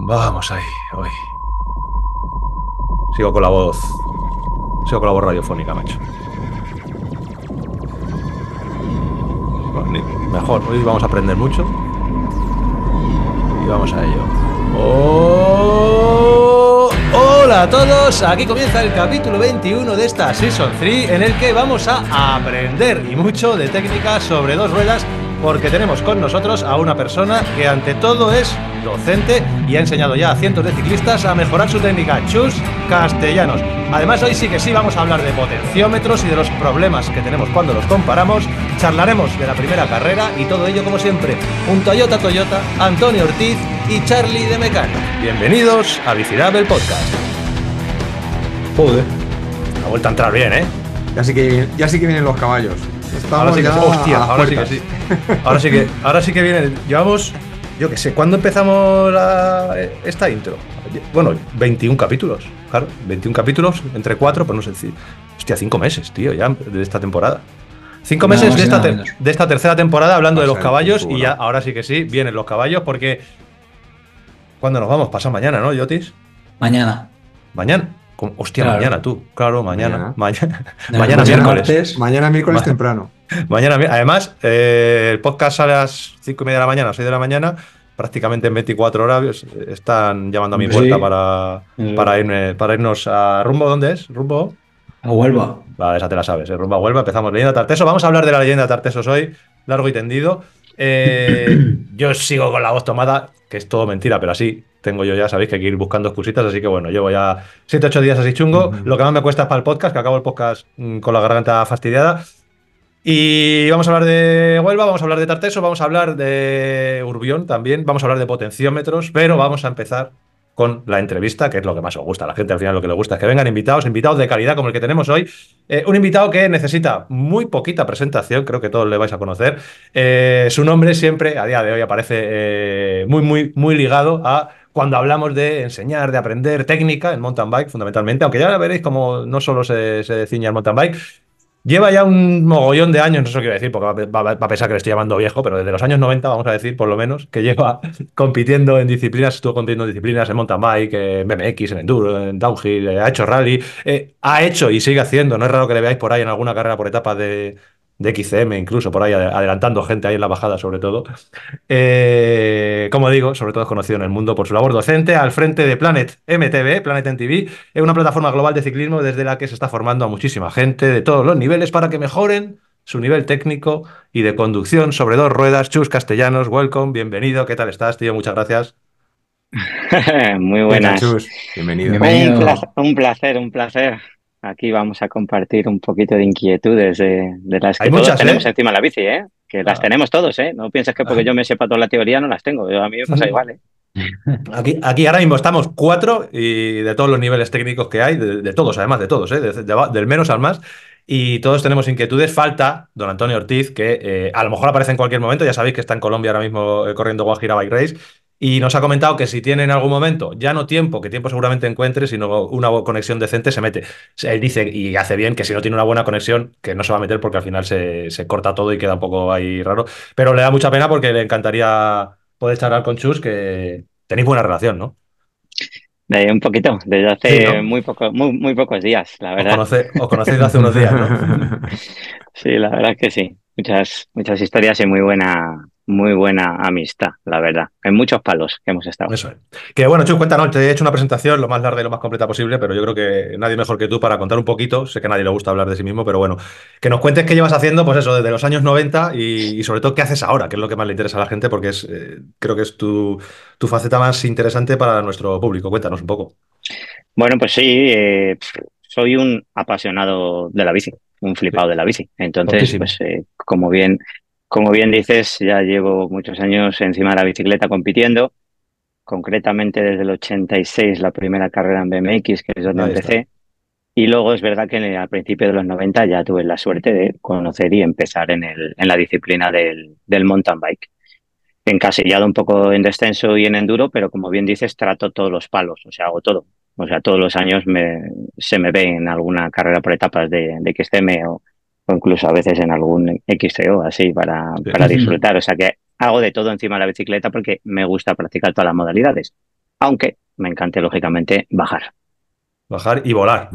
Vamos ahí, hoy. Sigo con la voz. Sigo con la voz radiofónica, macho. Mejor, hoy vamos a aprender mucho. Y vamos a ello. ¡Oh! Hola a todos, aquí comienza el capítulo 21 de esta Season 3 en el que vamos a aprender y mucho de técnicas sobre dos ruedas porque tenemos con nosotros a una persona que ante todo es docente y ha enseñado ya a cientos de ciclistas a mejorar su técnica, Chus Castellanos. Además, hoy sí que sí vamos a hablar de potenciómetros y de los problemas que tenemos cuando los comparamos. Charlaremos de la primera carrera y todo ello, como siempre, un Toyota Toyota, Antonio Ortiz y Charlie de Mecano. Bienvenidos a Bicirable Podcast. Joder. Ha vuelto a entrar bien, ¿eh? Ya sí que, ya sí que vienen los caballos. Ahora sí que, hostia, ahora sí que sí. Ahora sí que, ahora sí que viene. Llevamos yo qué sé, ¿cuándo empezamos esta intro? Bueno, 21 capítulos, claro, 21 capítulos, entre cuatro, pues no sé decir. Hostia, cinco meses, tío, ya de esta temporada. Cinco meses de, esta de esta, tercera temporada hablando de los caballos y ya ahora sí que sí, vienen los caballos porque... ¿Cuándo nos vamos? Pasa mañana, ¿no, Yotis? Mañana. ¿Mañana? Hostia, mañana tú. Claro, mañana. Mañana, mañana, miércoles. mañana miércoles temprano. Mañana, además, eh, el podcast sale a las 5 y media de la mañana, a 6 de la mañana. Prácticamente en 24 horas están llamando a mi puerta para, para, irnos a rumbo. ¿Dónde es? ¿Rumbo? A Huelva. Vale, esa te la sabes. ¿eh? Rumbo a Huelva. Empezamos leyenda Tarteso. Vamos a hablar de la leyenda Tartesos hoy, largo y tendido. Eh, yo sigo con la voz tomada, que es todo mentira, pero así tengo yo ya, sabéis que hay que ir buscando excusitas, así que bueno, llevo ya 7-8 días así chungo. Lo que más me cuesta es para el podcast, que acabo el podcast mm, con la garganta fastidiada. Y vamos a hablar de Huelva, vamos a hablar de Tarteso, vamos a hablar de Urbión también, vamos a hablar de potenciómetros, pero vamos a empezar con la entrevista, que es lo que más os gusta. A la gente al final lo que le gusta es que vengan invitados, invitados de calidad como el que tenemos hoy. Eh, un invitado que necesita muy poquita presentación, creo que todos le vais a conocer. Eh, su nombre siempre, a día de hoy, aparece eh, muy, muy, muy ligado a cuando hablamos de enseñar, de aprender técnica en mountain bike, fundamentalmente, aunque ya veréis como no solo se, se ciña el mountain bike, Lleva ya un mogollón de años, no sé qué decir, porque va, a pensar que le estoy llamando viejo, pero desde los años 90, vamos a decir, por lo menos, que lleva compitiendo en disciplinas, estuvo compitiendo en disciplinas en mountain bike, en BMX, en enduro, en downhill, eh, ha hecho rally, eh, ha hecho y sigue haciendo, no es raro que le veáis por ahí en alguna carrera por etapas de, de XCM, incluso por ahí adelantando gente ahí en la bajada, sobre todo. Eh, como digo, sobre todo es conocido en el mundo por su labor docente al frente de Planet MTV, Planet MTV, es una plataforma global de ciclismo desde la que se está formando a muchísima gente de todos los niveles para que mejoren su nivel técnico y de conducción sobre dos ruedas. Chus Castellanos, welcome, bienvenido, ¿qué tal estás, tío? Muchas gracias. Muy buenas. Chus? Bienvenido. un placer, un placer. Aquí vamos a compartir un poquito de inquietudes de, las que todos tenemos ¿eh? encima de la bici, ¿eh? Que las ah. tenemos todos, ¿eh? No piensas que porque ah. yo me sepa toda la teoría no las tengo. a mí me pasa igual, ¿eh? Aquí, aquí ahora mismo estamos cuatro y de todos los niveles técnicos que hay, de, todos, además de todos, ¿eh? del menos al más. Y todos tenemos inquietudes. Falta don Antonio Ortiz, que eh, a lo mejor aparece en cualquier momento. Ya sabéis que está en Colombia ahora mismo corriendo Guajira Bike Race y nos ha comentado que si tiene en algún momento, ya no tiempo, que tiempo seguramente encuentre, sino una conexión decente, se mete. Él dice y hace bien que si no tiene una buena conexión, que no se va a meter porque al final se, corta todo y queda un poco ahí raro. Pero le da mucha pena porque le encantaría poder charlar con Chus, que tenéis buena relación, ¿no? un poquito, desde hace muy, poco, muy, muy, pocos días, la verdad. Os, conocéis hace unos días, ¿no? sí, la verdad que sí. Muchas, muchas historias y muy buena, muy buena amistad, la verdad. En muchos palos que hemos estado. Eso es. Que bueno, Chu, cuéntanos, te he hecho una presentación lo más larga y lo más completa posible, pero yo creo que nadie mejor que tú para contar un poquito. Sé que a nadie le gusta hablar de sí mismo, pero bueno, que nos cuentes qué llevas haciendo, pues eso, desde los años 90 y, sobre todo qué haces ahora, que es lo que más le interesa a la gente, porque es, eh, creo que es tu, tu, faceta más interesante para nuestro público. Cuéntanos un poco. Bueno, pues sí, eh, soy un apasionado de la bici, un flipado de la bici. Entonces, pues eh, como bien como bien dices, ya llevo muchos años encima de la bicicleta compitiendo, concretamente desde el 86 la primera carrera en BMX, que es donde empecé. Y luego es verdad que al principio de los 90 ya tuve la suerte de conocer y empezar en, el, en la disciplina del, del mountain bike. Encasillado un poco en descenso y en enduro, pero como bien dices, trato todos los palos, o sea, hago todo. O sea, todos los años me, se me ve en alguna carrera por etapas de, de XCM o, o incluso a veces en algún XCO así para, para disfrutar. O sea que hago de todo encima de la bicicleta porque me gusta practicar todas las modalidades. aunque me encante, lógicamente, bajar. Bajar y volar.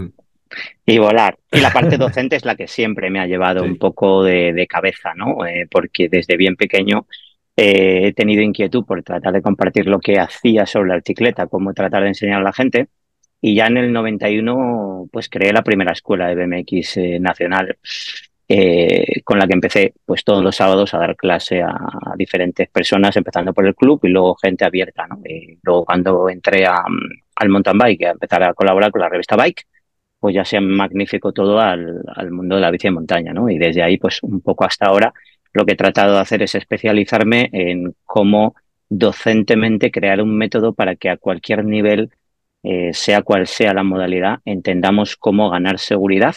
Y volar. Y la parte docente es la que siempre me ha llevado un poco de, cabeza, ¿no? Eh, porque desde bien pequeño eh, he tenido inquietud por tratar de compartir lo que hacía sobre la bicicleta, cómo tratar de enseñar a la gente. Y ya en el 91, pues creé la primera escuela de BMX eh, nacional, con la que empecé pues todos los sábados a dar clase a, diferentes personas, empezando por el club y luego gente abierta. ¿no? Y luego cuando entré al mountain bike, a empezar a colaborar con la revista Bike, pues ya sea magnífico todo al, mundo de la bici de montaña, ¿no? Y desde ahí, pues un poco hasta ahora, lo que he tratado de hacer es especializarme en cómo docentemente crear un método para que a cualquier nivel, eh, sea cual sea la modalidad, entendamos cómo ganar seguridad,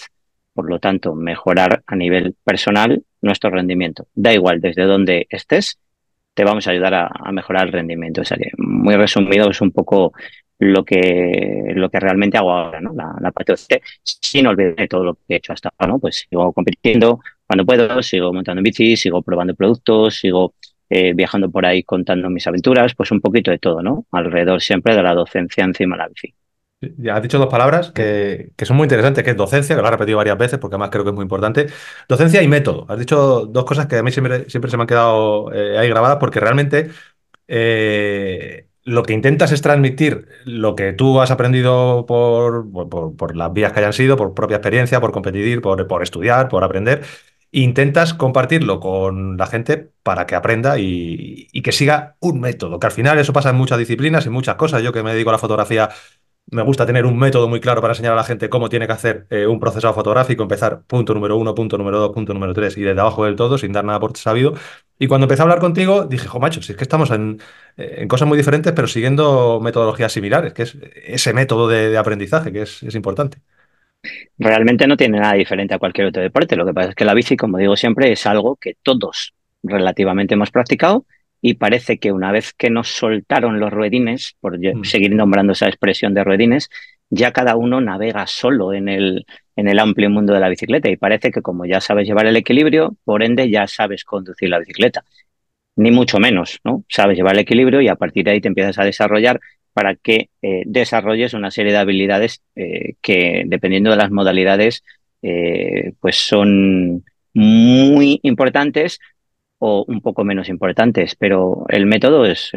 por lo tanto, mejorar a nivel personal nuestro rendimiento. Da igual desde donde estés, te vamos a ayudar a, mejorar el rendimiento. O sea que, muy resumido, es un poco lo que, lo que realmente hago ahora, ¿no? La, la parte de sin olvidar todo lo que he hecho hasta ahora, ¿no? Pues sigo compitiendo cuando puedo, sigo montando en bici, sigo probando productos, sigo eh, viajando por ahí contando mis aventuras, pues un poquito de todo, ¿no? Alrededor siempre de la docencia encima de la bici. Ya has dicho dos palabras que, que, son muy interesantes, que es docencia, que lo has repetido varias veces porque además creo que es muy importante. Docencia y método. Has dicho dos cosas que a mí siempre, siempre se me han quedado eh, ahí grabadas porque realmente eh, lo que intentas es transmitir lo que tú has aprendido por, por, las vías que hayan sido, por propia experiencia, por competir, por, por estudiar, por aprender. Intentas compartirlo con la gente para que aprenda y, que siga un método, que al final eso pasa en muchas disciplinas y muchas cosas. Yo que me dedico a la fotografía me gusta tener un método muy claro para enseñar a la gente cómo tiene que hacer eh, un procesado fotográfico, empezar punto número uno, punto número dos, punto número tres y desde abajo del todo, sin dar nada por sabido. Y cuando empecé a hablar contigo, dije, jo, macho, si es que estamos en, eh, cosas muy diferentes, pero siguiendo metodologías similares, que es ese método de, aprendizaje que es importante. Realmente no tiene nada diferente a cualquier otro deporte. Lo que pasa es que la bici, como digo siempre, es algo que todos relativamente hemos practicado y parece que una vez que nos soltaron los ruedines, por mm. seguir nombrando esa expresión de ruedines, ya cada uno navega solo en el, en el amplio mundo de la bicicleta y parece que como ya sabes llevar el equilibrio, por ende ya sabes conducir la bicicleta. Ni mucho menos, ¿no? Sabes llevar el equilibrio y a partir de ahí te empiezas a desarrollar para que eh, desarrolles una serie de habilidades eh, que, dependiendo de las modalidades, eh, pues son muy importantes, o un poco menos importantes, pero el método es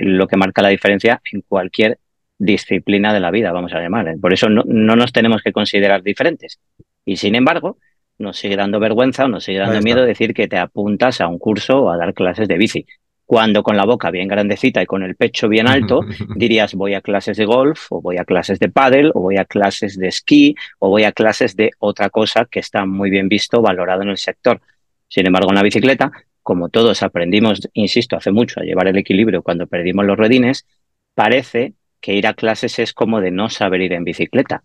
lo que marca la diferencia en cualquier disciplina de la vida, vamos a llamar. Por eso no, nos tenemos que considerar diferentes. Y sin embargo, nos sigue dando vergüenza o nos sigue dando miedo decir que te apuntas a un curso o a dar clases de bici. Cuando con la boca bien grandecita y con el pecho bien alto dirías voy a clases de golf o voy a clases de pádel o voy a clases de esquí o voy a clases de otra cosa que está muy bien visto, valorado en el sector. Sin embargo, en la bicicleta como todos aprendimos, insisto, hace mucho a llevar el equilibrio cuando perdimos los redines, parece que ir a clases es como de no saber ir en bicicleta.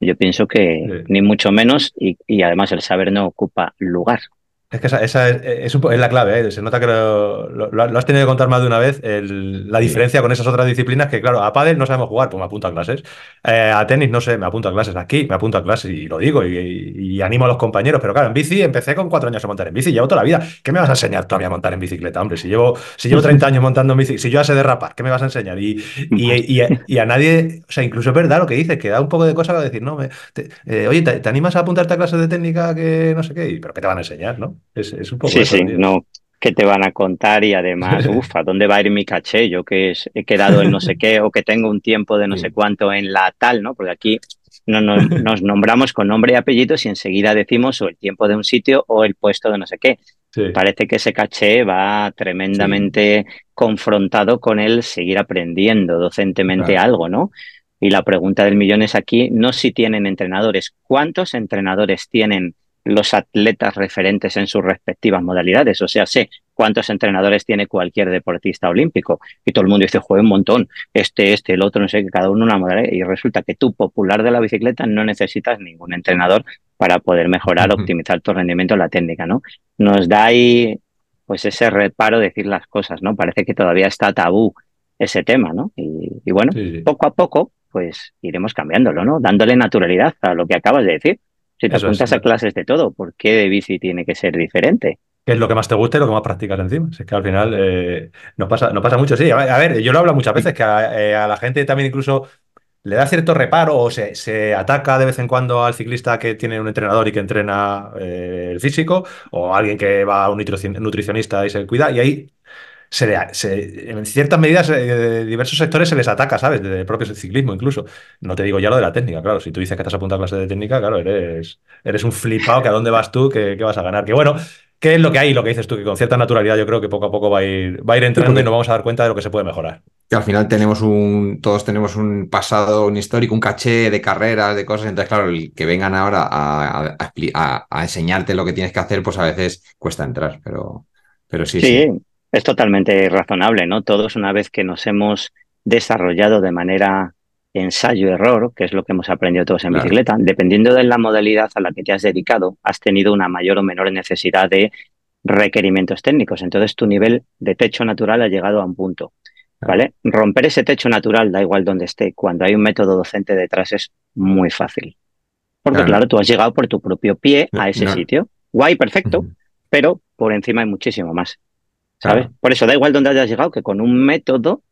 Yo pienso que ni mucho menos y, y además el saber no ocupa lugar. Es que esa, esa es, es, es, la clave, ¿eh? se nota que lo, lo, has tenido que contar más de una vez, el, la diferencia con esas otras disciplinas que, claro, a pádel no sabemos jugar, pues me apunto a clases. Eh, a tenis, no sé, me apunto a clases. Aquí me apunto a clases y lo digo y, y, animo a los compañeros. Pero claro, en bici empecé con cuatro años a montar en bici, llevo toda la vida. ¿Qué me vas a enseñar todavía a montar en bicicleta, hombre? Si llevo, si llevo 30 años montando en bici, si yo ya sé derrapar, ¿qué me vas a enseñar? Y, y, a nadie, o sea, incluso es verdad lo que dices, que da un poco de cosa decir, no, me, eh, oye, ¿te, animas a apuntarte a clases de técnica que no sé qué? ¿Pero qué te van a enseñar, no? Es, es un poco Sí, sí, no, que te van a contar y además, uff, ¿a dónde va a ir mi caché? Yo que he quedado en no sé qué o que tengo un tiempo de no sé cuánto en la tal, ¿no? Porque aquí no, nos nombramos con nombre y apellidos y enseguida decimos o el tiempo de un sitio o el puesto de no sé qué. Parece que ese caché va tremendamente confrontado con el seguir aprendiendo docentemente algo, ¿no? Y la pregunta del millón es aquí, no si tienen entrenadores, ¿cuántos entrenadores tienen los atletas referentes en sus respectivas modalidades. O sea, sé cuántos entrenadores tiene cualquier deportista olímpico. Y todo el mundo dice, juega un montón, este, este, el otro, no sé, cada uno una modalidad. Y resulta que tú, popular de la bicicleta, no necesitas ningún entrenador para poder mejorar, optimizar tu rendimiento en la técnica, ¿no? Nos da ahí, pues, ese reparo de decir las cosas, ¿no? Parece que todavía está tabú ese tema, ¿no? Y, bueno, poco a poco, pues, iremos cambiándolo, ¿no? Dándole naturalidad a lo que acabas de decir. Si te apuntas a clases de todo, ¿por qué de bici tiene que ser diferente? qué es lo que más te gusta y lo que más practicas encima. es que al final eh, nos, pasa, pasa mucho. Sí, a ver, yo lo hablo muchas veces, que eh, a, la gente también incluso le da cierto reparo o se, ataca de vez en cuando al ciclista que tiene un entrenador y que entrena eh, el físico, o alguien que va a un nutricionista y se cuida, y ahí se, en ciertas medidas, de diversos sectores se les ataca, ¿sabes? Desde el propio ciclismo incluso. No te digo ya lo de la técnica, claro. Si tú dices que te has apuntado a clase de técnica, claro, eres, eres un flipado que a dónde vas tú, que, vas a ganar. Que bueno, ¿qué es lo que hay? Lo que dices tú, que con cierta naturalidad yo creo que poco a poco va a ir, va a ir entrando y nos vamos a dar cuenta de lo que se puede mejorar. Que al final tenemos un, todos tenemos un pasado, un histórico, un caché de carreras, de cosas. Entonces, claro, el que vengan ahora a, a, enseñarte lo que tienes que hacer, pues a veces cuesta entrar, pero, pero sí. sí. Es totalmente razonable, ¿no? Todos una vez que nos hemos desarrollado de manera ensayo-error, que es lo que hemos aprendido todos en bicicleta, dependiendo de la modalidad a la que te has dedicado, has tenido una mayor o menor necesidad de requerimientos técnicos. Entonces tu nivel de techo natural ha llegado a un punto. ¿Vale? Romper ese techo natural, da igual donde esté, cuando hay un método docente detrás es muy fácil. Porque claro, tú has llegado por tu propio pie a ese sitio. Guay, perfecto, pero por encima hay muchísimo más. ¿Sabes? Por eso da igual donde hayas llegado, que con un método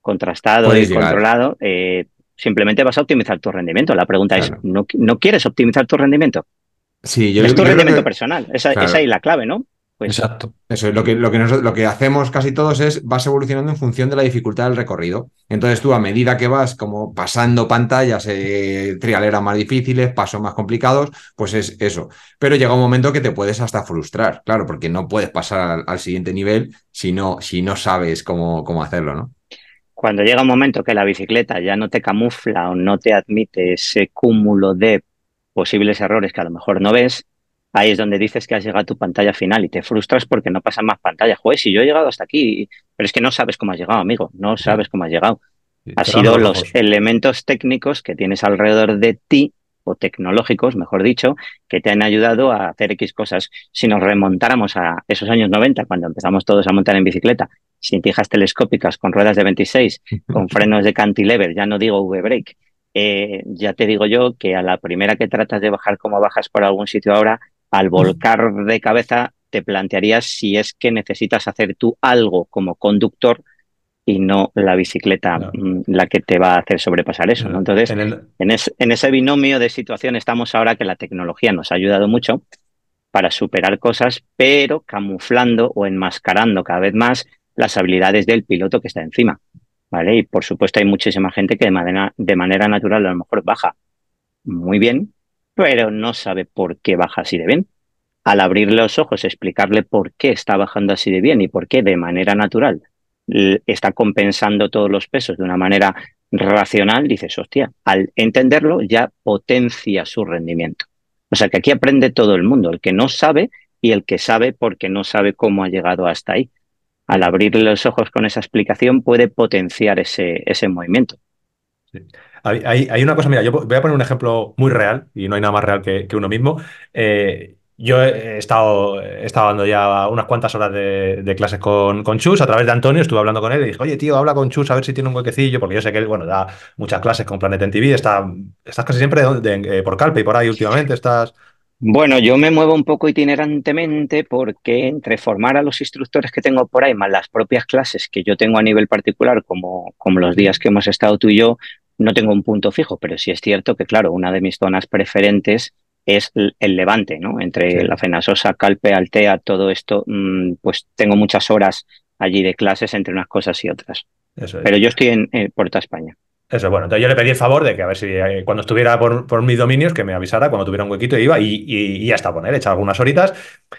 contrastado y controlado, eh, simplemente vas a optimizar tu rendimiento. La pregunta es, ¿no, ¿no, quieres optimizar tu rendimiento? Sí, yo es tu rendimiento personal. Esa, esa, es la clave, ¿no? Pues Exacto. Eso es lo que, lo, que lo que hacemos casi todos es vas evolucionando en función de la dificultad del recorrido. Entonces tú a medida que vas como pasando pantallas, eh, trialeras más difíciles, pasos más complicados, pues es eso. Pero llega un momento que te puedes hasta frustrar, claro, porque no puedes pasar al, siguiente nivel si no, si no sabes cómo, cómo hacerlo, ¿no? Cuando llega un momento que la bicicleta ya no te camufla o no te admite ese cúmulo de posibles errores que a lo mejor no ves, ahí es donde dices que has llegado a tu pantalla final y te frustras porque no pasan más pantallas. Joder, si yo he llegado hasta aquí, pero es que no sabes cómo has llegado, amigo, no sabes cómo has llegado. Ha sido los elementos técnicos que tienes alrededor de ti, o tecnológicos, mejor dicho, que te han ayudado a hacer X cosas. Si nos remontáramos a esos años 90, cuando empezamos todos a montar en bicicleta, sin tijas telescópicas, con ruedas de 26, con frenos de cantilever, ya no digo V-brake, eh, ya te digo yo que a la primera que tratas de bajar como bajas por algún sitio ahora, al volcar de cabeza te plantearías si es que necesitas hacer tú algo como conductor y no la bicicleta mm, la que te va a hacer sobrepasar eso. ¿no? Entonces, en, ese binomio de situación estamos ahora que la tecnología nos ha ayudado mucho para superar cosas, pero camuflando o enmascarando cada vez más las habilidades del piloto que está encima. ¿vale? Y por supuesto hay muchísima gente que de manera, de manera natural a lo mejor baja muy bien, pero no sabe por qué baja así de bien. Al abrirle los ojos, explicarle por qué está bajando así de bien y por qué de manera natural está compensando todos los pesos de una manera racional, dices, hostia, al entenderlo ya potencia su rendimiento. O sea que aquí aprende todo el mundo, el que no sabe y el que sabe porque no sabe cómo ha llegado hasta ahí. Al abrirle los ojos con esa explicación puede potenciar ese, ese movimiento. Sí. Hay, una cosa, mira, yo voy a poner un ejemplo muy real, y no hay nada más real que, uno mismo. Eh, yo he estado, he dando ya unas cuantas horas de, clases con, Chus a través de Antonio, estuve hablando con él y dije, oye, tío, habla con Chus a ver si tiene un huequecillo, porque yo sé que él, bueno, da muchas clases con Planet en TV, está, estás casi siempre eh, por Calpe y por ahí últimamente, estás... Bueno, yo me muevo un poco itinerantemente porque entre formar a los instructores que tengo por ahí, más las propias clases que yo tengo a nivel particular, como, como los días que hemos estado tú y yo, no tengo un punto fijo, pero sí es cierto que, claro, una de mis zonas preferentes es el levante, ¿no? Entre la Fenasosa, Calpe, Altea, todo esto, mm, pues tengo muchas horas allí de clases entre unas cosas y otras. Pero yo estoy en, Puerto España. Eso, bueno, entonces yo le pedí el favor de que a ver si eh, cuando estuviera por, mis dominios, que me avisara cuando tuviera un huequito iba y, y, y hasta poner, echar algunas horitas.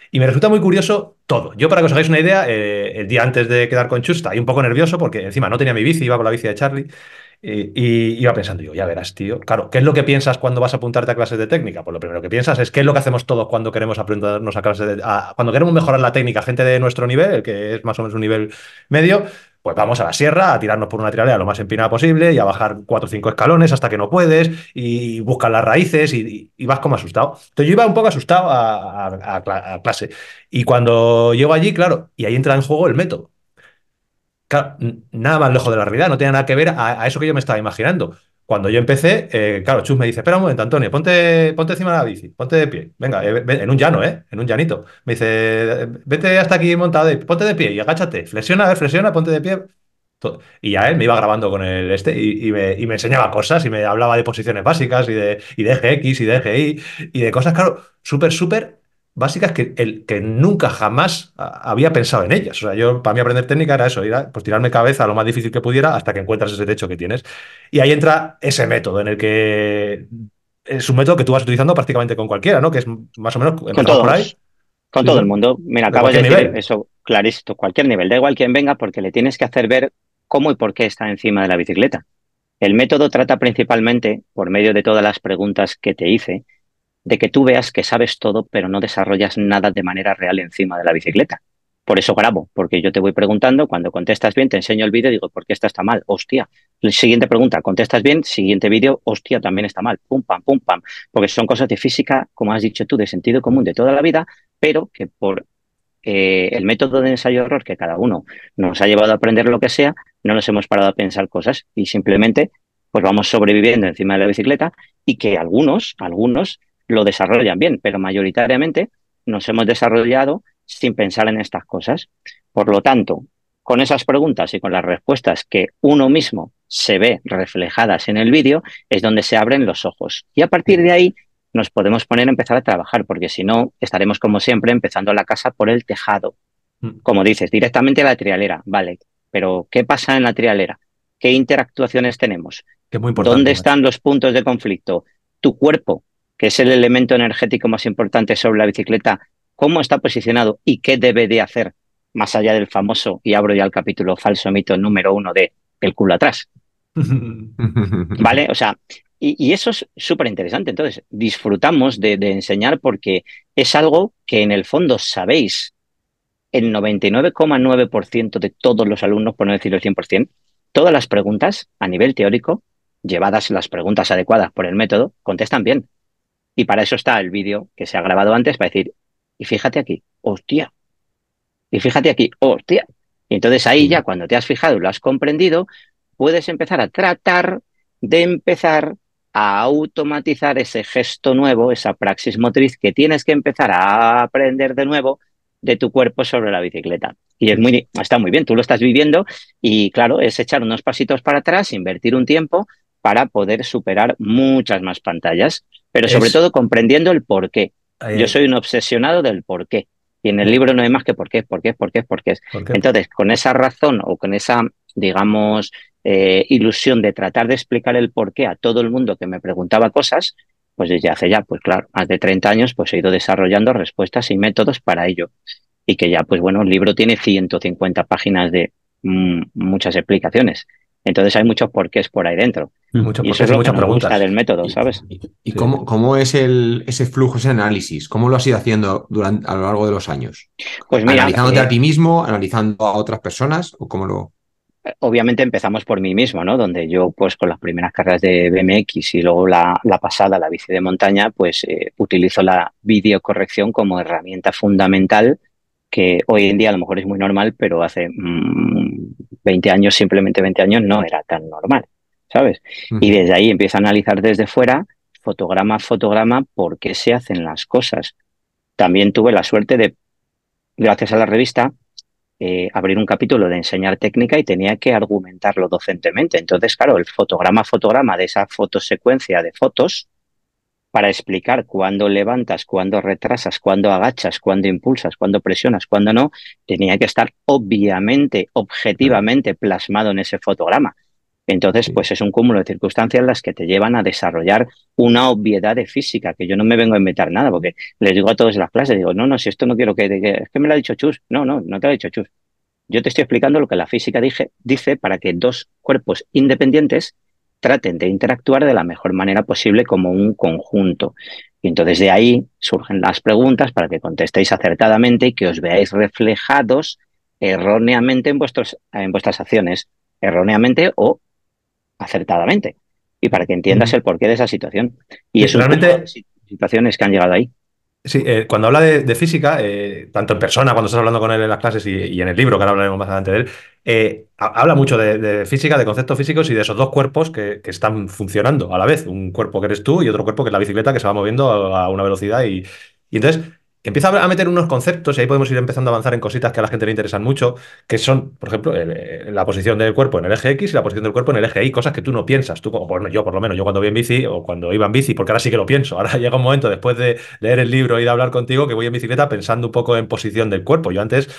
Y me resulta muy curioso todo. Yo, para que os hagáis una idea, eh, el día antes de quedar con Chusta, estaba un poco nervioso porque encima no tenía mi bici, iba con la bici de Charlie. Y, iba pensando, yo, ya verás, tío. Claro, ¿qué es lo que piensas cuando vas a apuntarte a clases de técnica? Pues lo primero que piensas es qué es lo que hacemos todos cuando queremos aprendernos a clases de. cuando queremos mejorar la técnica, gente de nuestro nivel, el que es más o menos un nivel medio, pues vamos a la sierra a tirarnos por una tiralea lo más empinada posible y a bajar cuatro o cinco escalones hasta que no puedes y buscas las raíces y, vas como asustado. Entonces yo iba un poco asustado a, a clase. Y cuando llego allí, claro, y ahí entra en juego el método nada más lejos de la realidad, no tiene nada que ver a, eso que yo me estaba imaginando. cuando yo empecé, eh, claro, Chus me dice, espera un momento, Antonio, ponte, ponte encima de la bici, ponte de pie. Venga, eh, en un llano, ¿eh? En un llanito. Me dice, vete hasta aquí montado, ponte de pie y agáchate. Flexiona, flexiona, ponte de pie. Y ya él me iba grabando con el este y, me, enseñaba cosas y me hablaba de posiciones básicas y de, y de GX y de GI y de cosas, claro, súper, súper básicas que, el, que nunca jamás había pensado en ellas. O sea, yo para mí aprender técnica era eso, ir pues tirarme cabeza lo más difícil que pudiera hasta que encuentras ese techo que tienes. Y ahí entra ese método en el que es un método que tú vas utilizando prácticamente con cualquiera, ¿no? Que es más o menos con todos. Por ahí. Con todo el mundo. Mira, acabas de, decir eso clarito, cualquier nivel, da igual quien venga, porque le tienes que hacer ver cómo y por qué está encima de la bicicleta. El método trata principalmente, por medio de todas las preguntas que te hice, de que tú veas que sabes todo, pero no desarrollas nada de manera real encima de la bicicleta. Por eso grabo, porque yo te voy preguntando, cuando contestas bien, te enseño el vídeo y digo, ¿por qué esta está mal? Hostia. Siguiente pregunta, contestas bien, siguiente vídeo, hostia, también está mal. Pum, pam, pum, pam. Porque son cosas de física, como has dicho tú, de sentido común de toda la vida, pero que por eh, el método de ensayo-error que cada uno nos ha llevado a aprender lo que sea, no nos hemos parado a pensar cosas y simplemente pues vamos sobreviviendo encima de la bicicleta y que algunos, algunos lo desarrollan bien, pero mayoritariamente nos hemos desarrollado sin pensar en estas cosas. Por lo tanto, con esas preguntas y con las respuestas que uno mismo se ve reflejadas en el vídeo, es donde se abren los ojos. Y a partir de ahí nos podemos poner a empezar a trabajar, porque si no, estaremos como siempre empezando la casa por el tejado. Mm. Como dices, directamente a la trialera, vale, pero ¿qué pasa en la trialera? ¿Qué interactuaciones tenemos? ¿Dónde están los puntos de conflicto? Tu cuerpo, que es el elemento energético más importante sobre la bicicleta, cómo está posicionado y qué debe de hacer, más allá del famoso, y abro ya el capítulo falso mito número uno de el culo atrás. ¿Vale? O sea, y, eso es súper interesante. Entonces, disfrutamos de, de enseñar porque es algo que en el fondo sabéis el 99,9% de todos los alumnos, por no decir el 100%, todas las preguntas a nivel teórico, llevadas las preguntas adecuadas por el método, contestan bien. Y para eso está el vídeo que se ha grabado antes para decir, y fíjate aquí, hostia. Y fíjate aquí, hostia. Y entonces ahí ya cuando te has fijado y lo has comprendido, puedes empezar a tratar de empezar a automatizar ese gesto nuevo, esa praxis motriz que tienes que empezar a aprender de nuevo de tu cuerpo sobre la bicicleta. Y es muy, está muy bien, tú lo estás viviendo y claro, es echar unos pasitos para atrás, invertir un tiempo para poder superar muchas más pantallas pero sobre todo comprendiendo el por qué. Yo soy un obsesionado del por qué. Y en el libro no hay más que por qué, por qué, por qué, por qué. Entonces, con esa razón o con esa, digamos, eh, ilusión de tratar de explicar el por qué a todo el mundo que me preguntaba cosas, pues desde hace ya, pues claro, más de 30 años, pues he ido desarrollando respuestas y métodos para ello. Y que ya, pues bueno, el libro tiene 150 páginas de mm, muchas explicaciones. Entonces hay muchos porqués por ahí dentro. Mucho y eso es muchas preguntas. del método, ¿sabes? ¿Y, cómo, cómo, es el, ese flujo, ese análisis? ¿Cómo lo has ido haciendo durante, a lo largo de los años? Pues mira, ¿Analizándote a eh, ti mismo, analizando a otras personas o cómo lo...? Obviamente empezamos por mí mismo, ¿no? Donde yo, pues con las primeras carreras de BMX y luego la, la pasada, la bici de montaña, pues eh, utilizo la videocorrección como herramienta fundamental que hoy en día a lo mejor es muy normal, pero hace 20 mm, años, simplemente 20 años, no era tan normal, ¿sabes? Y desde ahí empiezo a analizar desde fuera, fotograma a fotograma, por qué se hacen las cosas. También tuve la suerte de, gracias a la revista, eh, abrir un capítulo de enseñar técnica y tenía que argumentarlo docentemente. Entonces, claro, el fotograma a fotograma de esa fotosecuencia de fotos, para explicar cuándo levantas, cuándo retrasas, cuándo agachas, cuándo impulsas, cuándo presionas, cuándo no, tenía que estar obviamente, objetivamente plasmado en ese fotograma. Entonces, pues es un cúmulo de circunstancias las que te llevan a desarrollar una obviedad de física, que yo no me vengo a inventar nada, porque les digo a todos en las clases, digo, no, no, si esto no quiero que, es que me lo ha dicho Chus. No, no, no te lo ha dicho Chus. Yo te estoy explicando lo que la física dice para que dos cuerpos independientes traten de interactuar de la mejor manera posible como un conjunto. Y entonces de ahí surgen las preguntas para que contestéis acertadamente y que os veáis reflejados erróneamente en, vuestros, en vuestras acciones, erróneamente o acertadamente, y para que entiendas el porqué de esa situación. Y es realmente situaciones que han llegado ahí. Sí, eh, cuando habla de, física, eh, tanto en persona, cuando estás hablando con él en las clases y, en el libro, que ahora hablaremos más adelante de él, eh, habla mucho de, física, de conceptos físicos y de esos dos cuerpos que, están funcionando a la vez. Un cuerpo que eres tú y otro cuerpo que es la bicicleta que se va moviendo a, una velocidad. Y, y entonces empieza a meter unos conceptos y ahí podemos ir empezando a avanzar en cositas que a la gente le interesan mucho, que son, por ejemplo, la posición del cuerpo en el eje X y la posición del cuerpo en el eje Y, cosas que tú no piensas. Tú, bueno, yo por lo menos, yo cuando voy en bici o cuando iba en bici, porque ahora sí que lo pienso. Ahora llega un momento después de leer el libro y de hablar contigo que voy en bicicleta pensando un poco en posición del cuerpo. Yo antes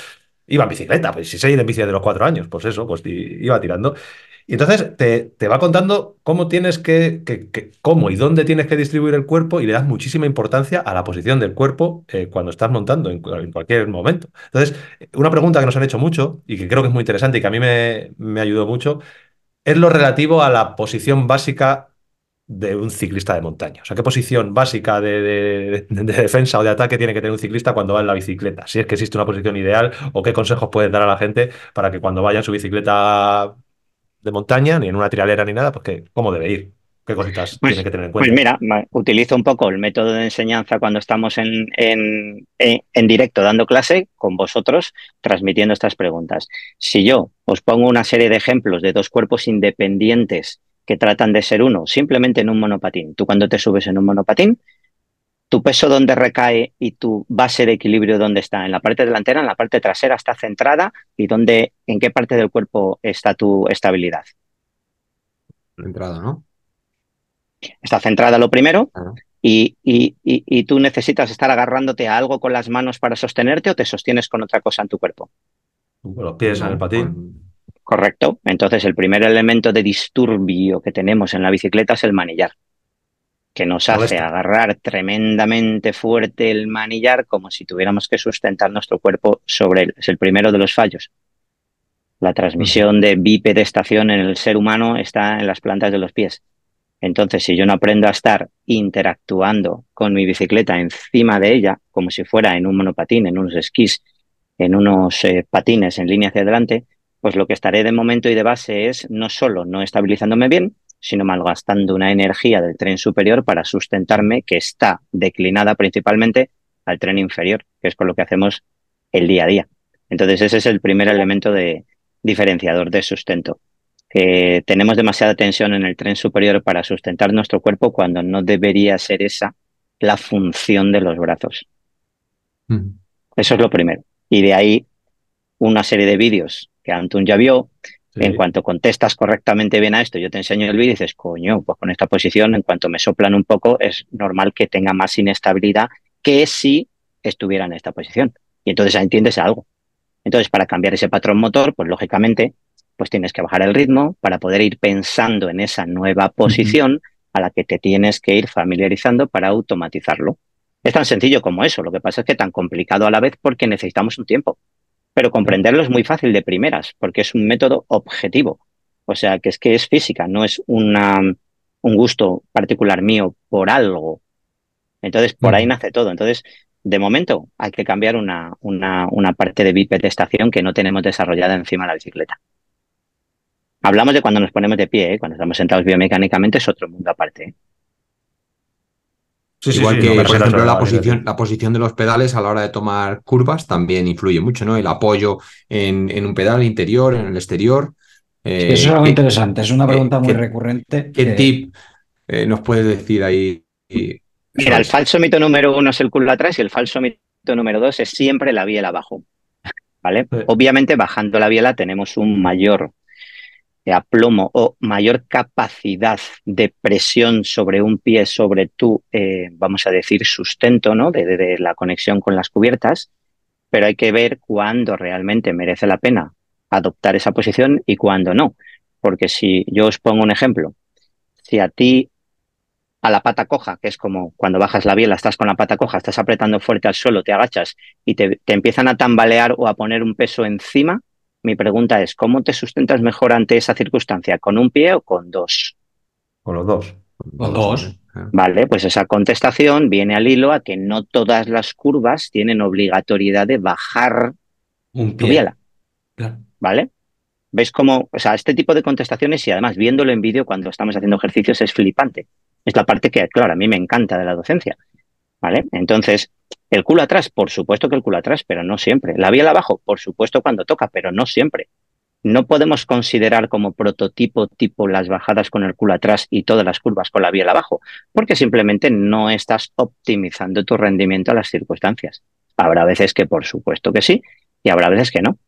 iba en bicicleta, pues si se ir en bici de los cuatro años, pues eso, pues iba tirando. Y entonces te, va contando cómo tienes que, cómo y dónde tienes que distribuir el cuerpo y le das muchísima importancia a la posición del cuerpo eh, cuando estás montando en, cualquier momento. Entonces, una pregunta que nos han hecho mucho y que creo que es muy interesante y que a mí me, me ayudó mucho es lo relativo a la posición básica de un ciclista de montaña. O sea, ¿qué posición básica de, defensa o de ataque tiene que tener un ciclista cuando va en la bicicleta? Si es que existe una posición ideal o qué consejos puedes dar a la gente para que cuando vaya en su bicicleta de montaña, ni en una trialera ni nada, pues ¿cómo debe ir? ¿Qué cositas pues, tiene que tener en pues cuenta? Pues mira, utilizo un poco el método de enseñanza cuando estamos en, en, en, directo dando clase con vosotros, transmitiendo estas preguntas. Si yo os pongo una serie de ejemplos de dos cuerpos independientes que tratan de ser uno, simplemente en un monopatín. Tú cuando te subes en un monopatín, tu peso dónde recae y tu base de equilibrio dónde está. En la parte delantera, en la parte trasera está centrada y dónde, en qué parte del cuerpo está tu estabilidad. Centrada, ¿no? Está centrada lo primero y, y, tú necesitas estar agarrándote a algo con las manos para sostenerte o te sostienes con otra cosa en tu cuerpo. Con los pies en el patín. Correcto. Entonces el primer elemento de disturbio que tenemos en la bicicleta es el manillar que nos hace agarrar tremendamente fuerte el manillar como si tuviéramos que sustentar nuestro cuerpo sobre él. Es el primero de los fallos. La transmisión de bipedestación en el ser humano está en las plantas de los pies. Entonces, si yo no aprendo a estar interactuando con mi bicicleta encima de ella, como si fuera en un monopatín, en unos esquís, en unos eh, patines en línea hacia adelante, pues lo que estaré de momento y de base es no solo no estabilizándome bien, sino malgastando una energía del tren superior para sustentarme que está declinada principalmente al tren inferior, que es con lo que hacemos el día a día. Entonces ese es el primer elemento de diferenciador de sustento. Que tenemos demasiada tensión en el tren superior para sustentar nuestro cuerpo cuando no debería ser esa la función de los brazos. Eso es lo primero. Y de ahí una serie de vídeos que Antun ya vio, en cuanto contestas correctamente bien a esto, yo te enseño el vídeo y dices, coño, pues con esta posición, en cuanto me soplan un poco, es normal que tenga más inestabilidad que si estuviera en esta posición. Y entonces ahí entiendes algo. Entonces, para cambiar ese patrón motor, pues lógicamente, pues tienes que bajar el ritmo para poder ir pensando en esa nueva posición a la que te tienes que ir familiarizando para automatizarlo. Es tan sencillo como eso. Lo que pasa es que tan complicado a la vez porque necesitamos un tiempo. Pero comprenderlo es muy fácil de primeras, porque es un método objetivo. O sea, que es que es física, no es una, un gusto particular mío por algo. Entonces, por ahí nace todo. Entonces, de momento, hay que cambiar una, una, una parte de bipedestación que no tenemos desarrollada encima de la bicicleta. Hablamos de cuando nos ponemos de pie, ¿eh? cuando estamos sentados biomecánicamente es otro mundo aparte. ¿eh? Igual que, por ejemplo, la posición, la posición de los pedales a la hora de tomar curvas también influye mucho, ¿no? El apoyo en, un pedal interior, en el exterior. eso es algo interesante, es una pregunta muy recurrente. ¿Qué tip eh, nos puedes decir ahí? Mira, el falso mito número uno es el culo atrás y el falso mito número dos es siempre la biela abajo. ¿Vale? Obviamente, bajando la biela tenemos un mayor de aplomo o mayor capacidad de presión sobre un pie, sobre tu, eh, vamos a decir, sustento, ¿no? De, la conexión con las cubiertas, pero hay que ver cuándo realmente merece la pena adoptar esa posición y cuándo no. Porque si yo os pongo un ejemplo, si a ti a la pata coja, que es como cuando bajas la biela, estás con la pata coja, estás apretando fuerte al suelo, te agachas y te empiezan a tambalear o a poner un peso encima, mi pregunta es, ¿cómo te sustentas mejor ante esa circunstancia? ¿Con un pie o con dos? Con los dos. Con dos. Vale, pues esa contestación viene al hilo a que no todas las curvas tienen obligatoriedad de bajar un pie. biela. ¿Vale? ¿Veis cómo, o sea, este tipo de contestaciones y además viéndolo en vídeo cuando estamos haciendo ejercicios es flipante. Es la parte que, claro, a mí me encanta de la docencia. ¿Vale? Entonces, el culo atrás, por supuesto que el culo atrás, pero no siempre. La vía abajo, por supuesto cuando toca, pero no siempre. No podemos considerar como prototipo tipo las bajadas con el culo atrás y todas las curvas con la vía abajo, porque simplemente no estás optimizando tu rendimiento a las circunstancias. Habrá veces que por supuesto que sí y habrá veces que no.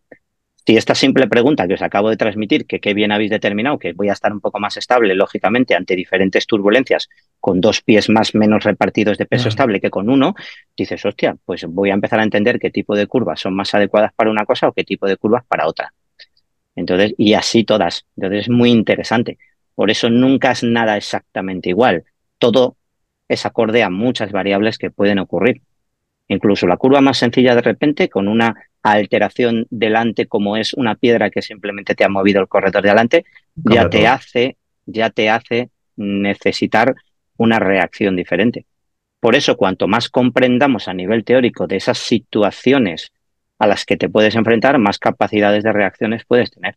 Si esta simple pregunta que os acabo de transmitir, que qué bien habéis determinado, que voy a estar un poco más estable, lógicamente, ante diferentes turbulencias, con dos pies más menos repartidos de peso estable que con uno, dices, hostia, pues voy a empezar a entender qué tipo de curvas son más adecuadas para una cosa o qué tipo de curvas para otra. Entonces, y así todas. Entonces es muy interesante. Por eso nunca es nada exactamente igual. Todo es acorde a muchas variables que pueden ocurrir. Incluso la curva más sencilla de repente, con una alteración delante, como es una piedra que simplemente te ha movido el corredor de adelante, ya te hace, ya te hace necesitar una reacción diferente. Por eso, cuanto más comprendamos a nivel teórico de esas situaciones a las que te puedes enfrentar, más capacidades de reacciones puedes tener.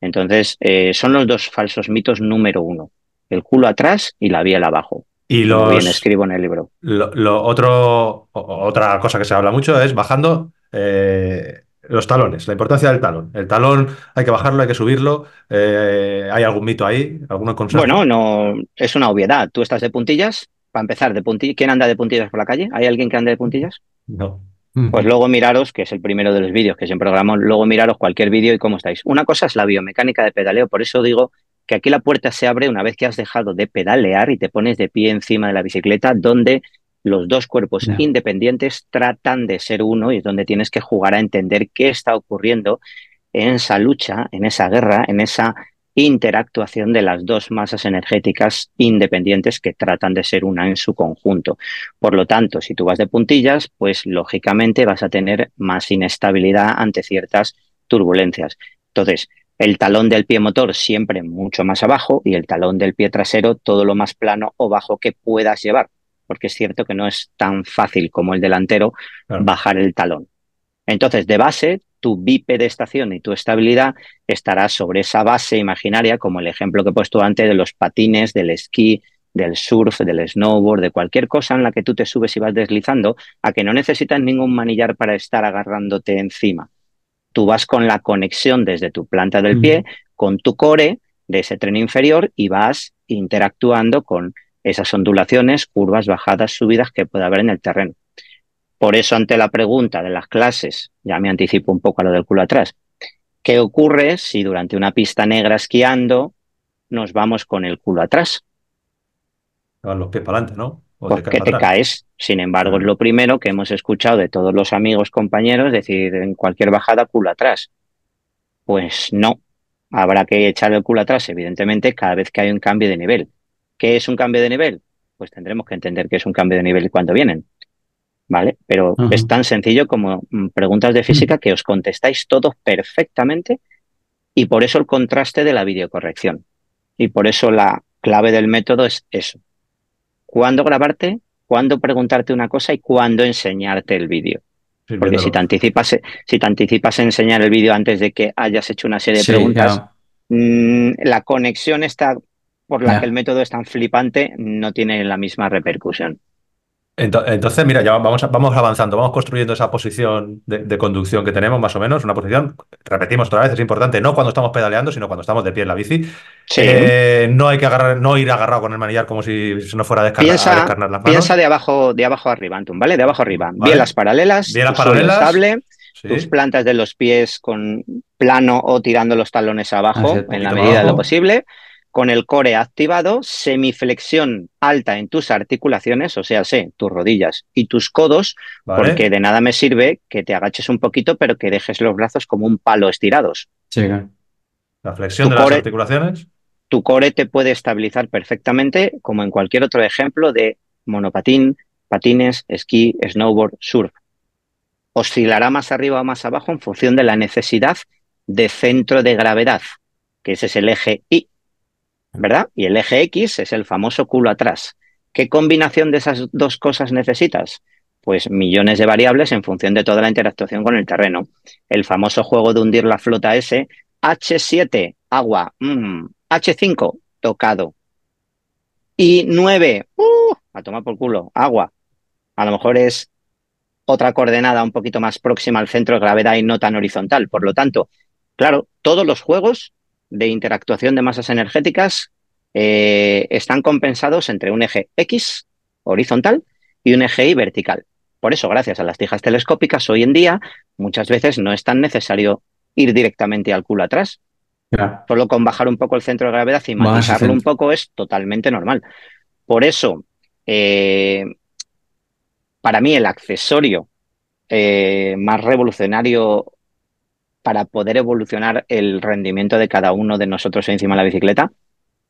Entonces, eh, son los dos falsos mitos número uno. El culo atrás y la biela abajo. Y los, bien escribo en el libro. Lo, otro, otra cosa que se habla mucho es bajando eh, los talones, la importancia del talón. El talón hay que bajarlo, hay que subirlo. Eh, ¿Hay algún mito ahí? ¿Alguno consejo? Bueno, no, es una obviedad. Tú estás de puntillas, para empezar, de puntillas. ¿Quién anda de puntillas por la calle? ¿Hay alguien que ande de puntillas? No. Pues luego miraros, que es el primero de los vídeos que siempre grabamos, luego miraros cualquier vídeo y cómo estáis. Una cosa es la biomecánica de pedaleo, por eso digo que aquí la puerta se abre una vez que has dejado de pedalear y te pones de pie encima de la bicicleta, donde los dos cuerpos independientes tratan de ser uno y es donde tienes que jugar a entender qué está ocurriendo en esa lucha, en esa guerra, en esa interactuación de las dos masas energéticas independientes que tratan de ser una en su conjunto. Por lo tanto, si tú vas de puntillas, pues lógicamente vas a tener más inestabilidad ante ciertas turbulencias. Entonces, el talón del pie motor siempre mucho más abajo y el talón del pie trasero todo lo más plano o bajo que puedas llevar, porque es cierto que no es tan fácil como el delantero bajar el talón. Entonces, de base, tu bipedestación y tu estabilidad estará sobre esa base imaginaria, como el ejemplo que he puesto antes de los patines, del esquí, del surf, del snowboard, de cualquier cosa en la que tú te subes y vas deslizando, a que no necesitas ningún manillar para estar agarrándote encima. Tú vas con la conexión desde tu planta del pie, con tu core de ese tren inferior y vas interactuando con esas ondulaciones, curvas, bajadas, subidas que puede haber en el terreno. Por eso, ante la pregunta de las clases, ya me anticipo un poco a lo del culo atrás, ¿qué ocurre si durante una pista negra esquiando nos vamos con el culo atrás? los pies para adelante, ¿no? Porque te, caes. Sin embargo, es lo primero que hemos escuchado de todos los amigos, compañeros, decir en cualquier bajada culo atrás. Pues no, habrá que echar el culo atrás, evidentemente, cada vez que hay un cambio de nivel. ¿Qué es un cambio de nivel? Pues tendremos que entender que es un cambio de nivel cuando vienen. ¿vale? Pero es tan sencillo como mm, preguntas de física que os contestáis todos perfectamente y por eso el contraste de la videocorrección. Y por eso la clave del método es eso. ¿Cuándo grabarte? ¿Cuándo preguntarte una cosa y cuándo enseñarte el vídeo? Porque si te, anticipas, si te anticipas a enseñar el vídeo antes de que hayas hecho una serie de preguntas, mm, la conexión está por la que el método es tan flipante no tiene la misma repercusión. Entonces, mira, ya vamos, vamos avanzando, vamos construyendo esa posición de, conducción que tenemos, más o menos. Una posición, repetimos otra vez, es importante, no cuando estamos pedaleando, sino cuando estamos de pie en la bici. Eh, no hay que agarrar, no ir agarrado con el manillar como si no fuera a descarnar, piensa, las manos. Piensa de abajo, de abajo arriba, Antum, ¿vale? De abajo arriba. Bien las paralelas, bien las paralelas. Estable, tus plantas de los pies con plano o tirando los talones abajo en la medida de lo posible con el core activado, semiflexión alta en tus articulaciones, o sea, sé, tus rodillas y tus codos, porque de nada me sirve que te agaches un poquito, pero que dejes los brazos como un palo estirados. Sí. La flexión de las articulaciones. Tu core te puede estabilizar perfectamente, como en cualquier otro ejemplo de monopatín, patines, esquí, snowboard, surf. Oscilará más arriba o más abajo en función de la necesidad de centro de gravedad, que ese es el eje Y ¿verdad? Y el eje X es el famoso culo atrás. ¿Qué combinación de esas dos cosas necesitas? Pues millones de variables en función de toda la interactuación con el terreno. El famoso juego de hundir la flota S, H7, agua, mm, H5, tocado. Y 9, uh, a tomar por culo, agua. A lo mejor es otra coordenada un poquito más próxima al centro de gravedad y no tan horizontal. Por lo tanto, claro, todos los juegos de interactuación de masas energéticas eh, están compensados entre un eje X horizontal y un eje Y vertical. Por eso, gracias a las tijas telescópicas, hoy en día muchas veces no es tan necesario ir directamente al culo atrás. Solo con bajar un poco el centro de gravedad y matizarlo un poco es totalmente normal. Por eso, eh, para mí el accesorio eh, más revolucionario para poder evolucionar el rendimiento de cada uno de nosotros encima de la bicicleta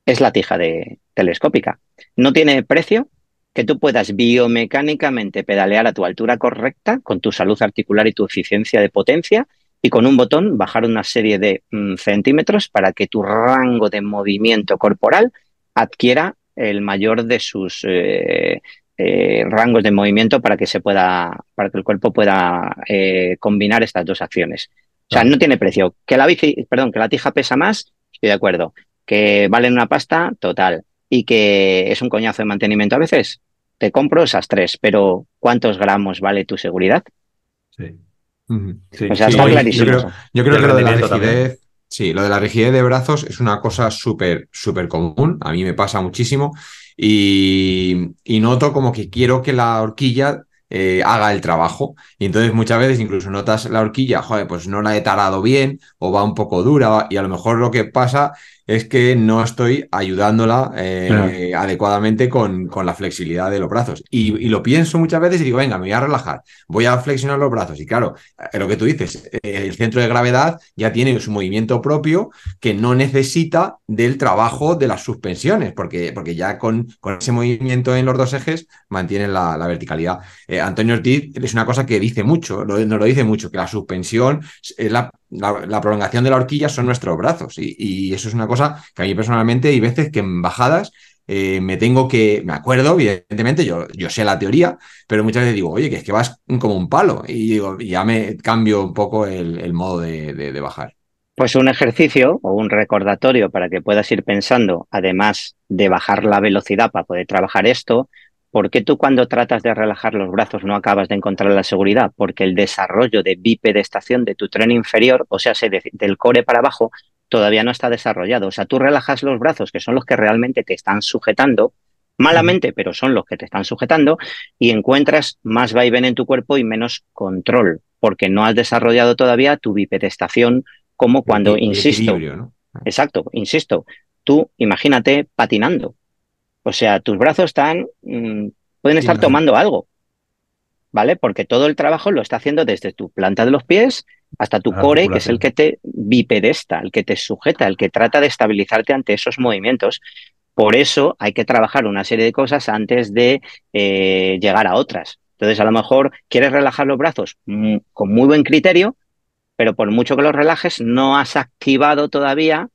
es la tija de, telescópica. No tiene precio que tú puedas biomecánicamente pedalear a tu altura correcta, con tu salud articular y tu eficiencia de potencia, y con un botón bajar una serie de mm, centímetros para que tu rango de movimiento corporal adquiera el mayor de sus eh, eh, rangos de movimiento para que se pueda, para que el cuerpo pueda eh, combinar estas dos acciones. O sea, no tiene precio. Que la bici, perdón, que la tija pesa más, estoy de acuerdo. Que vale una pasta, total. Y que es un coñazo de mantenimiento a veces, te compro esas tres, pero ¿cuántos gramos vale tu seguridad? Sí. O sea, está clarísimo. Yo creo, que lo de la rigidez, sí, lo de la rigidez de brazos es una cosa súper, súper común. A mí me pasa muchísimo. Y, y, noto como que quiero que la horquilla eh, haga el trabajo. Y entonces muchas veces incluso notas la horquilla, joder, pues no la he tarado bien o va un poco dura y a lo mejor lo que pasa es que no estoy ayudándola eh, adecuadamente con, con, la flexibilidad de los brazos. Y, lo pienso muchas veces y digo, venga, me voy a relajar, voy a flexionar los brazos. Y claro, eh, lo que tú dices, eh, el centro de gravedad ya tiene su movimiento propio que no necesita del trabajo de las suspensiones, porque, porque ya con, con ese movimiento en los dos ejes mantienen la, verticalidad. Antonio Ortiz es una cosa que dice mucho, nos lo dice mucho, que la suspensión es la la, prolongación de la horquilla son nuestros brazos. Y, eso es una cosa que a mí personalmente hay veces que en bajadas eh, me tengo que, me acuerdo, evidentemente, yo, yo sé la teoría, pero muchas veces digo, oye, que es que vas como un palo. Y digo, ya me cambio un poco el, modo de bajar. Pues un ejercicio o un recordatorio para que puedas ir pensando, además de bajar la velocidad para poder trabajar esto, ¿Por qué tú cuando tratas de relajar los brazos no acabas de encontrar la seguridad? Porque el desarrollo de bipedestación de tu tren inferior, o sea, del core para abajo, todavía no está desarrollado. O sea, tú relajas los brazos, que son los que realmente te están sujetando, malamente, pero son los que te están sujetando, y encuentras más vaivén en tu cuerpo y menos control, porque no has desarrollado todavía tu bipedestación como cuando, insisto, exacto, insisto, tú imagínate patinando. O sea, tus brazos están, mm, pueden estar tomando algo, ¿vale? Porque todo el trabajo lo está haciendo desde tu planta de los pies hasta tu core, que es el que te bipedesta, el que te sujeta, el que trata de estabilizarte ante esos movimientos. Por eso hay que trabajar una serie de cosas antes de eh, llegar a otras. Entonces, a lo mejor quieres relajar los brazos mm, con muy buen criterio, pero por mucho que los relajes, no has activado todavía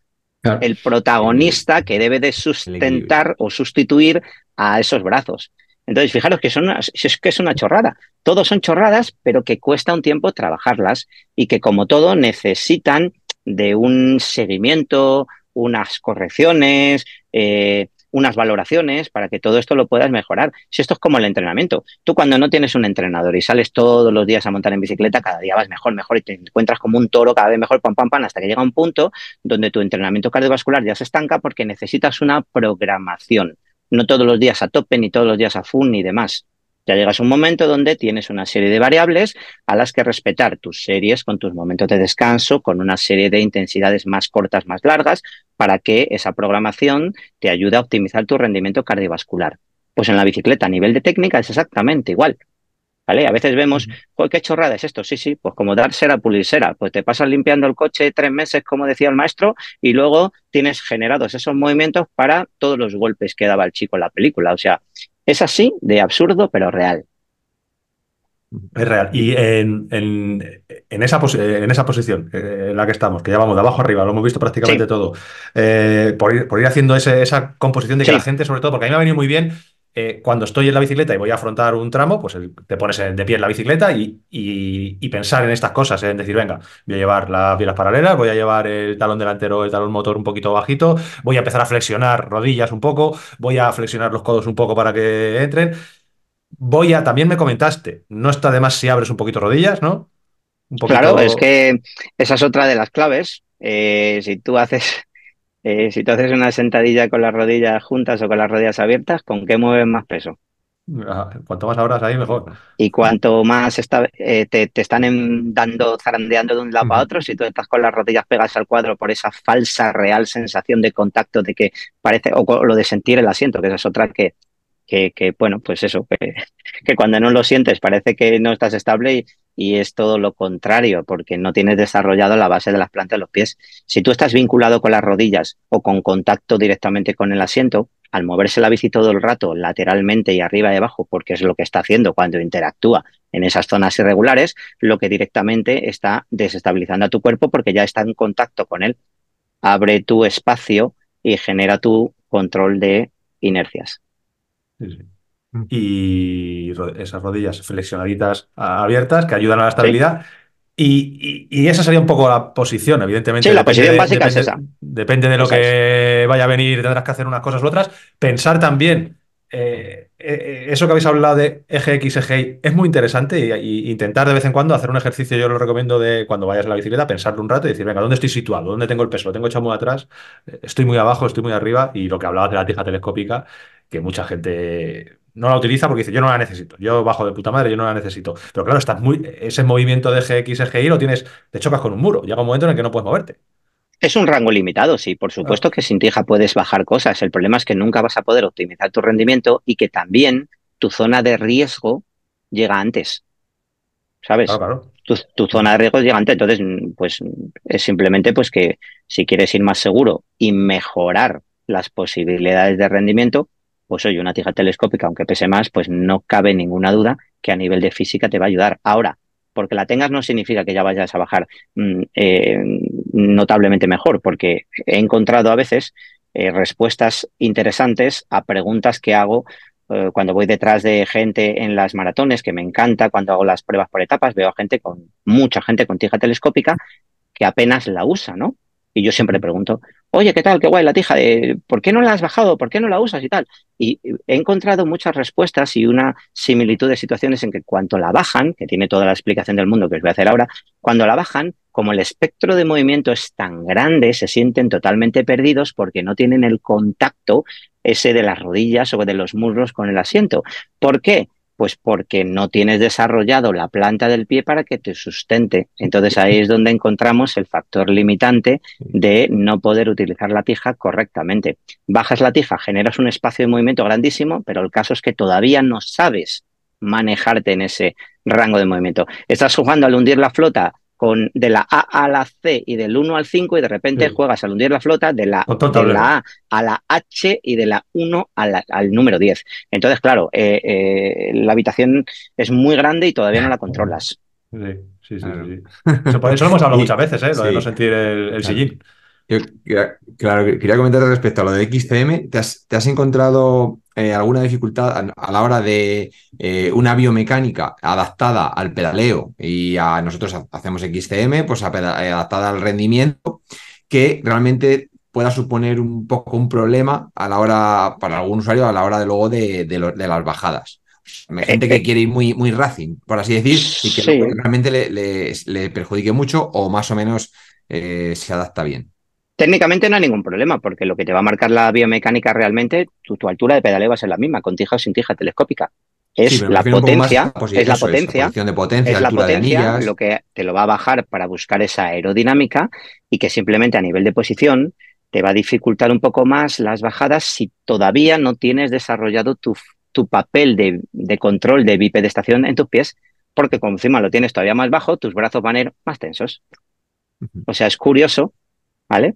el protagonista que debe de sustentar o sustituir a esos brazos. Entonces, fijaros que, son es que es una chorrada. Todos son chorradas, pero que cuesta un tiempo trabajarlas y que, como todo, necesitan de un seguimiento, unas correcciones, eh, unas valoraciones para que todo esto lo puedas mejorar. Si esto es como el entrenamiento, tú cuando no tienes un entrenador y sales todos los días a montar en bicicleta, cada día vas mejor, mejor y te encuentras como un toro cada vez mejor, pam, pam, pam, hasta que llega un punto donde tu entrenamiento cardiovascular ya se estanca porque necesitas una programación. No todos los días a tope, ni todos los días a full, ni demás. Ya llegas a un momento donde tienes una serie de variables a las que respetar tus series con tus momentos de descanso, con una serie de intensidades más cortas, más largas, para que esa programación te ayude a optimizar tu rendimiento cardiovascular. Pues en la bicicleta a nivel de técnica es exactamente igual. ¿Vale? A veces vemos, ¿qué chorrada es esto? Sí, sí, pues como dar cera, pulir cera. Pues te pasas limpiando el coche tres meses, como decía el maestro, y luego tienes generados esos movimientos para todos los golpes que daba el chico en la película. O sea, es así de absurdo, pero real. Es real. Y en, esa, en esa posición eh, en la que estamos, que ya vamos de abajo arriba, lo hemos visto prácticamente todo, eh, por, ir, por, ir, haciendo esa composición de que la gente, sobre todo, porque a mí me ha venido muy bien eh, cuando estoy en la bicicleta y voy a afrontar un tramo, pues te pones de pie en la bicicleta y, pensar en estas cosas, en decir, venga, voy a llevar las vías paralelas, voy a llevar el talón delantero, el talón motor un poquito bajito, voy a empezar a flexionar rodillas un poco, voy a flexionar los codos un poco para que entren. voy a, también me comentaste, no está de más si abres un poquito rodillas, ¿no? Claro, es que esa es otra de las claves. Eh, si tú haces eh, si tú haces una sentadilla con las rodillas juntas o con las rodillas abiertas, ¿con qué mueves más peso? Ah, cuanto más abras ahí, mejor. Y cuanto más eh, te, están dando, zarandeando de un lado a otro, si tú estás con las rodillas pegadas al cuadro por esa falsa, real sensación de contacto de que parece, o lo de sentir el asiento, que esa es otra que, que, bueno, pues eso, que, cuando no lo sientes parece que no estás estable y, es todo lo contrario, porque no tienes desarrollado la base de las plantas de los pies. Si tú estás vinculado con las rodillas o con contacto directamente con el asiento, al moverse la bici todo el rato lateralmente y arriba y abajo, porque es lo que está haciendo cuando interactúa en esas zonas irregulares, lo que directamente está desestabilizando a tu cuerpo porque ya está en contacto con él. Abre tu espacio y genera tu control de inercias. Mm. Y esas rodillas flexionaditas abiertas que ayudan a la estabilidad. Y, esa sería un poco la posición, evidentemente. Sí, la posición básica depende, es esa. Depende de lo que vaya a venir, tendrás que hacer unas cosas u otras. Pensar también, eh, eh, eso que habéis hablado de eje X, eje Y, es muy interesante y, intentar de vez en cuando hacer un ejercicio, yo lo recomiendo de cuando vayas a la bicicleta, pensarlo un rato y decir, venga, ¿dónde estoy situado? ¿Dónde tengo el peso? ¿Lo tengo echado muy atrás? ¿Estoy muy abajo? ¿Estoy muy arriba? Y lo que hablabas de la tija telescópica, que mucha gente no la utiliza porque dice, yo no la necesito, yo bajo de puta madre, yo no la necesito. Pero claro, estás muy, ese movimiento de GX, GI lo tienes, te chocas con un muro, llega un momento en el que no puedes moverte. Es un rango limitado, sí, por supuesto que sin tija puedes bajar cosas. El problema es que nunca vas a poder optimizar tu rendimiento y que también tu zona de riesgo llega antes. ¿Sabes? Claro, Tu, zona de riesgo llega antes. Entonces, pues es simplemente pues que si quieres ir más seguro y mejorar las posibilidades de rendimiento, pues oye, una tija telescópica, aunque pese más, pues no cabe ninguna duda que a nivel de física te va a ayudar. Ahora, porque la tengas no significa que ya vayas a bajar mm, eh, notablemente mejor, porque he encontrado a veces eh, respuestas interesantes a preguntas que hago eh, cuando voy detrás de gente en las maratones, que me encanta, cuando hago las pruebas por etapas, veo a gente con, mucha gente con tija telescópica que apenas la usa, ¿no? Y yo siempre pregunto, oye, ¿qué tal? Qué guay la tija, ¿por qué no la has bajado? ¿Por qué no la usas y tal? Y he encontrado muchas respuestas y una similitud de situaciones en que cuando la bajan, que tiene toda la explicación del mundo que os voy a hacer ahora, cuando la bajan, como el espectro de movimiento es tan grande, se sienten totalmente perdidos porque no tienen el contacto ese de las rodillas o de los muslos con el asiento. ¿Por qué? Pues porque no tienes desarrollado la planta del pie para que te sustente. Entonces ahí es donde encontramos el factor limitante de no poder utilizar la tija correctamente. Bajas la tija, generas un espacio de movimiento grandísimo, pero el caso es que todavía no sabes manejarte en ese rango de movimiento. Estás jugando al hundir la flota con de la A a la C y del 1 al 5 y de repente juegas al hundir la flota de la, la, A a la H y de la 1 al número 10. Entonces, claro, eh, eh, la habitación es muy grande y todavía no la controlas. Sí, sí, sí. Eso, por eso lo hemos hablado muchas veces, ¿eh? lo de no sentir el, sillín. Claro, quería comentar respecto a lo de XCM. ¿Te has, encontrado alguna dificultad a, la hora de una biomecánica adaptada al pedaleo y a nosotros hacemos XCM, pues adaptada al rendimiento, que realmente pueda suponer un poco un problema a la hora, para algún usuario, a la hora de luego de, de, las bajadas? Gente que quiere ir muy, muy racing, por así decir, y que realmente le, le, perjudique mucho o más o menos se adapta bien. Técnicamente no hay ningún problema, porque lo que te va a marcar la biomecánica realmente, tu, altura de pedaleo va a ser la misma, con tija o sin tija telescópica. Es la potencia, es la potencia, de potencia, es la potencia lo que te lo va a bajar para buscar esa aerodinámica y que simplemente a nivel de posición te va a dificultar un poco más las bajadas si todavía no tienes desarrollado tu, tu papel de, de, control de bipedestación en tus pies, porque como encima lo tienes todavía más bajo, tus brazos van a ir más tensos. O sea, es curioso, ¿vale?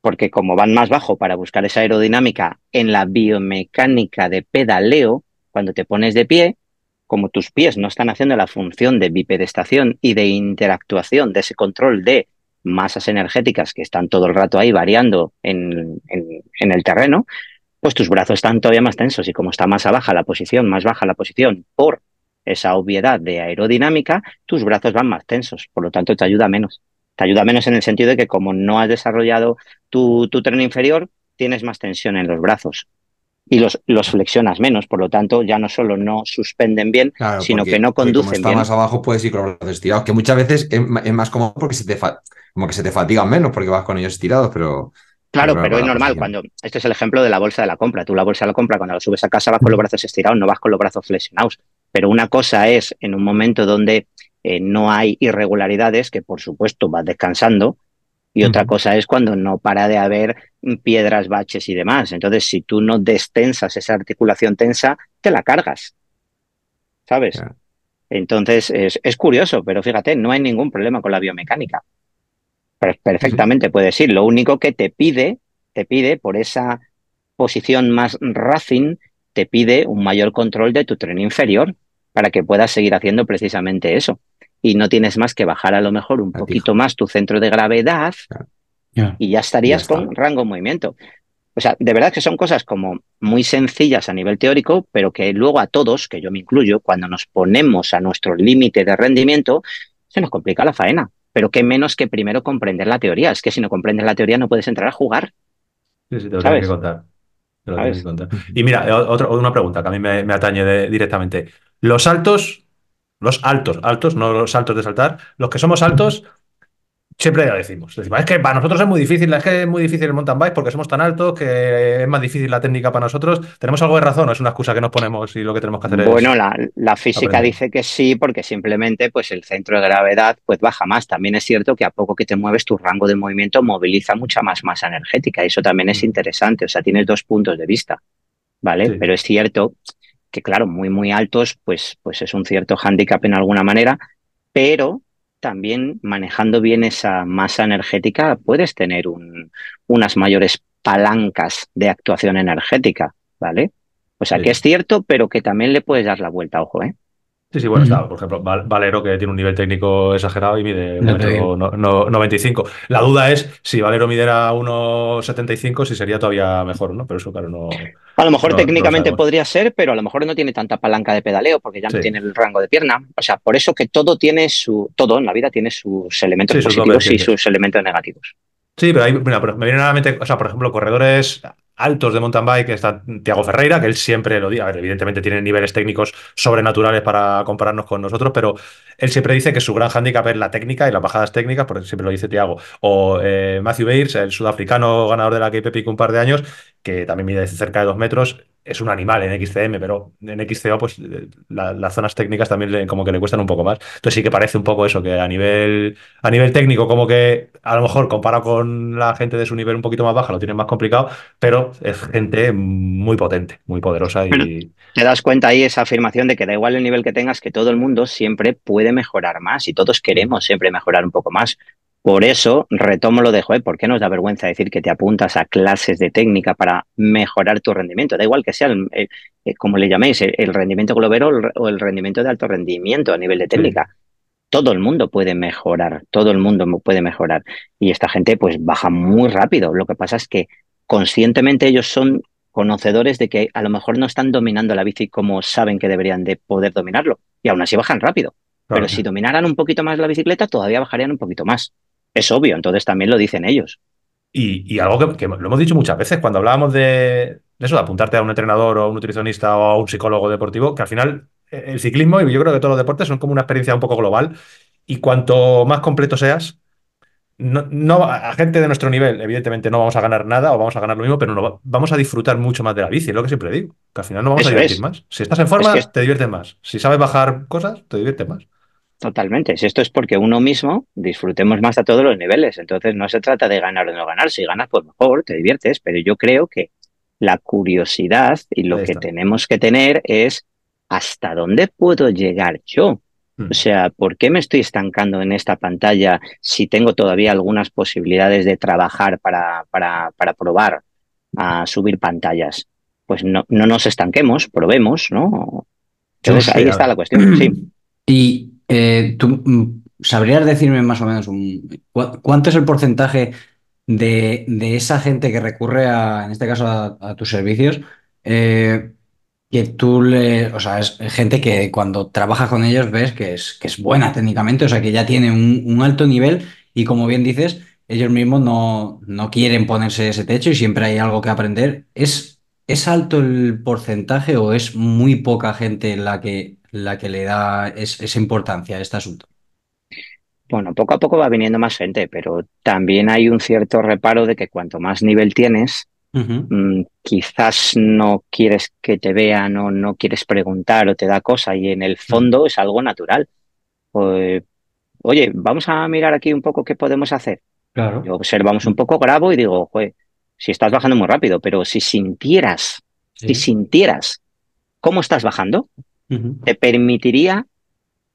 Porque como van más bajo para buscar esa aerodinámica en la biomecánica de pedaleo, cuando te pones de pie, como tus pies no están haciendo la función de bipedestación y de interactuación, de ese control de masas energéticas que están todo el rato ahí variando en, en, el terreno, pues tus brazos están todavía más tensos y como está más baja la posición, más baja la posición por esa obviedad de aerodinámica, tus brazos van más tensos, por lo tanto te ayuda menos. Te ayuda menos en el sentido de que como no has desarrollado tu, tu tren inferior, tienes más tensión en los brazos. y los, los flexionas menos. Por lo tanto, ya no solo no suspenden bien, sino que no conducen como está más abajo, puedes ir con los brazos estirados, que muchas veces es, más cómodo porque se te, como que se te fatigan menos porque vas con ellos estirados, pero... Claro, pero, es normal cuando. Este es el ejemplo de la bolsa de la compra. Tú la bolsa de la compra, cuando la subes a casa, vas con los brazos estirados, no vas con los brazos flexionados. Pero una cosa es en un momento donde eh, no hay irregularidades, que por supuesto vas descansando, y otra cosa es cuando no para de haber piedras, baches y demás. Entonces, si tú no destensas esa articulación tensa, te la cargas. ¿Sabes? Entonces, es, es, curioso, pero fíjate, no hay ningún problema con la biomecánica. Perfectamente puedes ir. Lo único que te pide, te pide por esa posición más racing, te pide un mayor control de tu tren inferior para que puedas seguir haciendo precisamente eso y no tienes más que bajar a lo mejor un poquito más tu centro de gravedad y ya estarías con rango de movimiento. O sea, de verdad que son cosas como muy sencillas a nivel teórico, pero que luego a todos, que yo me incluyo, cuando nos ponemos a nuestro límite de rendimiento, se nos complica la faena. Pero qué menos que primero comprender la teoría. Es que si no comprendes la teoría no puedes entrar a jugar. Sí, sí, te lo tengo que contar. Que contar. Y mira, otra, una pregunta que a mí me, atañe directamente. Los saltos los altos, altos, no los altos de saltar. Los que somos altos, siempre lo decimos. Decimos, es que para nosotros es muy difícil, es que es muy difícil el mountain bike porque somos tan altos que es más difícil la técnica para nosotros. ¿Tenemos algo de razón o es una excusa que nos ponemos y lo que tenemos que hacer es. Bueno, la, física dice que sí, porque simplemente pues, el centro de gravedad pues, baja más. También es cierto que a poco que te mueves, tu rango de movimiento moviliza mucha más masa energética. Eso también es mm. interesante. O sea, tienes dos puntos de vista. ¿Vale? Pero es cierto que claro, muy, muy altos, pues, pues es un cierto hándicap en alguna manera, pero también manejando bien esa masa energética puedes tener un, unas mayores palancas de actuación energética, ¿vale? O sea, que es cierto, pero que también le puedes dar la vuelta, ojo, ¿eh? Sí, sí, bueno, está, por ejemplo, Valero, que tiene un nivel técnico exagerado y mide 1,95. La duda es si Valero midiera 1,75, si sería todavía mejor, ¿no? Pero eso, claro, no. A lo mejor técnicamente podría ser, pero a lo mejor no tiene tanta palanca de pedaleo porque ya no tiene el rango de pierna. O sea, por eso que todo tiene su. Todo en la vida tiene sus elementos positivos y sus elementos negativos. Sí, pero, mira, me viene a la mente, o sea, por ejemplo, corredores altos de mountain bike está Tiago Ferreira, que él siempre lo dice. Evidentemente tiene niveles técnicos sobrenaturales para compararnos con nosotros, pero él siempre dice que su gran hándicap es la técnica y las bajadas técnicas, porque siempre lo dice Tiago. O eh, Matthew Bayers, el sudafricano ganador de la KPP un par de años, que también mide cerca de dos metros, es un animal en XCM, pero en XCO, pues eh, las zonas técnicas también como que le cuestan un poco más. Entonces sí que parece un poco eso, que a nivel, a nivel técnico, como que a lo mejor comparado con la gente de su nivel un poquito más baja, lo tienen más complicado, pero es gente muy potente, muy poderosa y. te das cuenta ahí esa afirmación de que da igual el nivel que tengas, que todo el mundo siempre puede mejorar más y todos queremos siempre mejorar un poco más. Por eso retomo lo de, joder, ¿por qué nos da vergüenza decir que te apuntas a clases de técnica para mejorar tu rendimiento? Da igual que sea, eh, como le llaméis, el, rendimiento globero o el rendimiento de alto rendimiento a nivel de técnica. Todo el mundo puede mejorar, todo el mundo puede mejorar. Y esta gente pues baja muy rápido. Lo que pasa es que conscientemente ellos son conocedores de que a lo mejor no están dominando la bici como saben que deberían de poder dominarlo. Y aún así bajan rápido. Pero si dominaran un poquito más la bicicleta, todavía bajarían un poquito más. Es obvio, entonces también lo dicen ellos. Y, algo que, lo hemos dicho muchas veces, cuando hablábamos de, eso, de apuntarte a un entrenador o a un nutricionista o a un psicólogo deportivo, que al final eh, el ciclismo y yo creo que todos los deportes son como una experiencia un poco global y cuanto más completo seas, no, a gente de nuestro nivel, evidentemente no vamos a ganar nada o vamos a ganar lo mismo, pero no, vamos a disfrutar mucho más de la bici, es lo que siempre digo, que al final no vamos a divertir más. Si estás en forma, te diviertes más. Si sabes bajar cosas, te diviertes más. Totalmente. Si esto es porque uno mismo disfrutemos más a todos los niveles. Entonces no se trata de ganar o no ganar. Si ganas, pues mejor, te diviertes. Pero yo creo que la curiosidad y lo que tenemos que tener es hasta dónde puedo llegar yo. Hmm. O sea, ¿por qué me estoy estancando en esta pantalla si tengo todavía algunas posibilidades de trabajar para, para, para probar a subir pantallas? Pues no, no nos estanquemos, probemos, ¿no? Entonces ahí está la cuestión, sí. Y eh, ¿Tú mm, sabrías decirme más o menos cuánto es el porcentaje de, esa gente que recurre a, en este caso, a, tus servicios? Eh, que tú le, o sea, es gente que cuando trabajas con ellos ves que es, que es buena técnicamente, o sea, que ya tiene un, alto nivel y como bien dices, ellos mismos no, no, quieren ponerse ese techo y siempre hay algo que aprender. ¿Es, ¿Es alto el porcentaje o es muy poca gente la que, la que le da esa importancia a este asunto? Bueno, poco a poco va viniendo más gente, pero también hay un cierto reparo de que cuanto más nivel tienes, mm, quizás no quieres que te vean o no quieres preguntar o te da cosa y en el fondo es algo natural. Pues, oye, vamos a mirar aquí un poco qué podemos hacer. Claro. observamos un poco, grabo y digo, joder, si estás bajando muy rápido, pero si sintieras, si sintieras cómo estás bajando, te permitiría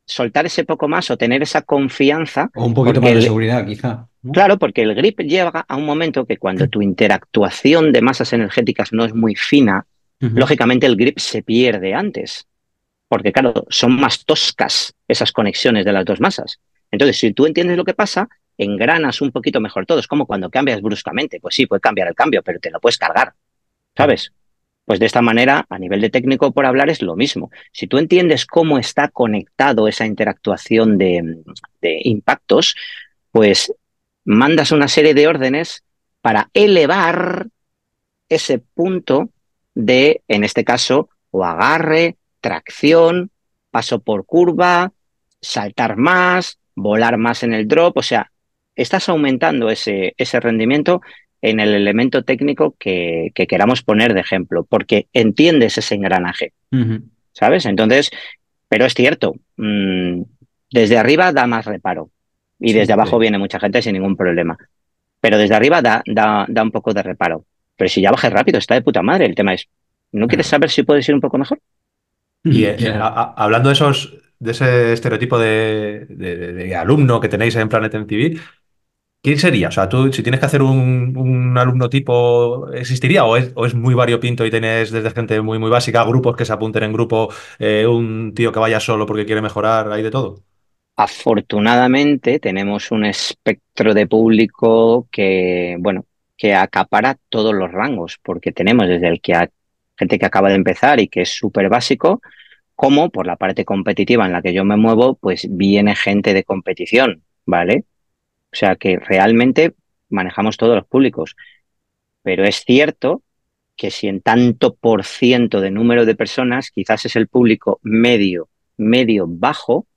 soltar ese poco más o tener esa confianza. O un poquito más de seguridad, quizá. Claro, porque el grip llega a un momento que cuando tu interactuación de masas energéticas no es muy fina, lógicamente el grip se pierde antes. Porque, claro, son más toscas esas conexiones de las dos masas. Entonces, si tú entiendes lo que pasa, engranas un poquito mejor todo. Es como cuando cambias bruscamente. Pues sí, puede cambiar el cambio, pero te lo puedes cargar. ¿Sabes? Pues de esta manera, a nivel de técnico por hablar, es lo mismo. Si tú entiendes cómo está conectado esa interactuación de, impactos, pues mandas una serie de órdenes para elevar ese punto de, en este caso, o agarre, tracción, paso por curva, saltar más, volar más en el drop, o sea, estás aumentando ese, ese rendimiento en el elemento técnico que, queramos poner de ejemplo, porque entiendes ese engranaje, ¿sabes? Entonces, pero es cierto, mm, desde arriba da más reparo y desde abajo viene mucha gente sin ningún problema, pero desde arriba da, da, da un poco de reparo. Pero si ya bajas rápido, está de puta madre. El tema es, ¿no quieres saber si puedes ir un poco mejor? Y eh, hablando de esos, de ese estereotipo de, de, alumno que tenéis en Planet MTV, ¿Quién sería? O sea, tú, si tienes que hacer un, alumno tipo, ¿existiría? ¿O es, muy variopinto y tienes desde gente muy, muy básica, grupos que se apunten en grupo, eh, un tío que vaya solo porque quiere mejorar, hay de todo? Afortunadamente tenemos un espectro de público que, bueno, que acapara todos los rangos, porque tenemos desde el que a gente que acaba de empezar y que es súper básico, como por la parte competitiva en la que yo me muevo, pues viene gente de competición, ¿vale? O sea que realmente manejamos todos los públicos. Pero es cierto que si en tanto por ciento de número de personas, quizás es el público medio, medio bajo,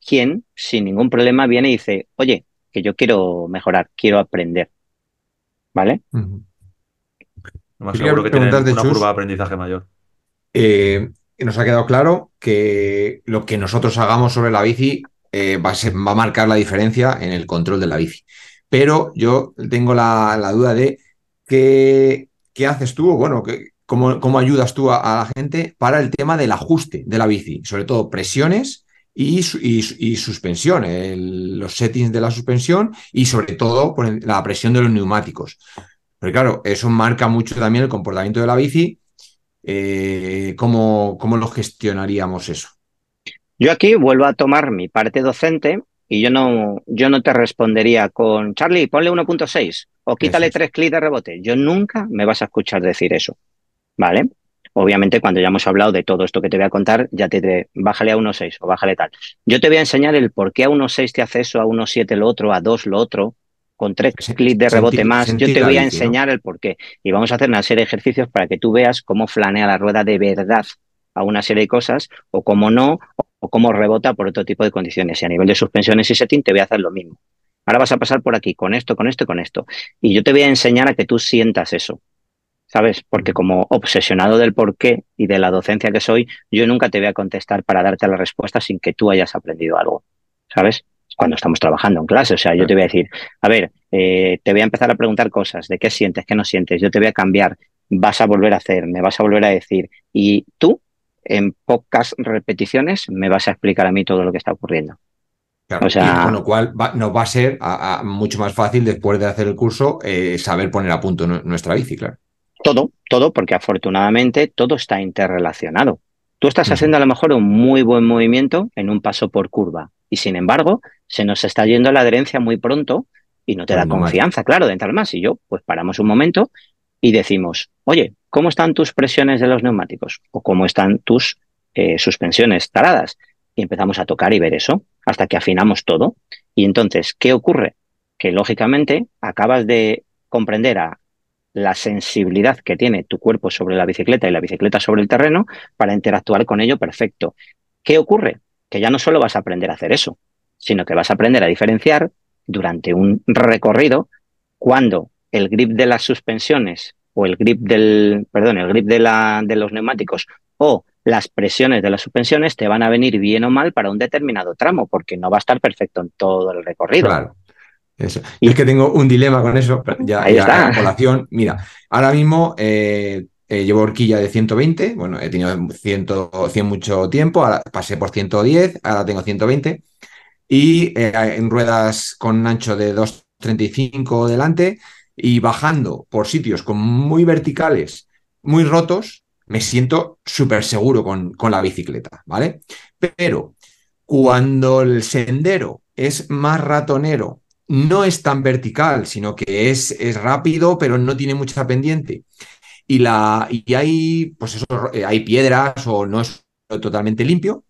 quien sin ningún problema viene y dice, oye, que yo quiero mejorar, quiero aprender. ¿Vale? Más seguro que tienen una curva de aprendizaje mayor. Eh, nos ha quedado claro que lo que nosotros hagamos sobre la bici eh, va, a marcar la diferencia en el control de la bici. Pero yo tengo la, duda de qué, haces tú, bueno, cómo, cómo, ayudas tú a, la gente para el tema del ajuste de la bici, sobre todo presiones y, y, suspensión, los settings de la suspensión y sobre todo la presión de los neumáticos. Pero claro, eso marca mucho también el comportamiento de la bici. Eh, ¿cómo, ¿Cómo lo gestionaríamos eso? Yo aquí vuelvo a tomar mi parte docente y yo no, yo no te respondería con Charlie, ponle 1.6 o quítale tres clics de rebote. Yo nunca me vas a escuchar decir eso. ¿Vale? Obviamente, cuando ya hemos hablado de todo esto que te voy a contar, ya te diré, bájale a 1.6 o bájale tal. Yo te voy a enseñar el por qué a 1.6 te hace eso, a 1.7 lo otro, a 2 lo otro, con tres clics de rebote más. Yo te voy a enseñar el por qué. Y vamos a hacer una serie de ejercicios para que tú veas cómo flanea la rueda de verdad a una serie de cosas, o cómo no, o cómo rebota por otro tipo de condiciones. Y a nivel de suspensiones y setting te voy a hacer lo mismo. Ahora vas a pasar por aquí con esto, con esto y con esto. Y yo te voy a enseñar a que tú sientas eso. ¿Sabes? Porque como obsesionado del por qué y de la docencia que soy, yo nunca te voy a contestar para darte la respuesta sin que tú hayas aprendido algo. ¿Sabes? Cuando estamos trabajando en clase. O sea, yo te voy a decir, a ver, eh, te voy a empezar a preguntar cosas de qué sientes, qué no sientes. Yo te voy a cambiar, vas a volver a hacer, me vas a volver a decir. Y tú en pocas repeticiones me vas a explicar a mí todo lo que está ocurriendo. o sea, con lo cual nos va a ser mucho más fácil después de hacer el curso eh, saber poner a punto nuestra bici, claro. Todo, todo, porque afortunadamente todo está interrelacionado. Tú estás haciendo a lo mejor un muy buen movimiento en un paso por curva y sin embargo se nos está yendo la adherencia muy pronto y no te da confianza, claro, de entrar más. Y yo, pues paramos un momento y decimos, oye, ¿cómo están tus presiones de los neumáticos? ¿O cómo están tus eh, suspensiones taradas? Y empezamos a tocar y ver eso hasta que afinamos todo. Y entonces, ¿qué ocurre? Que lógicamente acabas de comprender a la sensibilidad que tiene tu cuerpo sobre la bicicleta y la bicicleta sobre el terreno para interactuar con ello perfecto. ¿Qué ocurre? Que ya no solo vas a aprender a hacer eso, sino que vas a aprender a diferenciar durante un recorrido cuando el grip de las suspensiones o el grip del, perdón, el grip de, la, de los neumáticos o las presiones de las suspensiones te van a venir bien o mal para un determinado tramo, porque no va a estar perfecto en todo el recorrido. Claro. Eso. Y es que tengo un dilema con eso. Ya, Ahí está. colación. Mira, ahora mismo eh, eh, llevo horquilla de 120. Bueno, he tenido 100, 100 mucho tiempo. Ahora pasé por 110. Ahora tengo 120. Y eh, en ruedas con ancho de 235 delante y bajando por sitios con muy verticales, muy rotos, me siento súper seguro con, con la bicicleta, ¿vale? Pero cuando el sendero es más ratonero, no es tan vertical, sino que es, es rápido, pero no tiene mucha pendiente. Y, la, y hay, pues eso, eh, hay piedras o no es totalmente limpio.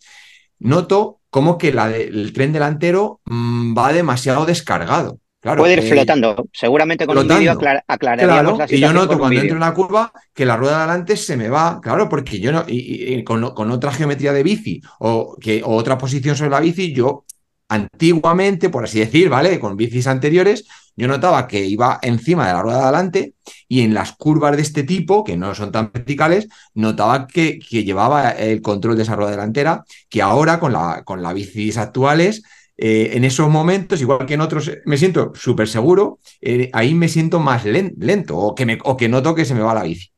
Noto como que la el tren delantero mm, va demasiado descargado. Puede ir flotando. Seguramente con un vídeo aclararíamos la Y yo noto cuando entro en la curva que la rueda de adelante se me va, claro, porque yo no, y, con, otra geometría de bici o, que, otra posición sobre la bici, yo antiguamente, por así decir, ¿vale? Con bicis anteriores, yo notaba que iba encima de la rueda de adelante y en las curvas de este tipo, que no son tan verticales, notaba que, que llevaba el control de esa rueda delantera, que ahora con, la, con las bicis actuales eh, en esos momentos, igual que en otros, me siento súper seguro, eh, ahí me siento más lento o que, me, o que noto que se me va la bici.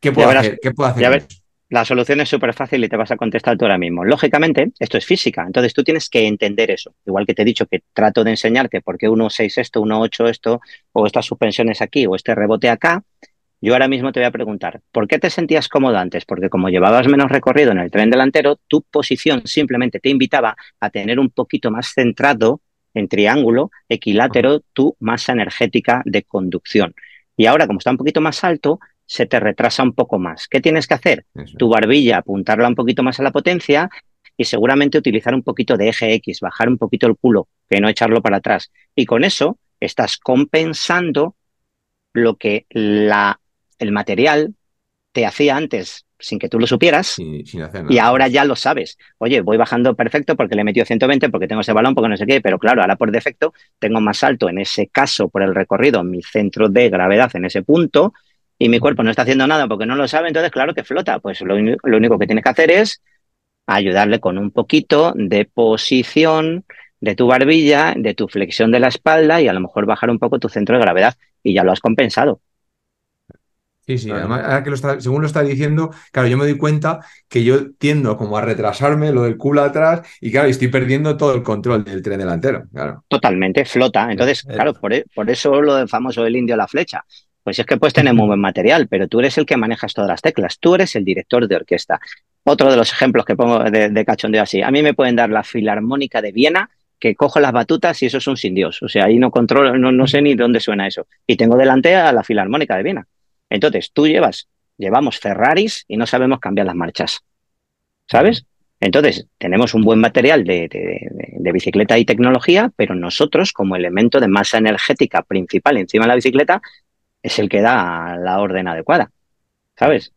¿Qué puedo hacer? ¿Qué puedo hacer? la solución es súper fácil y te vas a contestar tú ahora mismo. Lógicamente, esto es física, entonces tú tienes que entender eso. Igual que te he dicho que trato de enseñarte por qué 1.6 esto, 1.8 esto, o estas suspensiones aquí, o este rebote acá, yo ahora mismo te voy a preguntar, ¿por qué te sentías cómodo antes? Porque como llevabas menos recorrido en el tren delantero, tu posición simplemente te invitaba a tener un poquito más centrado en triángulo, equilátero, tu masa energética de conducción. Y ahora, como está un poquito más alto, se te retrasa un poco más. ¿Qué tienes que hacer? Tu barbilla, apuntarla un poquito más a la potencia y seguramente utilizar un poquito de eje X, bajar un poquito el culo, que no echarlo para atrás. Y con eso estás compensando lo que la el material te hacía antes sin que tú lo supieras y ahora ya lo sabes. Oye, voy bajando perfecto porque le he metido 120, porque tengo ese balón, porque no sé qué, pero claro, ahora por defecto tengo más alto en ese caso por el recorrido, mi centro de gravedad en ese punto y mi cuerpo no está haciendo nada porque no lo sabe, entonces claro que flota. Pues lo, lo único que tienes que hacer es ayudarle con un poquito de posición de tu barbilla, de tu flexión de la espalda y a lo mejor bajar un poco tu centro de gravedad y ya lo has compensado. Sí, sí, además, ahora que lo está, según lo está diciendo, claro, yo me doy cuenta que yo tiendo como a retrasarme lo del culo atrás y claro, estoy perdiendo todo el control del tren delantero, claro. Totalmente, flota. Entonces, claro, por, e, por eso lo del famoso del indio a la flecha. Pues es que puedes tener muy buen material, pero tú eres el que manejas todas las teclas, tú eres el director de orquesta. Otro de los ejemplos que pongo de, de cachondeo así, a mí me pueden dar la filarmónica de Viena, que cojo las batutas y eso es un sin Dios. O sea, ahí no controlo, no, no sé ni dónde suena eso. Y tengo delante a la filarmónica de Viena. Entonces, tú llevas, llevamos Ferraris y no sabemos cambiar las marchas. ¿Sabes? Entonces, tenemos un buen material de, bicicleta y tecnología, pero nosotros, como elemento de masa energética principal encima de la bicicleta, es el que da la orden adecuada. ¿Sabes?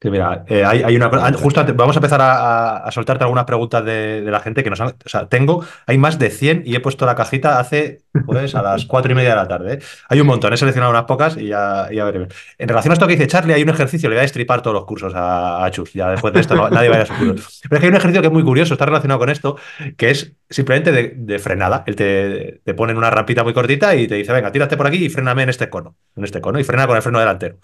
Sí, mira, eh, hay, una justo vamos a empezar a, soltarte algunas preguntas de, la gente que nos han. O sea, tengo, hay más de 100 y he puesto la cajita hace, pues, a las cuatro y media de la tarde. ¿eh? Hay un montón, he seleccionado unas pocas y ya, ya veremos. En relación a esto que dice Charlie, hay un ejercicio, le voy a destripar todos los cursos a, Chus. Ya después de esto nadie vaya a curso. Pero es que hay un ejercicio que es muy curioso, está relacionado con esto, que es simplemente de, frenada. Él te, te pone una rampita muy cortita y te dice, venga, tírate por aquí y fréname en este cono. En este cono, y frena con el freno delantero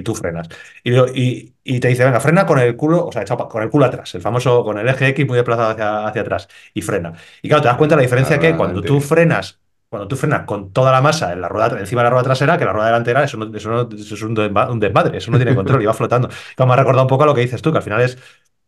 y tú frenas. Y, y, te dice, venga, frena con el culo, o sea, con el culo atrás, el famoso con el eje X muy desplazado hacia, hacia atrás y frena. Y claro, te das cuenta de la diferencia que cuando tú frenas, cuando tú frenas con toda la masa en la rueda, encima de la rueda trasera, que la rueda delantera, eso, no, eso, es un desmadre, eso no tiene control y va flotando. Como me ha recordado un poco a lo que dices tú, que al final es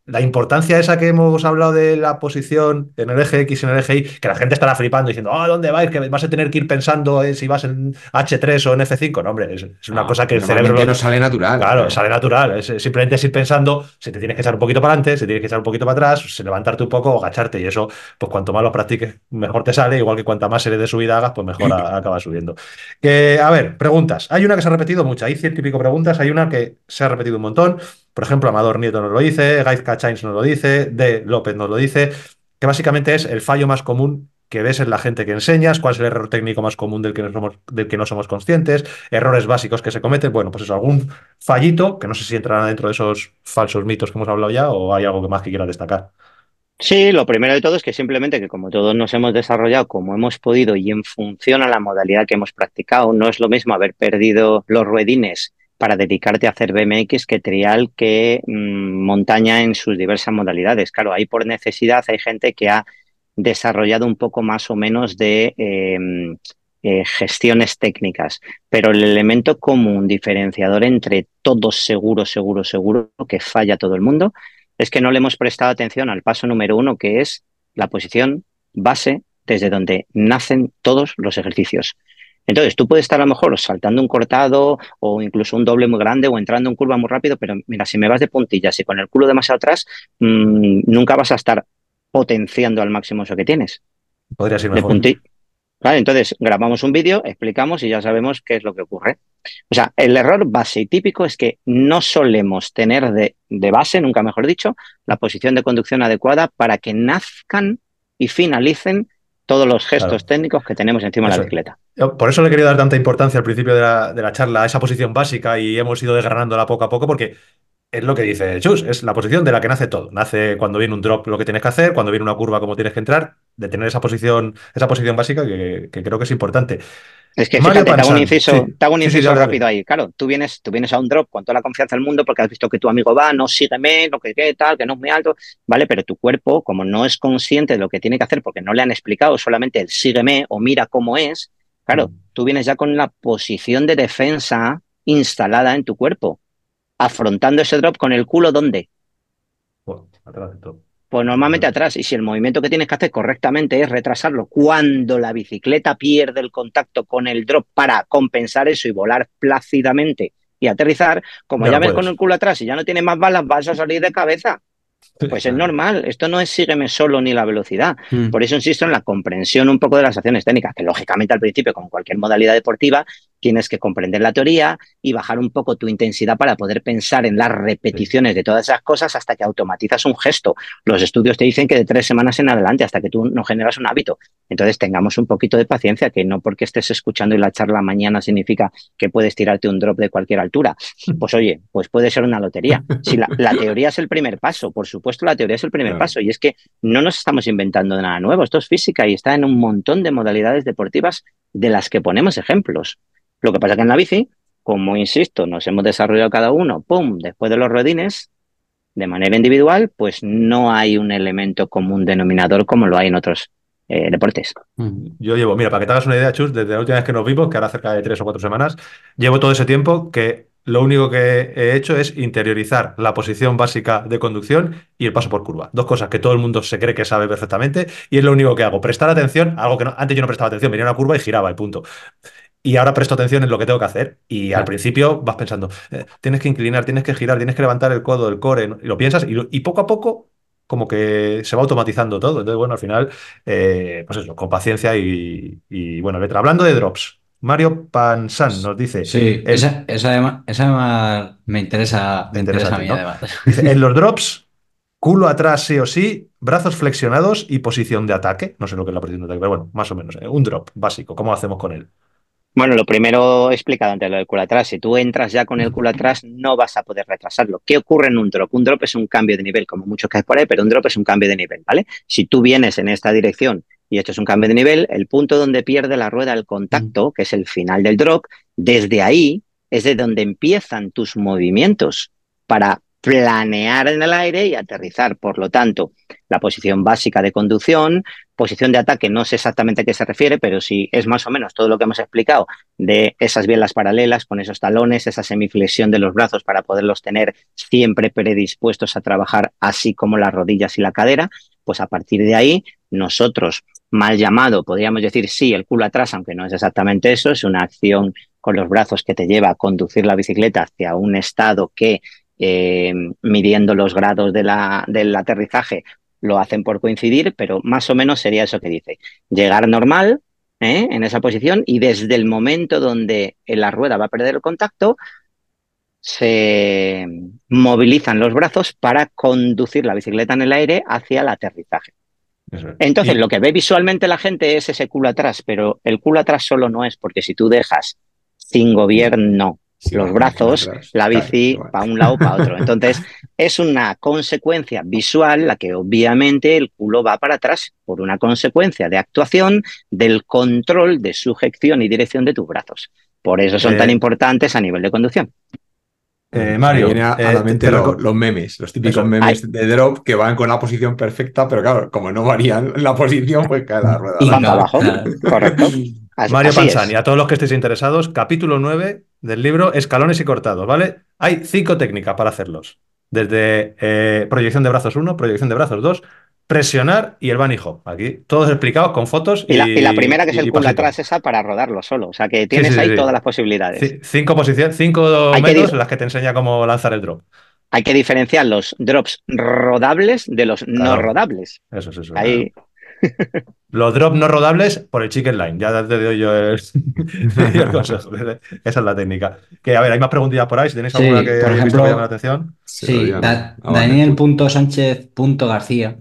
la importancia esa que hemos hablado de la posición en el eje X y en el eje Y, que la gente estará flipando diciendo, ah, ¿dónde vais? Que vas a tener que ir pensando si vas en H3 o en F5. No, hombre, es, una cosa que el cerebro. no sale natural. Claro, sale natural. Es, simplemente es ir pensando si te tienes que echar un poquito para adelante, si tienes que echar un poquito para atrás, levantarte un poco o agacharte. Y eso, pues cuanto más lo practiques, mejor te sale. Igual que cuanta más serie de subida hagas, pues mejor acaba subiendo. Que, a ver, preguntas. Hay una que se ha repetido mucho. Hay ciento y pico preguntas. Hay una que se ha repetido un montón. Por ejemplo, Amador Nieto nos lo dice, Guy Cachains nos lo dice, De López nos lo dice, que básicamente es el fallo más común que ves en la gente que enseñas, cuál es el error técnico más común del que no somos, del que no somos conscientes, errores básicos que se cometen, bueno, pues eso, algún fallito, que no sé si entrará dentro de esos falsos mitos que hemos hablado ya o hay algo más que quiera destacar. Sí, lo primero de todo es que simplemente que como todos nos hemos desarrollado como hemos podido y en función a la modalidad que hemos practicado, no es lo mismo haber perdido los ruedines para dedicarte a hacer BMX que trial que mm, montaña en sus diversas modalidades. Claro, ahí por necesidad hay gente que ha desarrollado un poco más o menos de em, eh, gestiones técnicas, pero el elemento común diferenciador entre todos seguro, seguro, seguro que falla todo el mundo es que no le hemos prestado atención al paso número uno, que es la posición base desde donde nacen todos los ejercicios. Entonces, tú puedes estar a lo mejor saltando un cortado o incluso un doble muy grande o entrando en curva muy rápido, pero mira, si me vas de puntillas y con el culo demasiado atrás, mm, nunca vas a estar potenciando al máximo eso que tienes. Podría ser mejor. Vale, entonces, grabamos un vídeo, explicamos y ya sabemos qué es lo que ocurre. O sea, el error base y típico es que no solemos tener de, de base, nunca mejor dicho, la posición de conducción adecuada para que nazcan y finalicen todos los gestos técnicos que tenemos encima de la bicicleta. Por eso le he querido dar tanta importancia al principio de la, charla a esa posición básica y hemos ido desgranándola poco a poco porque es lo que dice Chus, es la posición de la que nace todo. Nace cuando viene un drop lo que tienes que hacer, cuando viene una curva como tienes que entrar, de tener esa posición, esa posición básica que creo que es importante. Es que fíjate, te hago un inciso, te hago un inciso rápido ahí. Claro, tú vienes, tú vienes a un drop con toda la confianza del mundo porque has visto que tu amigo va, no sígueme, lo que qué, tal, que no es muy alto, ¿vale? Pero tu cuerpo, como no es consciente de lo que tiene que hacer porque no le han explicado solamente el sígueme o mira cómo es, claro, mm. tú vienes ya con la posición de defensa instalada en tu cuerpo, afrontando ese drop con el culo ¿dónde? Bueno, atrás de todo. Pues normalmente atrás, y si el movimiento que tienes que hacer correctamente es retrasarlo cuando la bicicleta pierde el contacto con el drop para compensar eso y volar plácidamente y aterrizar, como ya, ves con el culo atrás y ya no tienes más balas, vas a salir de cabeza. Pues es normal, esto no es sígueme solo ni la velocidad. Mm. Por eso insisto en la comprensión un poco de las acciones técnicas, que lógicamente al principio, como cualquier modalidad deportiva, tienes que comprender la teoría y bajar un poco tu intensidad para poder pensar en las repeticiones de todas esas cosas hasta que automatizas un gesto. Los estudios te dicen que de tres semanas en adelante, hasta que tú no generas un hábito. Entonces tengamos un poquito de paciencia, que no porque estés escuchando y la charla mañana significa que puedes tirarte un drop de cualquier altura. Pues oye, pues puede ser una lotería. Si la, teoría es el primer paso, por supuesto la teoría es el primer paso y es que no nos estamos inventando nada nuevo, esto es física y está en un montón de modalidades deportivas de las que ponemos ejemplos. Lo que pasa que en la bici, como insisto, nos hemos desarrollado cada uno, ¡pum!, después de los rodines, de manera individual, pues no hay un elemento común denominador como lo hay en otros eh, deportes. Yo llevo, mira, para que te hagas una idea, Chus, desde la última vez que nos vimos, que ahora cerca de tres o cuatro semanas, llevo todo ese tiempo que lo único que he hecho es interiorizar la posición básica de conducción y el paso por curva. Dos cosas que todo el mundo se cree que sabe perfectamente y es lo único que hago. Prestar atención, algo que antes yo no prestaba atención, venía una curva y giraba y punto y ahora presto atención en lo que tengo que hacer. Y al principio vas pensando, eh, tienes que inclinar, tienes que girar, tienes que levantar el codo, el core, y lo piensas, y, poco a poco como que se va automatizando todo. Entonces, bueno, al final, eh, pues eso, con paciencia y, bueno, letra. Hablando de drops, Mario Pansan nos dice. Sí, esa, además, me interesa, me interesa, a mí, además. en los drops, culo atrás sí o sí, brazos flexionados y posición de ataque. No sé lo que es la posición de ataque, pero bueno, más o menos. ¿eh? Un drop básico. ¿Cómo hacemos con él? Bueno, lo primero explicado antes lo del culo atrás. Si tú entras ya con el culo atrás, no vas a poder retrasarlo. ¿Qué ocurre en un drop? Un drop es un cambio de nivel, como muchos que por ahí, pero un drop es un cambio de nivel, ¿vale? Si tú vienes en esta dirección y esto es un cambio de nivel, el punto donde pierde la rueda el contacto, que es el final del drop, desde ahí es de donde empiezan tus movimientos para planear en el aire y aterrizar. Por lo tanto, la posición básica de conducción, posición de ataque, no sé exactamente a qué se refiere, pero sí es más o menos todo lo que hemos explicado de esas bielas paralelas con esos talones, esa semiflexión de los brazos para poderlos tener siempre predispuestos a trabajar, así como las rodillas y la cadera. Pues a partir de ahí, nosotros, mal llamado, podríamos decir sí, el culo atrás, aunque no es exactamente eso, es una acción con los brazos que te lleva a conducir la bicicleta hacia un estado que eh, midiendo los grados de la, del aterrizaje, lo hacen por coincidir, pero más o menos sería eso que dice. Llegar normal ¿eh? en esa posición y desde el momento donde la rueda va a perder el contacto, se movilizan los brazos para conducir la bicicleta en el aire hacia el aterrizaje. Entonces, lo que ve visualmente la gente es ese culo atrás, pero el culo atrás solo no es porque si tú dejas sin gobierno los brazos, la bici para un lado para otro. Entonces, es una consecuencia visual la que obviamente el culo va para atrás por una consecuencia de actuación del control de sujeción y dirección de tus brazos. Por eso son tan eh, importantes a nivel de conducción. Eh, Mario, viene a, la eh, mente los, memes, los típicos memes de drop que van con la posición perfecta, pero claro, como no varían la posición, pues cae la rueda. Y van para abajo, correcto. Mario Panzani, a todos los que estéis interesados, capítulo 9 del libro Escalones y cortados, ¿vale? Hay cinco técnicas para hacerlos. Desde eh, proyección de brazos 1, proyección de brazos 2, presionar y el bunny hop. Aquí todos explicados con fotos. Y, la, primera que es el pull atrás esa para rodarlo solo. O sea que tienes ahí todas las posibilidades. cinco posiciones, cinco métodos en las que te enseña cómo lanzar el drop. Hay que diferenciar los drops rodables de los no rodables. Eso es eso. Ahí, los drops no rodables por el chicken line. Ya te doy yo el, consejo. Esa es la técnica. Que a ver, hay más preguntillas por ahí. Si tenéis alguna que, por ejemplo, llame la atención. Sí, da, Daniel.sánchez.garcía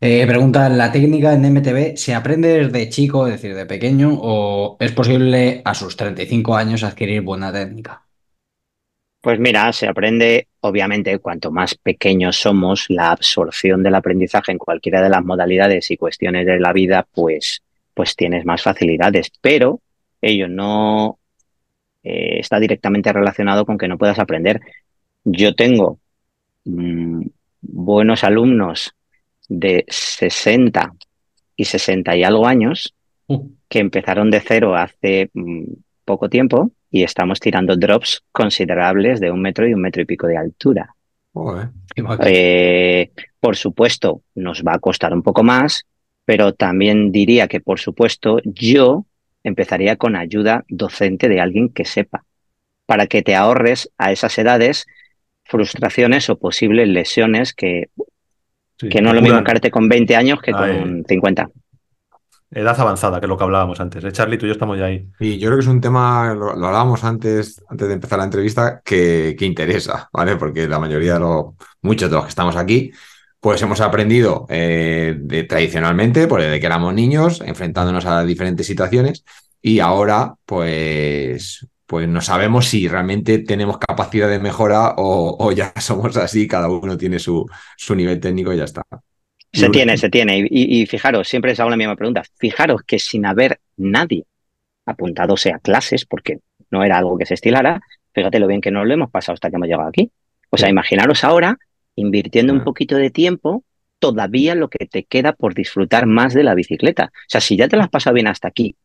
eh, pregunta: ¿la técnica en MTB se aprende desde chico, es decir, de pequeño, o es posible a sus 35 años adquirir buena técnica? Pues mira, se aprende, obviamente, cuanto más pequeños somos, la absorción del aprendizaje en cualquiera de las modalidades y cuestiones de la vida, pues, pues tienes más facilidades. Pero ello no eh, está directamente relacionado con que no puedas aprender. Yo tengo mm, buenos alumnos de 60 y 60 y algo años uh. que empezaron de cero hace mm, poco tiempo y estamos tirando drops considerables de un metro y un metro y pico de altura. Eh, por supuesto, nos va a costar un poco más, pero también diría que, por supuesto, yo empezaría con ayuda docente de alguien que sepa, para que te ahorres a esas edades frustraciones o posibles lesiones que, que no es lo mismo caerte con 20 años que con 50 edad avanzada, que es lo que hablábamos antes. ¿Eh, Charlie, tú y yo estamos ya ahí. Y yo creo que es un tema, lo, hablábamos antes, antes de empezar la entrevista, que, que, interesa, ¿vale? Porque la mayoría de los, muchos de los que estamos aquí, pues hemos aprendido eh, tradicionalmente, pues desde que éramos niños, enfrentándonos a diferentes situaciones, y ahora, pues, pues no sabemos si realmente tenemos capacidad de mejora o, o ya somos así, cada uno tiene su, su nivel técnico y ya está. Se tiene, se tiene. Y, fijaros, siempre les hago la misma pregunta. Fijaros que sin haber nadie apuntado a clases, porque no era algo que se estilara, fíjate lo bien que nos lo hemos pasado hasta que hemos llegado aquí. O sea, imaginaros ahora, invirtiendo un poquito de tiempo, todavía lo que te queda por disfrutar más de la bicicleta. O sea, si ya te la has pasado bien hasta aquí,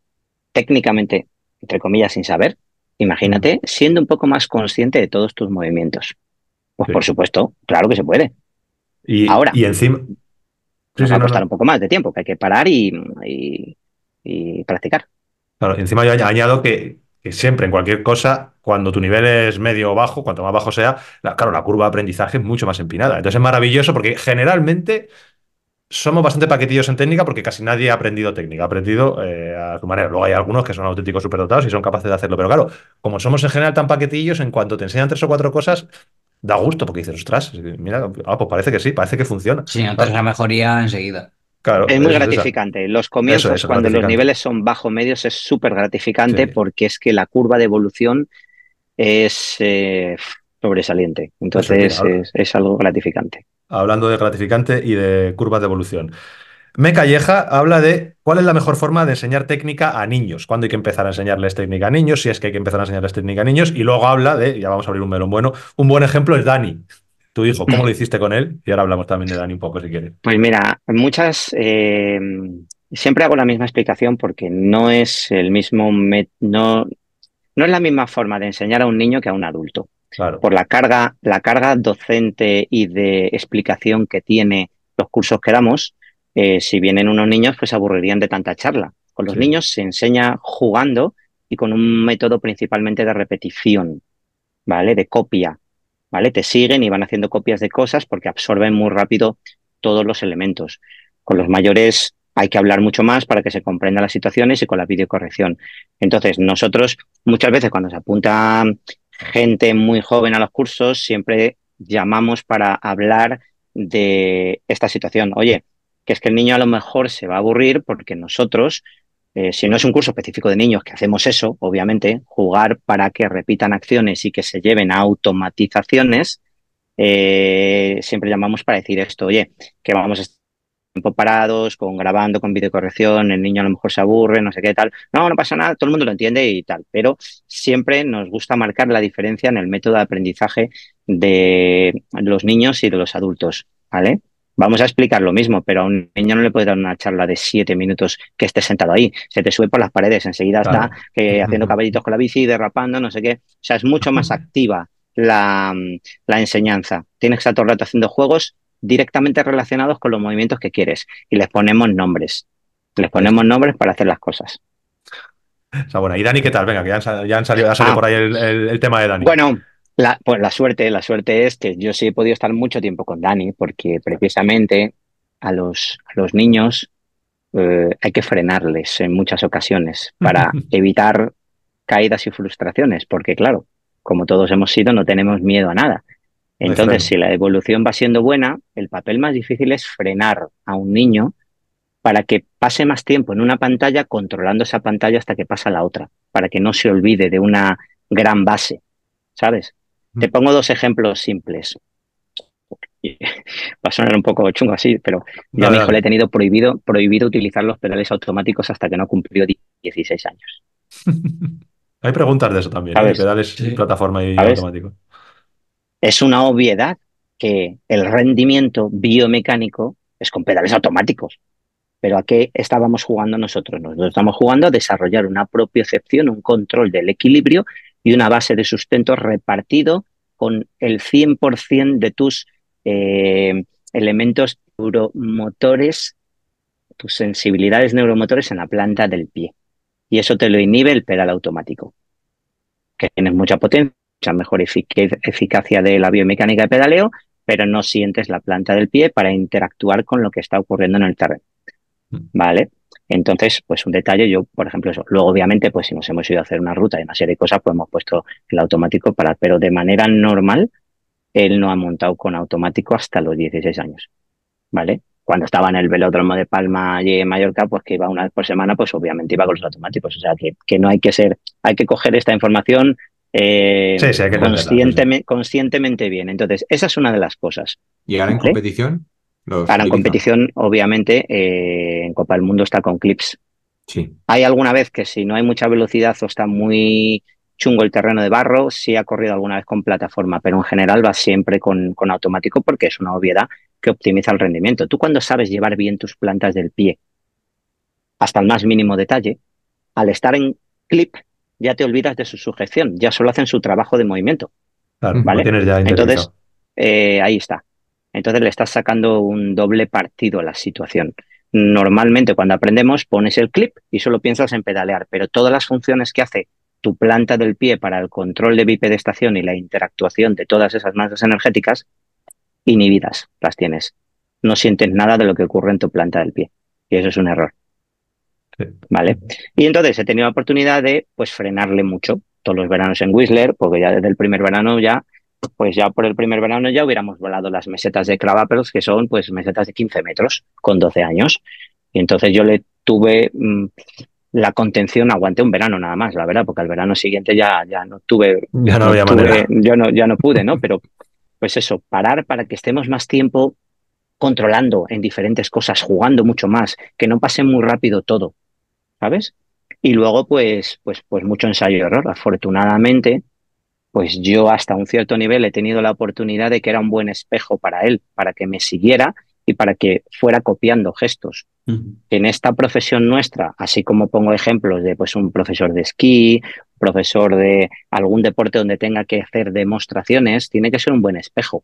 técnicamente, entre comillas, sin saber, imagínate siendo un poco más consciente de todos tus movimientos. Pues por supuesto, claro que se puede. Y, Ahora, y encima, nos va a costar un poco más de tiempo, que hay que parar y, practicar. Claro, encima yo añado que, siempre en cualquier cosa, cuando tu nivel es medio o bajo, cuanto más bajo sea, claro, la curva de aprendizaje es mucho más empinada. Entonces es maravilloso porque generalmente somos bastante paquetillos en técnica porque casi nadie ha aprendido técnica, ha aprendido eh, a su manera. Luego hay algunos que son auténticos superdotados y son capaces de hacerlo. Pero claro, como somos en general tan paquetillos, en cuanto te enseñan tres o cuatro cosas, da gusto porque dices, ostras, mira, ah, pues parece que sí, parece que funciona. Sí, entonces la mejoría enseguida. Claro, es muy gratificante. Los comienzos, cuando los niveles son bajo medios, es súper gratificante porque es que la curva de evolución es eh, sobresaliente. Entonces es, algo gratificante. Hablando de gratificante y de curvas de evolución. Me Calleja habla de cuál es la mejor forma de enseñar técnica a niños, cuándo hay que empezar a enseñarles técnica a niños, si es que hay que empezar a enseñarles técnica a niños, y luego habla de, ya vamos a abrir un melón bueno, un buen ejemplo es Dani. tu hijo, ¿cómo lo hiciste con él? Y ahora hablamos también de Dani un poco si quieres. Pues mira, muchas, eh, siempre hago la misma explicación porque no es el mismo, no, no es la misma forma de enseñar a un niño que a un adulto. Claro. Por la carga, la carga docente y de explicación que tiene los cursos que damos, eh, si vienen unos niños, pues aburrirían de tanta charla. Con los niños se enseña jugando y con un método principalmente de repetición, ¿vale? De copia, ¿vale? Te siguen y van haciendo copias de cosas porque absorben muy rápido todos los elementos. Con los mayores hay que hablar mucho más para que se comprendan las situaciones y con la videocorrección. Entonces, nosotros muchas veces cuando se apunta gente muy joven a los cursos, siempre llamamos para hablar de esta situación. Oye, que es que el niño a lo mejor se va a aburrir porque nosotros, eh, si no es un curso específico de niños, que hacemos eso, obviamente, jugar para que repitan acciones y que se lleven a automatizaciones, eh, siempre llamamos para decir esto, oye, que vamos a tiempo parados, con grabando, con videocorrección, el niño a lo mejor se aburre, no sé qué tal. No, no pasa nada, todo el mundo lo entiende y tal, pero siempre nos gusta marcar la diferencia en el método de aprendizaje de los niños y de los adultos, ¿vale? Vamos a explicar lo mismo, pero a un niño no le puede dar una charla de siete minutos que esté sentado ahí. Se te sube por las paredes, enseguida está haciendo caballitos con la bici, derrapando, no sé qué. O sea, es mucho más activa la, la enseñanza. Tienes que estar todo el rato haciendo juegos directamente relacionados con los movimientos que quieres y les ponemos nombres. Les ponemos nombres para hacer las cosas. O bueno, ¿y Dani qué tal? Venga, que ya han, salido, ha salido ah. por ahí el, tema de Dani. Bueno, la, pues la suerte, la suerte es que yo sí he podido estar mucho tiempo con Dani, porque precisamente a los, a los niños eh, hay que frenarles en muchas ocasiones para evitar caídas y frustraciones, porque claro, como todos hemos sido, no tenemos miedo a nada. Entonces, si la evolución va siendo buena, el papel más difícil es frenar a un niño para que pase más tiempo en una pantalla controlando esa pantalla hasta que pasa la otra, para que no se olvide de una gran base, ¿sabes? Te pongo dos ejemplos simples. Va a sonar un poco chungo así, pero yo a mi hijo le he tenido prohibido, prohibido utilizar los pedales automáticos hasta que no cumplió 16 años. Hay preguntas de eso también, ¿eh? pedales, plataforma y automático es una obviedad que el rendimiento biomecánico es con pedales automáticos. Pero ¿a qué estábamos jugando nosotros? Nosotros estamos jugando a desarrollar una propiocepción, un control del equilibrio y una base de sustento repartido con el 100% de tus eh, elementos neuromotores, tus sensibilidades neuromotores en la planta del pie. Y eso te lo inhibe el pedal automático, que tienes mucha potencia mejor eficacia de la biomecánica de pedaleo, pero no sientes la planta del pie para interactuar con lo que está ocurriendo en el terreno. Mm. ¿Vale? Entonces, pues un detalle, yo, por ejemplo, eso. Luego, obviamente, pues si nos hemos ido a hacer una ruta y una serie de cosas, pues hemos puesto el automático para, pero de manera normal, él no ha montado con automático hasta los 16 años. ¿Vale? Cuando estaba en el velódromo de Palma y en Mallorca, pues que iba una vez por semana, pues obviamente iba con los automáticos. O sea, que, que no hay que ser, hay que coger esta información, eh, conscientemente, bien. Entonces, esa es una de las cosas. ¿Y ahora en competición? Ahora en competición, obviamente, eh, en Copa del Mundo está con clips. Sí. Hay alguna vez que si no hay mucha velocidad o está muy chungo el terreno de barro, sí ha corrido alguna vez con plataforma, pero en general va siempre con, con automático porque es una obviedad que optimiza el rendimiento. Tú cuando sabes llevar bien tus plantas del pie hasta el más mínimo detalle, al estar en clip ya te olvidas de su sujeción, ya solo hacen su trabajo de movimiento. Claro, ¿vale? tienes ya Entonces, eh, ahí está. Entonces le estás sacando un doble partido a la situación. Normalmente cuando aprendemos pones el clip y solo piensas en pedalear, pero todas las funciones que hace tu planta del pie para el control de bipedestación y la interactuación de todas esas masas energéticas, inhibidas las tienes. No sientes nada de lo que ocurre en tu planta del pie. Y eso es un error. ¿Vale? Y entonces he tenido la oportunidad de pues frenarle mucho todos los veranos en Whistler, porque ya desde el primer verano ya, pues ya por el primer verano ya hubiéramos volado las mesetas de Clavapels, que son pues mesetas de 15 metros con 12 años. Y entonces yo le tuve mm, la contención, aguanté un verano nada más, la verdad, porque al verano siguiente ya, ya no tuve, ya no, había yo no, ya no pude, ¿no? Pero pues eso, parar para que estemos más tiempo controlando en diferentes cosas, jugando mucho más, que no pase muy rápido todo. ¿sabes? Y luego, pues, pues, pues mucho ensayo y error. Afortunadamente, pues yo hasta un cierto nivel he tenido la oportunidad de que era un buen espejo para él, para que me siguiera y para que fuera copiando gestos. En esta profesión nuestra, así como pongo ejemplos de pues, un profesor de esquí, profesor de algún deporte donde tenga que hacer demostraciones, tiene que ser un buen espejo.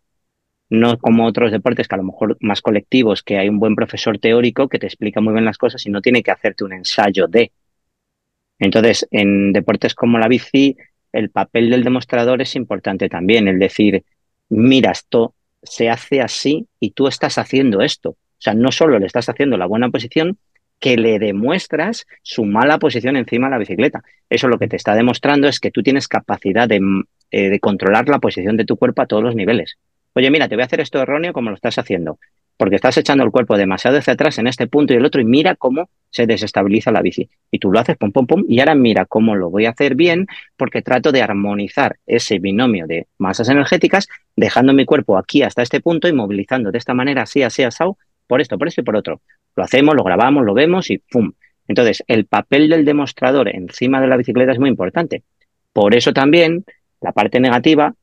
No como otros deportes que a lo mejor más colectivos, que hay un buen profesor teórico que te explica muy bien las cosas y no tiene que hacerte un ensayo de. Entonces, en deportes como la bici, el papel del demostrador es importante también, el decir, mira, esto se hace así y tú estás haciendo esto. O sea, no solo le estás haciendo la buena posición, que le demuestras su mala posición encima de la bicicleta. Eso lo que te está demostrando es que tú tienes capacidad de, eh, de controlar la posición de tu cuerpo a todos los niveles. Oye, mira, te voy a hacer esto erróneo como lo estás haciendo porque estás echando el cuerpo demasiado hacia atrás en este punto y el otro y mira cómo se desestabiliza la bici. Y tú lo haces pum, pum, pum, y ahora mira cómo lo voy a hacer bien porque trato de armonizar ese binomio de masas energéticas, dejando mi cuerpo aquí hasta este punto y movilizando de esta manera, así, así, asado, por esto, por esto y por otro. Lo hacemos, lo grabamos, lo vemos y ¡pum! Entonces, el papel del demostrador encima de la bicicleta es muy importante. Por eso también la parte negativa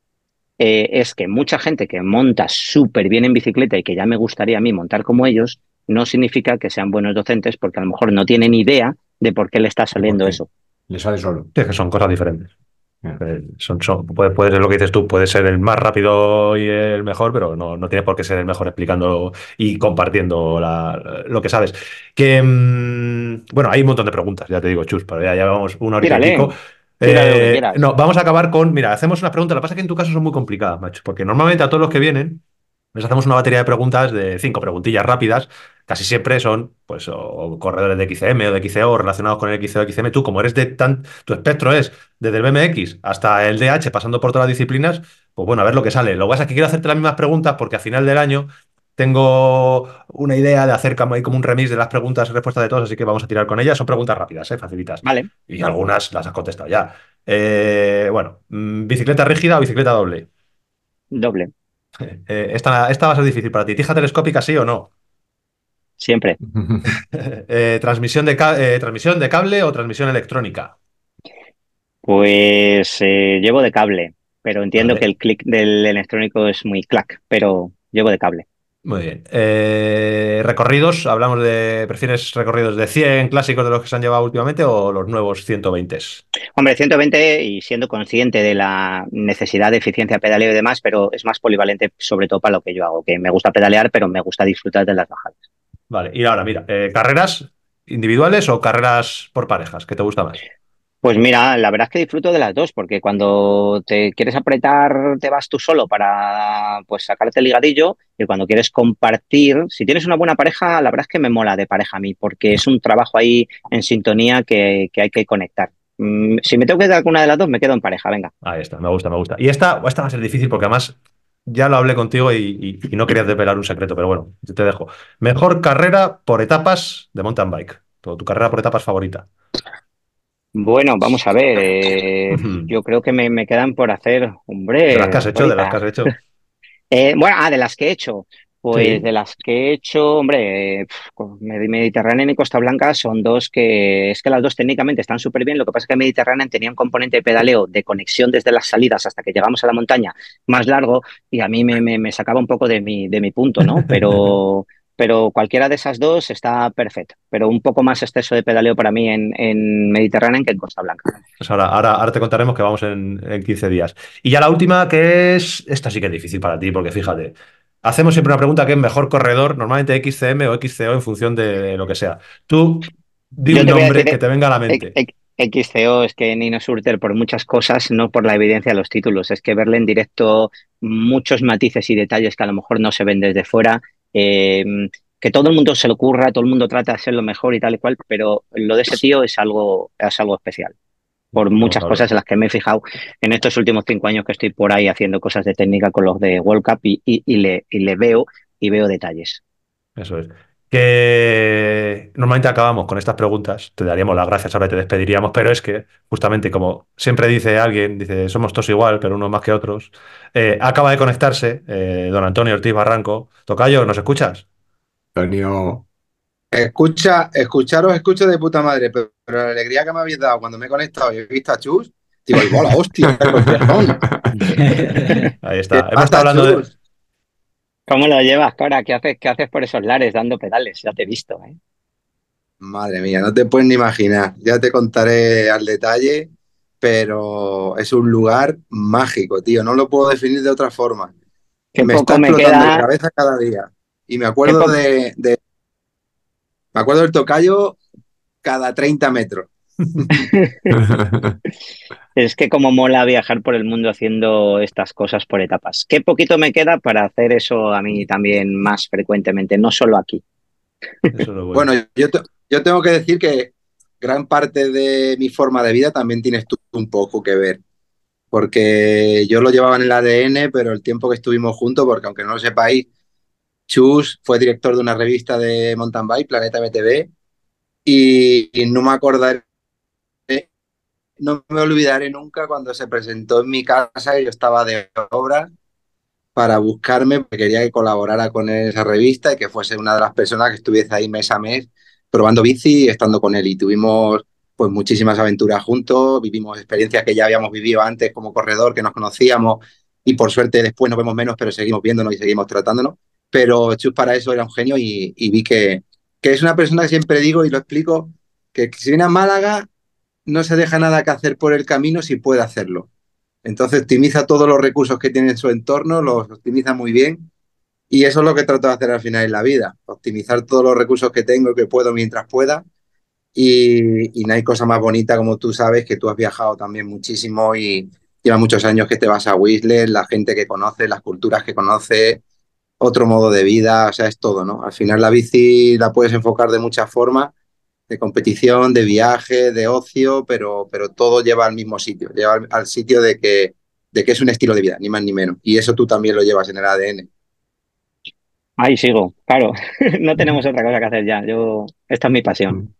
eh, es que mucha gente que monta súper bien en bicicleta y que ya me gustaría a mí montar como ellos, no significa que sean buenos docentes porque a lo mejor no tienen idea de por qué le está saliendo eso. Le sale solo. Sí, que son cosas diferentes. Eh, son, son, puede, puede, ser lo que dices tú, puede ser el más rápido y el mejor, pero no, no tiene por qué ser el mejor explicando y compartiendo la, lo que sabes. Que mm, bueno, hay un montón de preguntas, ya te digo, Chus, pero ya llevamos una hora y pico. Eh, no, vamos a acabar con. Mira, hacemos una pregunta. Lo que pasa es que en tu caso son muy complicadas, macho. Porque normalmente a todos los que vienen les hacemos una batería de preguntas de cinco preguntillas rápidas. Casi siempre son, pues, o, corredores de XCM o de XCO relacionados con el XCO XCM. Tú, como eres de tan. Tu espectro es desde el BMX hasta el DH, pasando por todas las disciplinas. Pues bueno, a ver lo que sale. Lo que pasa es que quiero hacerte las mismas preguntas porque a final del año tengo una idea de hacer como, como un remix de las preguntas y respuestas de todos, así que vamos a tirar con ellas. Son preguntas rápidas, ¿eh? facilitas. Vale. Y algunas las has contestado ya. Eh, bueno, mm, ¿bicicleta rígida o bicicleta doble? Doble. Eh, esta, esta, va a ser difícil para ti. ¿Tija telescópica sí o no? Siempre. ¿transmisión, de ¿Transmisión de cable o transmisión electrónica? Pues llevo de cable, pero entiendo vale. que el clic del electrónico es muy clac, pero llevo de cable. Muy bien. Eh, recorridos, hablamos de. ¿Prefieres recorridos de 100 clásicos de los que se han llevado últimamente o los nuevos 120? Hombre, 120 y siendo consciente de la necesidad de eficiencia pedaleo y demás, pero es más polivalente, sobre todo para lo que yo hago, que me gusta pedalear, pero me gusta disfrutar de las bajadas. Vale, y ahora, mira, eh, ¿carreras individuales o carreras por parejas? ¿Qué te gusta más? Pues mira, la verdad es que disfruto de las dos, porque cuando te quieres apretar, te vas tú solo para pues sacarte el ligadillo, y cuando quieres compartir, si tienes una buena pareja, la verdad es que me mola de pareja a mí, porque es un trabajo ahí en sintonía que, que hay que conectar. Si me tengo que dar con una de las dos, me quedo en pareja, venga. Ahí está, me gusta, me gusta. Y esta, esta va a ser difícil porque además ya lo hablé contigo y, no querías desvelar un secreto, pero bueno, yo te dejo. Mejor carrera por etapas de mountain bike. Tu carrera por etapas favorita. Bueno, vamos a ver. Eh, yo creo que me, me, quedan por hacer, hombre. De las que has hecho, ahorita. de las que has hecho. eh, bueno, ah, de las que he hecho. Pues sí. de las que he hecho, hombre, Mediterránea y Costa Blanca son dos que es que las dos técnicamente están súper bien. Lo que pasa es que Mediterránea tenía un componente de pedaleo de conexión desde las salidas hasta que llegamos a la montaña más largo y a mí me, me, me sacaba un poco de mi, de mi punto, ¿no? Pero, pero cualquiera de esas dos está perfecto. Pero un poco más exceso de pedaleo para mí en, en Mediterránea que en Costa Blanca. Pues ahora, ahora, ahora, te contaremos que vamos en, en 15 días. Y ya la última, que es. Esta sí que es difícil para ti, porque fíjate. Hacemos siempre una pregunta que es mejor corredor, normalmente XCM o XCO en función de lo que sea. Tú, di un nombre que te venga a la mente. XCO es que Nino Surter por muchas cosas, no por la evidencia de los títulos, es que verle en directo muchos matices y detalles que a lo mejor no se ven desde fuera eh, que todo el mundo se lo ocurra, todo el mundo trata de hacerlo mejor y tal y cual, pero lo de ese tío es algo, es algo especial. Por muchas no, cosas en las que me he fijado en estos últimos cinco años que estoy por ahí haciendo cosas de técnica con los de World Cup y, y, y, le, y le veo y veo detalles. Eso es. Que normalmente acabamos con estas preguntas, te daríamos las gracias, ahora te despediríamos, pero es que justamente como siempre dice alguien, dice, somos todos igual, pero unos más que otros, eh, acaba de conectarse eh, don Antonio Ortiz Barranco. Tocayo, ¿nos escuchas? Antonio. Escucha, escucharos, escucho de puta madre, pero, pero, la alegría que me habéis dado cuando me he conectado y he visto a Chus, Digo, igual, hostia, Ahí está. Hemos estado hablando de. ¿Cómo lo llevas, Cora? ¿Qué haces, ¿Qué haces por esos lares dando pedales? Ya te he visto, ¿eh? Madre mía, no te puedes ni imaginar. Ya te contaré al detalle, pero es un lugar mágico, tío. No lo puedo definir de otra forma. Qué me está me explotando queda. la cabeza cada día. Y me acuerdo de- Me acuerdo del tocayo cada 30 metros. Es que como mola viajar por el mundo haciendo estas cosas por etapas. Qué poquito me queda para hacer eso a mí también más frecuentemente, no solo aquí. Eso es lo bueno. Bueno, yo, te- yo tengo que decir que gran parte de mi forma de vida también tienes tú un poco que ver. Porque yo lo llevaba en el ADN, pero el tiempo que estuvimos juntos, porque aunque no lo sepáis, Chus fue director de una revista de mountain bike, Planeta MTV, y, y no me acordaré, no me olvidaré nunca cuando se presentó en mi casa y yo estaba de obra para buscarme, porque quería que colaborara con esa revista y que fuese una de las personas que estuviese ahí mes a mes probando bici y estando con él. Y tuvimos pues muchísimas aventuras juntos, vivimos experiencias que ya habíamos vivido antes como corredor, que nos conocíamos y por suerte después nos vemos menos, pero seguimos viéndonos y seguimos tratándonos. Pero Chus para eso era un genio y, y vi que, que es una persona que siempre digo y lo explico, que si viene a Málaga no se deja nada que hacer por el camino si puede hacerlo. Entonces optimiza todos los recursos que tiene en su entorno, los optimiza muy bien y eso es lo que trato de hacer al final en la vida, optimizar todos los recursos que tengo y que puedo mientras pueda y, no hay cosa más bonita como tú sabes que tú has viajado también muchísimo y lleva muchos años que te vas a Whistler, la gente que conoces, las culturas que conoces, otro modo de vida, o sea, es todo, ¿no? Al final la bici la puedes enfocar de muchas formas, de competición, de viaje, de ocio, pero, pero todo lleva al mismo sitio, lleva al, al sitio de que, de que es un estilo de vida, ni más ni menos. Y eso tú también lo llevas en el ADN. Ahí sigo, claro. no tenemos otra cosa que hacer ya. Yo, esta es mi pasión.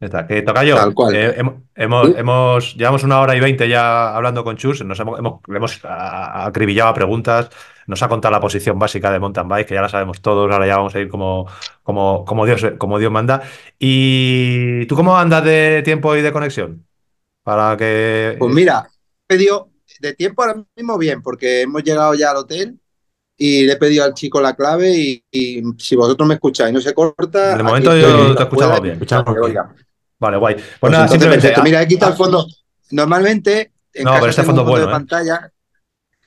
Está. Que Tocayo, Tal cual. eh, hemos, hemos, ¿Sí? hemos- llevamos una hora y veinte ya hablando con Chus, nos hemos, hemos- le hemos acribillado a preguntas, nos ha contado la posición básica de mountain bike, que ya la sabemos todos, ahora ya vamos a ir como, como, como, Dios, como Dios manda. ¿Y tú cómo andas de tiempo y de conexión? Para que... Pues mira, he pedido de tiempo ahora mismo bien, porque hemos llegado ya al hotel y le he pedido al chico la clave y, y si vosotros me escucháis y no se corta. De momento yo te escuchamos pueda, bien. Vale, guay. Pues, Pues nada, entonces, simplemente... perfecto. Mira, he quitado el fondo. Normalmente en No, pero este fondo es de bueno, ¿eh? pantalla.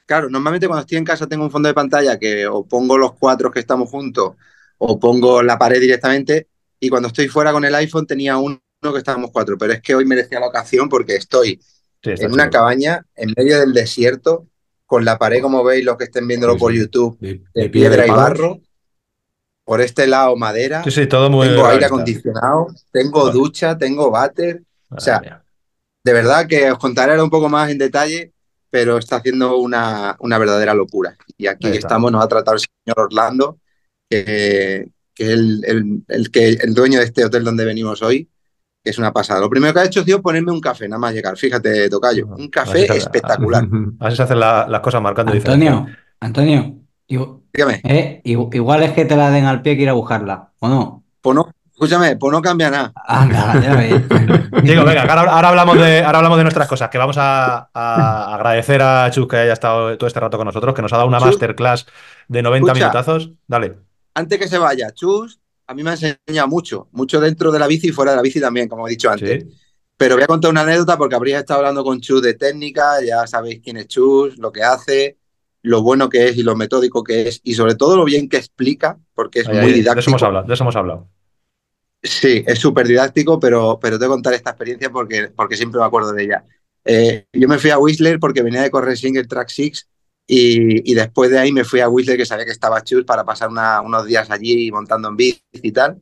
Claro, normalmente cuando estoy en casa tengo un fondo de pantalla que o pongo los cuatro que estamos juntos o pongo la pared directamente y cuando estoy fuera con el iPhone tenía uno que estábamos cuatro, pero es que hoy merecía la ocasión porque estoy sí, en una cabaña en medio del desierto con la pared, como veis, los que estén viéndolo Sí, por. YouTube, De, de de piedra y barro. Por este lado madera, Sí, sí, todo muy tengo aire acondicionado, tengo Vale. ducha, tengo váter. Madre sea. De verdad que os contaré ahora un poco más en detalle, pero está haciendo una, una verdadera locura. Y aquí estamos, nos ha tratado el señor Orlando, que, que es el, el- el que, el dueño de este hotel donde venimos hoy, que es una pasada. Lo primero que ha hecho ha sido ponerme un café, nada más llegar. Fíjate, Tocayo, un café Así se- espectacular. Así se hacen la- las cosas marcando diferencia. Antonio, Antonio, igu- Dígame, eh, igu- igual es que te la den al pie que ir a buscarla, ¿o no? pues no, escúchame, pues no cambia nada. Anda, ya ves. Digo, venga, ahora, ahora hablamos de, ahora hablamos de nuestras cosas, que vamos a, a agradecer a Chus que haya estado todo este rato con nosotros, que nos ha dado una Chus. masterclass de 90 Escucha. minutazos. Dale. Antes que se vaya, Chus, a mí me ha enseñado mucho, mucho dentro de la bici y fuera de la bici también, como he dicho antes. Sí. Pero voy a contar una anécdota porque habría estado hablando con Chus de técnica, ya sabéis quién es Chus, lo que hace, lo bueno que es y lo metódico que es, y sobre todo lo bien que explica, porque es Ahí, muy ahí, de eso didáctico. hemos hablado, de eso hemos hablado. Sí, es súper didáctico, pero, pero te voy contar esta experiencia porque, porque siempre me acuerdo de ella. Eh, yo me fui a Whistler porque venía de correr Single Track Six y, y después de ahí me fui a Whistler que sabía que estaba Chus para pasar unos días allí montando en bici y tal.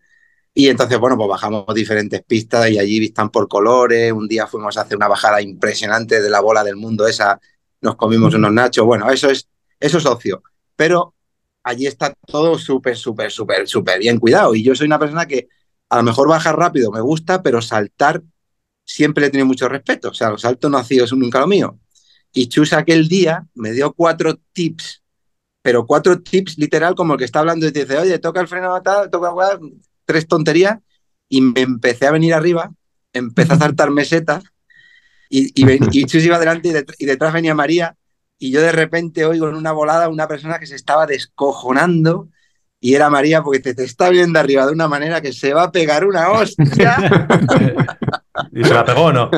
Y entonces, bueno, pues bajamos diferentes pistas y allí vistan por colores. Un día fuimos a hacer una bajada impresionante de la bola del mundo esa, nos comimos unos nachos. Bueno, eso es, eso es ocio. Pero allí está todo súper, súper, súper, súper bien cuidado. Y yo soy una persona que a lo mejor bajar rápido me gusta, pero saltar siempre le he tenido mucho respeto. O sea, los saltos no ha sido nunca lo mío. Y Chus aquel día me dio cuatro tips, pero cuatro tips literal como el que está hablando y te dice, oye, toca el freno, tal, toca guau", tres tonterías, y me empecé a venir arriba, empecé a saltar mesetas, y, y, Chus iba adelante y, detrás venía María y yo de repente oigo en una volada una persona que se estaba descojonando y era María porque te, te, está viendo arriba de una manera que se va a pegar una hostia. ¿Y se la pegó o no?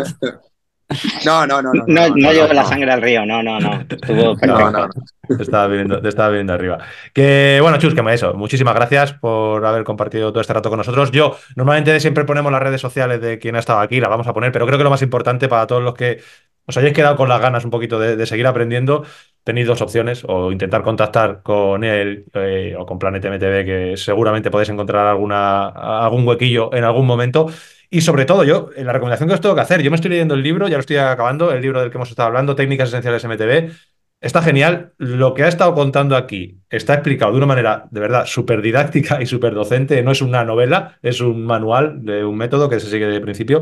No, no, no. No, no, no, llevó la sangre al río, no, no, no. Estuvo perfecto. Te estaba viendo, te estaba viendo arriba. Que bueno, Chus, que me eso. Muchísimas gracias por haber compartido todo este rato con nosotros. Yo, normalmente siempre ponemos las redes sociales de quien ha estado aquí, las vamos a poner, pero creo que lo más importante para todos los que os hayáis quedado con las ganas un poquito de, seguir aprendiendo, tenéis dos opciones, o intentar contactar con él eh, o con Planet MTV, que seguramente podéis encontrar alguna, algún huequillo en algún momento. Y sobre todo, yo, la recomendación que os tengo que hacer, yo me estoy leyendo el libro, ya lo estoy acabando, el libro del que hemos estado hablando, Técnicas Esenciales MTV. Está genial. Lo que ha estado contando aquí está explicado de una manera de verdad súper didáctica y súper docente. No es una novela, es un manual de un método que se sigue de principio.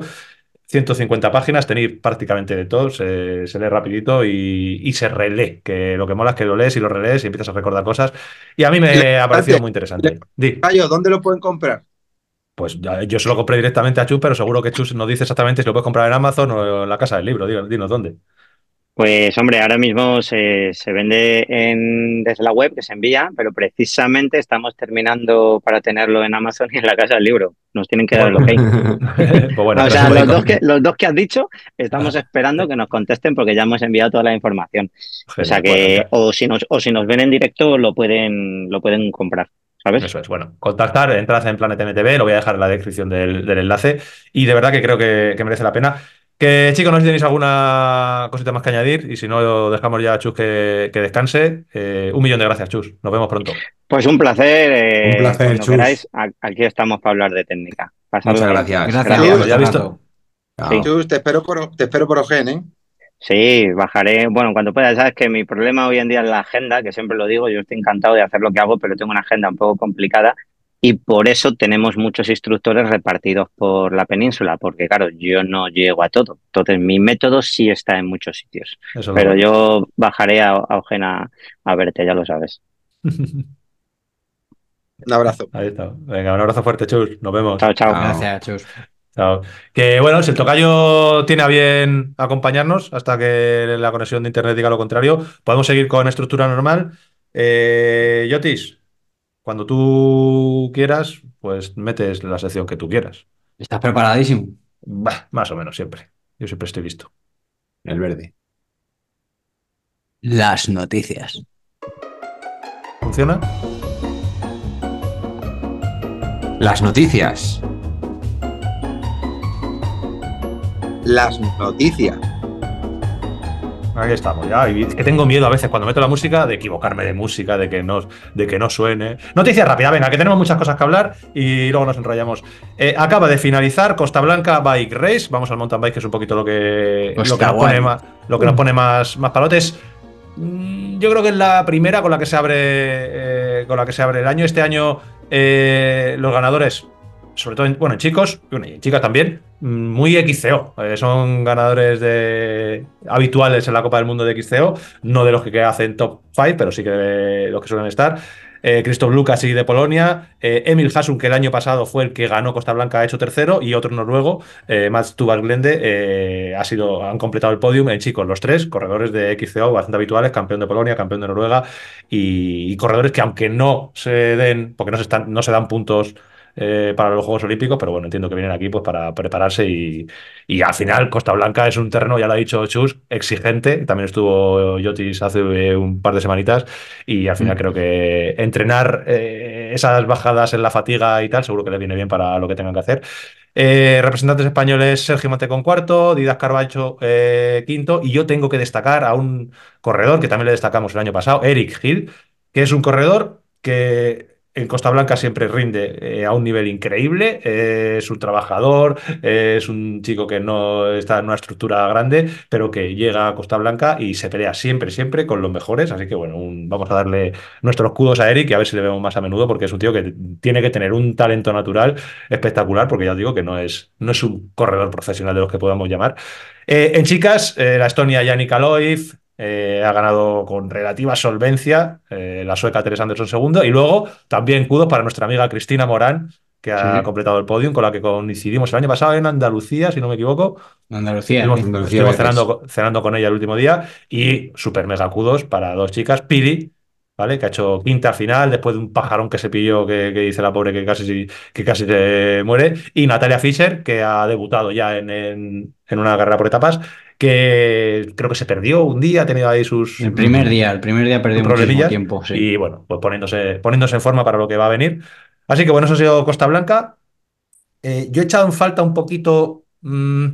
150 páginas, tenéis prácticamente de todo, se, lee rapidito y, se relee, que lo que mola es que lo lees y lo relees y empiezas a recordar cosas. Y a mí me ha parecido muy interesante. ¿dónde lo pueden comprar? Pues yo se lo compré directamente a Chus, pero seguro que Chus nos dice exactamente si lo puedes comprar en Amazon o en la casa del libro. Dinos dónde. Pues hombre, ahora mismo se, vende en, desde la web, que se envía, pero precisamente estamos terminando para tenerlo en Amazon y en la casa del libro. Nos tienen que dar el ok. pues bueno, o sea, los dos, que, los dos que has dicho, estamos esperando que nos contesten porque ya hemos enviado toda la información. o sea que, o si nos, o si nos ven en directo, lo pueden, lo pueden comprar. ¿Sabes? Eso es, bueno, contactar, entras en Planet MTV, lo voy a dejar en la descripción del, enlace y de verdad que creo que, que merece la pena. Que chicos, no sé si tenéis alguna cosita más que añadir y si no, dejamos ya a Chus que, descanse. Eh, un millón de gracias, Chus. Nos vemos pronto. Pues un placer. Eh, un placer, Chus. Queráis, aquí estamos para hablar de técnica. Muchas gracias. Gracias. ¿Ya visto? Chus, te espero por, te espero por Ogen, ¿eh? Sí, bajaré, bueno, cuando pueda, sabes que mi problema hoy en día es la agenda, que siempre lo digo, yo estoy encantado de hacer lo que hago, pero tengo una agenda un poco complicada y por eso tenemos muchos instructores repartidos por la península, porque claro, yo no llego a todo. Entonces, mi método sí está en muchos sitios. pero yo bajaré a, a a verte, ya lo sabes. un abrazo. Ahí está. Venga, un abrazo fuerte, Chus. Nos vemos. Chao, chao. Gracias, Chus. Chao. Que bueno, si el tocayo tiene a bien acompañarnos hasta que la conexión de internet diga lo contrario, podemos seguir con estructura normal. Eh, Yotis, cuando tú quieras, pues metes la sección que tú quieras. ¿Estás preparadísimo? más o menos siempre. Yo siempre estoy listo. El verde. Las noticias. ¿Funciona? Las noticias. Las noticias. Aquí estamos, ya. Y que tengo miedo a veces cuando meto la música de equivocarme de música, de que no, de que no suene. Noticia rápida, venga, que tenemos muchas cosas que hablar y luego nos enrollamos. Eh, acaba de finalizar Costa Blanca Bike Race. Vamos al mountain bike, que es un poquito lo que, lo que, nos, pone más, lo que nos pone más, más palotes. Mm, yo creo que es la primera con la que se abre, eh, con la que se abre el año. Este año eh, los ganadores sobre todo en, bueno, en chicos, y en chicas también, muy XCO. Eh, son ganadores de, habituales en la Copa del Mundo de XCO, no de los que hacen top 5, pero sí que de los que suelen estar. Eh, Christoph Lucas y de Polonia, eh, Emil Hasun, que el año pasado fue el que ganó Costa Blanca, ha hecho tercero, y otro noruego, eh, Mats Glende, ha sido, han completado el podium en chicos, los tres, corredores de XCO bastante habituales, campeón de Polonia, campeón de Noruega, y, corredores que aunque no se den, porque no se, están, no se dan puntos eh, para los Juegos Olímpicos, pero bueno, entiendo que vienen aquí pues para prepararse y, y, al final Costa Blanca es un terreno, ya lo ha dicho Chus, exigente, también estuvo Yotis hace eh, un par de semanitas y al final mm. creo que entrenar eh, esas bajadas en la fatiga y tal, seguro que le viene bien para lo que tengan que hacer. representantes españoles, Sergio Montecón cuarto, Didas Carballo quinto, y yo tengo que destacar a un corredor que también le destacamos el año pasado, Eric Hill, que es un corredor que en Costa Blanca siempre rinde eh, a un nivel increíble, es un trabajador, es un chico que no está en una estructura grande, pero que llega a Costa Blanca y se pelea siempre, siempre con los mejores. Así que bueno, vamos a darle nuestros escudos a Eric y a ver si le vemos más a menudo, porque es un tío que tiene que tener un talento natural espectacular, porque ya os digo que no es, no es un corredor profesional de los que podamos llamar. Eh, en chicas, eh, la Estonia Yannick eh, ha ganado con relativa solvencia eh, la sueca Teresa Anderson segundo. Y luego también kudos para nuestra amiga Cristina Morán, que ha completado el podium, con la que coincidimos el año pasado en Andalucía, si no me equivoco. Andalucía. Estuvimos, cenando, cenando, con ella el último día y super mega kudos para dos chicas. Piri, ¿vale? Que ha hecho quinta final después de un pajarón que se pilló que, dice la pobre que casi, que casi se muere. Y Natalia Fischer, que ha debutado ya en, en, una carrera por etapas, que creo que se perdió un día, ha tenido ahí sus... El primer día, el primer día perdió muchísimo tiempo. Y bueno, pues poniéndose, poniéndose en forma para lo que va a venir. Así que bueno, eso ha sido Costa Blanca. Eh, yo he echado en falta un poquito... Mm,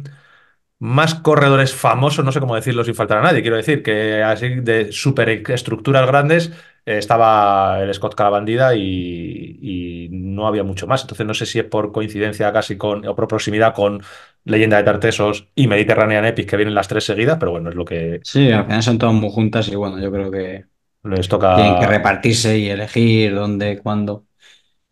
más corredores famosos, no sé cómo decirlo sin faltar a nadie, quiero decir que así de superestructuras grandes estaba el Scott Calabandida y, y no había mucho más. Entonces no sé si es por coincidencia casi con, o por proximidad con Leyenda de Tartesos y Mediterranean Epic, que vienen las tres seguidas, pero bueno, es lo que... Sí, al final son todas muy juntas y bueno, yo creo que les toca... Tienen que repartirse y elegir dónde, cuándo.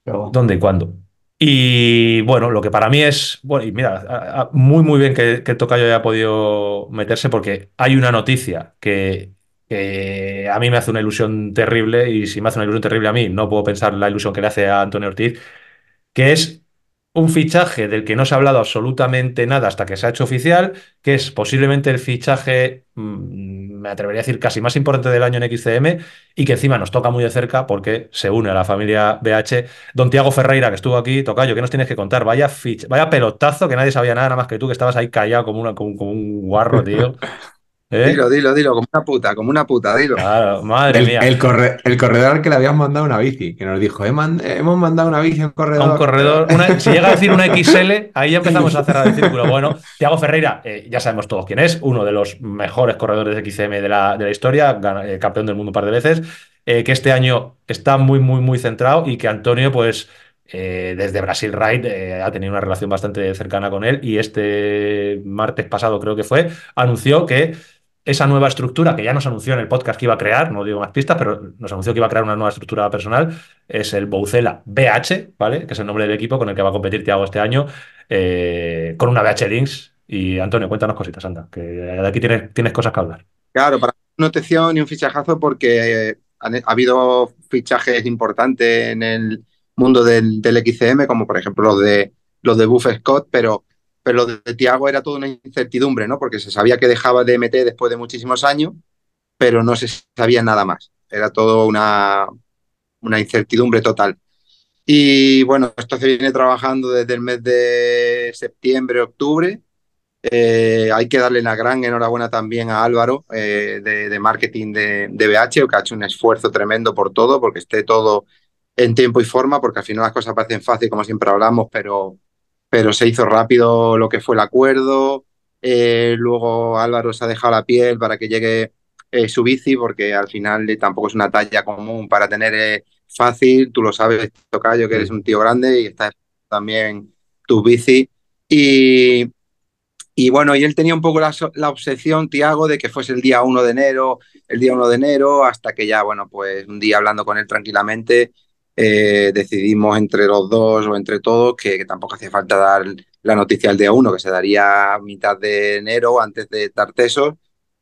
¿Dónde y cuándo? Y bueno, lo que para mí es, bueno, y mira, muy muy bien que, que Tocayo haya podido meterse porque hay una noticia que, a mí me hace una ilusión terrible y si me hace una ilusión terrible a mí, no puedo pensar la ilusión que le hace a Antonio Ortiz, que es un fichaje del que no se ha hablado absolutamente nada hasta que se ha hecho oficial, que es posiblemente el fichaje, mm, me atrevería a decir, casi más importante del año en XCM y que encima nos toca muy de cerca porque se une a la familia BH. Don Tiago Ferreira, que estuvo aquí, Tocayo, ¿qué nos tienes que contar? Vaya, vaya pelotazo que nadie sabía nada, nada más que tú, que estabas ahí callado como, como un guarro, tío. ¿Eh? Dilo, dilo, dilo, como una puta, como una puta, dilo. Claro, madre el, mía. El, corredor al que le habíamos mandado una bici, que nos dijo, hemos mandado una bici a un corredor. un corredor, si llega a decir una XL, ahí ya empezamos a cerrar el círculo. Bueno, Tiago Ferreira, eh, ya sabemos todos quién es, uno de los mejores corredores de XCM de la, de la historia, eh, campeón del mundo un par de veces, que este año está muy, muy, muy centrado y que Antonio, pues. desde Brasil Ride ha tenido una relación bastante cercana con él y este martes pasado creo que fue, anunció que esa nueva estructura que ya nos anunció en el podcast que iba a crear, no digo más pistas, pero nos anunció que iba a crear una nueva estructura personal, es el Boucela BH, ¿vale? Que es el nombre del equipo con el que va a competir Tiago este año, eh, con una BH Links. Y Antonio, cuéntanos cositas, anda, que de aquí tienes, tienes cosas que hablar. Claro, para una notación y un fichajazo porque eh, ha, habido fichajes importantes en el mundo del, del, XCM, como por ejemplo los de los de Buff Scott, pero pero lo de Tiago era toda una incertidumbre, ¿no? Porque se sabía que dejaba de MT después de muchísimos años, pero no se sabía nada más. Era todo una, una incertidumbre total. Y bueno, esto se viene trabajando desde el mes de septiembre, octubre. Eh, hay que darle la gran enhorabuena también a Álvaro eh, de, marketing de, de BH, que ha hecho un esfuerzo tremendo por todo, porque esté todo en tiempo y forma, porque al final las cosas parecen fáciles, como siempre hablamos, pero, pero se hizo rápido lo que fue el acuerdo. Eh, luego Álvaro se ha dejado la piel para que llegue eh, su bici, porque al final tampoco es una talla común para tener eh, fácil. Tú lo sabes, Tocayo, que eres un tío grande y está también tu bici. Y, y bueno, y él tenía un poco la, la, obsesión, Tiago, de que fuese el día 1 de enero, el día 1 de enero, hasta que ya, bueno, pues un día hablando con él tranquilamente, eh, decidimos entre los dos o entre todos que, tampoco hacía falta dar la noticia al día uno, que se daría mitad de enero antes de Tartesos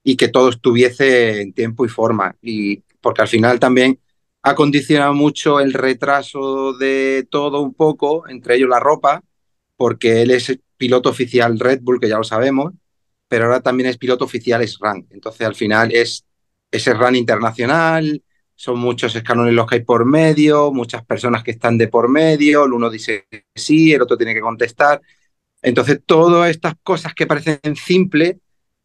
y que todo estuviese en tiempo y forma. Y porque al final también ha condicionado mucho el retraso de todo un poco, entre ellos la ropa, porque él es piloto oficial Red Bull, que ya lo sabemos, pero ahora también es piloto oficial SRAN. Entonces al final es ese RAN internacional, son muchos escalones los que hay por medio, muchas personas que están de por medio, el uno dice sí, el otro tiene que contestar. Entonces, todas estas cosas que parecen simples,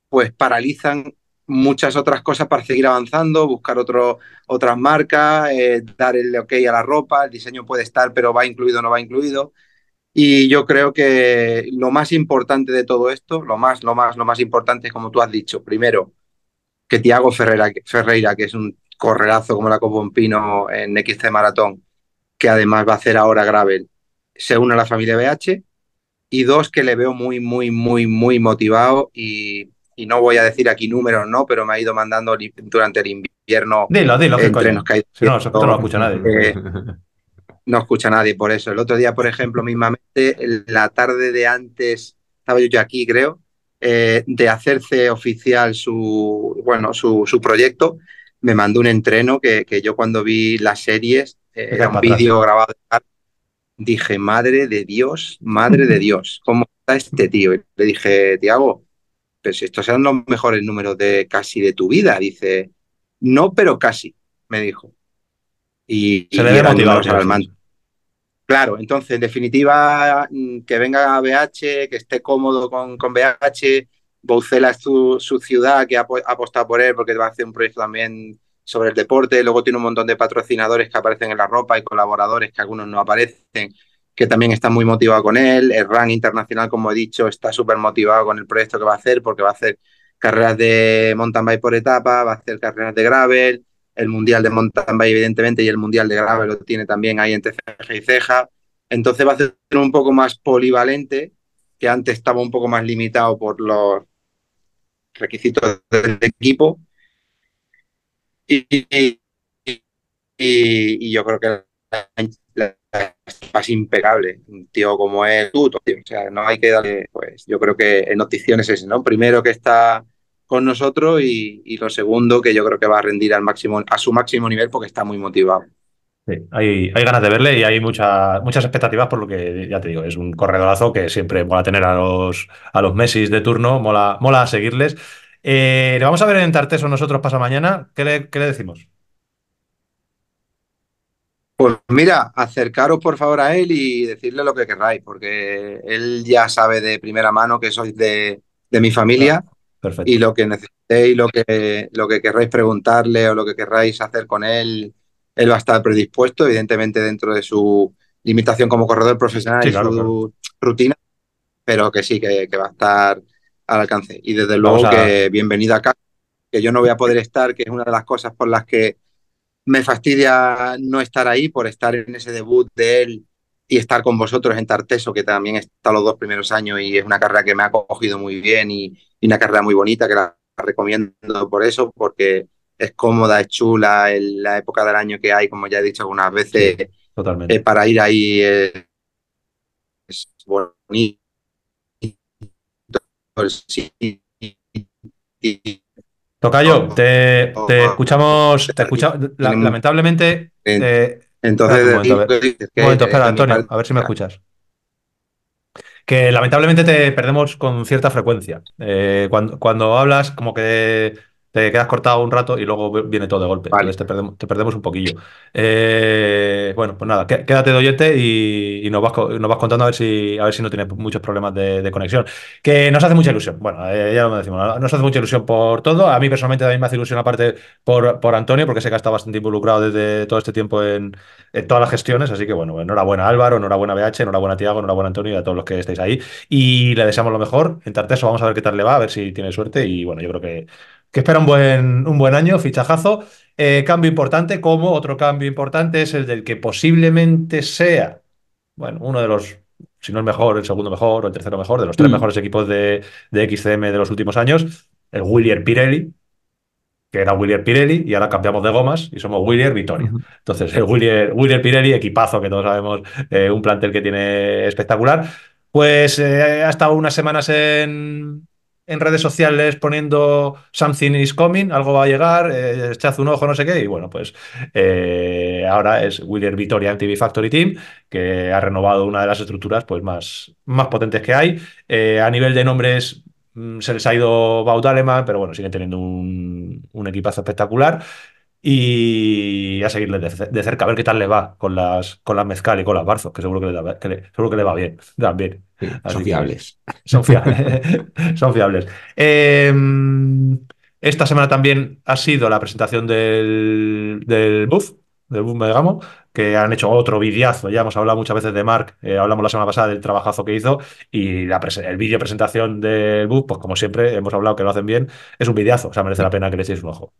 pues paralizan muchas otras cosas para seguir avanzando, buscar otro, otras marcas, eh, dar el ok a la ropa, el diseño puede estar, pero va incluido o no va incluido. Y yo creo que lo más importante de todo esto, lo más, lo más, lo más importante es como tú has dicho, primero, que Tiago Ferreira, Ferreira, que es un correrazo como la Copa Pino en XC Maratón, que además va a hacer ahora Gravel, se une a la familia BH. Y dos, que le veo muy, muy, muy, muy motivado y, y no voy a decir aquí números, ¿no? Pero me ha ido mandando durante el invierno. Dilo, dilo, que si no, no, lo escucha nadie. Eh, no escucha nadie por eso. El otro día, por ejemplo, mismamente, la tarde de antes, estaba yo aquí, creo, eh, de hacerse oficial su, bueno, su, su proyecto, me mandó un entreno que, que yo cuando vi las series, eh, era un vídeo grabado dije, madre de Dios, madre de Dios, ¿cómo está este tío? Y le dije, Tiago, pero si estos eran los mejores números de casi de tu vida. Dice, no, pero casi, me dijo. Y, Se le ve eran motivado, alarmantes. Claro, entonces, en definitiva, mm, que venga a BH, que esté cómodo con, con BH. Boucela es su, ciudad, que ha, ha apostado por él porque va a hacer un proyecto también sobre el deporte. Luego tiene un montón de patrocinadores que aparecen en la ropa y colaboradores que algunos no aparecen, que también están muy motivados con él. El RAN internacional, como he dicho, está súper motivado con el proyecto que va a hacer porque va a hacer carreras de mountain bike por etapa, va a hacer carreras de gravel, el mundial de mountain bike, evidentemente, y el mundial de gravel lo tiene también ahí entre ceja y ceja. Entonces va a ser un poco más polivalente, que antes estaba un poco más limitado por los requisitos del equipo. Y, y- yo creo que es impecable. Un tío como él, tú. O sea, no hay que darle, pues yo creo que el notición es ese, ¿no? Primero que está con nosotros y, y lo segundo que yo creo que va a rendir al máximo, a su máximo nivel porque está muy motivado. Sí, hay, hay ganas de verle y hay mucha- muchas expectativas por lo que, ya te digo, es un corredorazo que siempre mola tener a los, a los Messi de turno, mola, mola seguirles. Eh, le vamos a ver en Tarteso nosotros pasa mañana. ¿Qué le, qué le decimos? Pues mira, acercaros por favor a él y decirle lo que querráis, porque él ya sabe de primera mano que sois de, de mi familia Perfecto. y lo que necesitéis, lo que, lo que querráis preguntarle o lo que querráis hacer con él, él va a estar predispuesto, evidentemente dentro de su limitación como corredor profesional Sí, y claro, su rutina, pero que sí, que, que va a estar al alcance. Y desde luego a- que bienvenido acá, que yo no voy a poder estar, que es una de las cosas por las que me fastidia no estar ahí, por estar en ese debut de él y estar con vosotros en Tarteso, que también está los dos primeros años y es una carrera que me ha cogido muy bien y, y una carrera muy bonita que la recomiendo por eso, porque es cómoda, es chula, en la época del año que hay, como ya he dicho algunas veces, Totalmente. eh, para ir ahí eh, es bonito. Sí. Tocayo, te, te escuchamos, te escucha- la- Tiene- lamentablemente. eh, Entonces, un momento, a digo que- un momento, espera, Antonio, a ver si me escuchas. Que lamentablemente te perdemos con cierta frecuencia. Eh, cuando, cuando hablas, como que te quedas cortado un rato y luego viene todo de golpe. Vale. Entonces te perdemos, te perdemos un poquillo. Eh, bueno, pues nada, qué- quédate de oyente y, y nos, vas, nos vas contando a ver si, a ver si no tienes muchos problemas de, de conexión. Que nos hace mucha ilusión. Bueno, eh, ya lo decimos, nos hace mucha ilusión por todo. A mí personalmente también me hace ilusión aparte por, por Antonio, porque sé que ha estado bastante involucrado desde todo este tiempo en, en todas las gestiones. Así que bueno, enhorabuena Álvaro, enhorabuena BH, enhorabuena Tiago, enhorabuena Antonio y a todos los que estáis ahí. Y le deseamos lo mejor en Tarteso. Vamos a ver qué tal le va, a ver si tiene suerte. Y bueno, yo creo que, que espera un buen, un buen año, fichajazo. Eh, cambio importante, como otro cambio importante es el del que posiblemente sea, bueno, uno de los, si no el mejor, el segundo mejor o el tercero mejor, de los tres Mm. mejores equipos de, de XCM de los últimos años, el Willier Pirelli, que era Willier Pirelli, y ahora cambiamos de gomas y somos Willier Vitoria. Entonces, el Willier, Willier Pirelli, equipazo que todos sabemos, eh, un plantel que tiene espectacular. Pues eh, ha estado unas semanas en, en redes sociales poniendo something is coming, algo va a llegar, eh, echad un ojo, no sé qué, y bueno, pues eh, ahora es Willier Vitoria MTV Factory Team, que ha renovado una de las estructuras pues, más, más potentes que hay. Eh, a nivel de nombres mm, se les ha ido Baut Aleman, pero bueno, siguen teniendo un, un equipazo espectacular. Y a seguirle de, cerca, a ver qué tal le va con las, con las Mezcal y con las Barzos, que seguro que le, da- que le- seguro que le va bien también. Sí, son fiables. Son fiables. Son fiables. Eh, esta semana también ha sido la presentación del, del Buff, del Buff Megamo, que han hecho otro videazo. Ya hemos hablado muchas veces de Mark, eh, hablamos la semana pasada del trabajazo que hizo y la el vídeo presentación del Buff, pues como siempre hemos hablado que lo hacen bien, es un videazo, o sea, merece la pena que le echéis un ojo.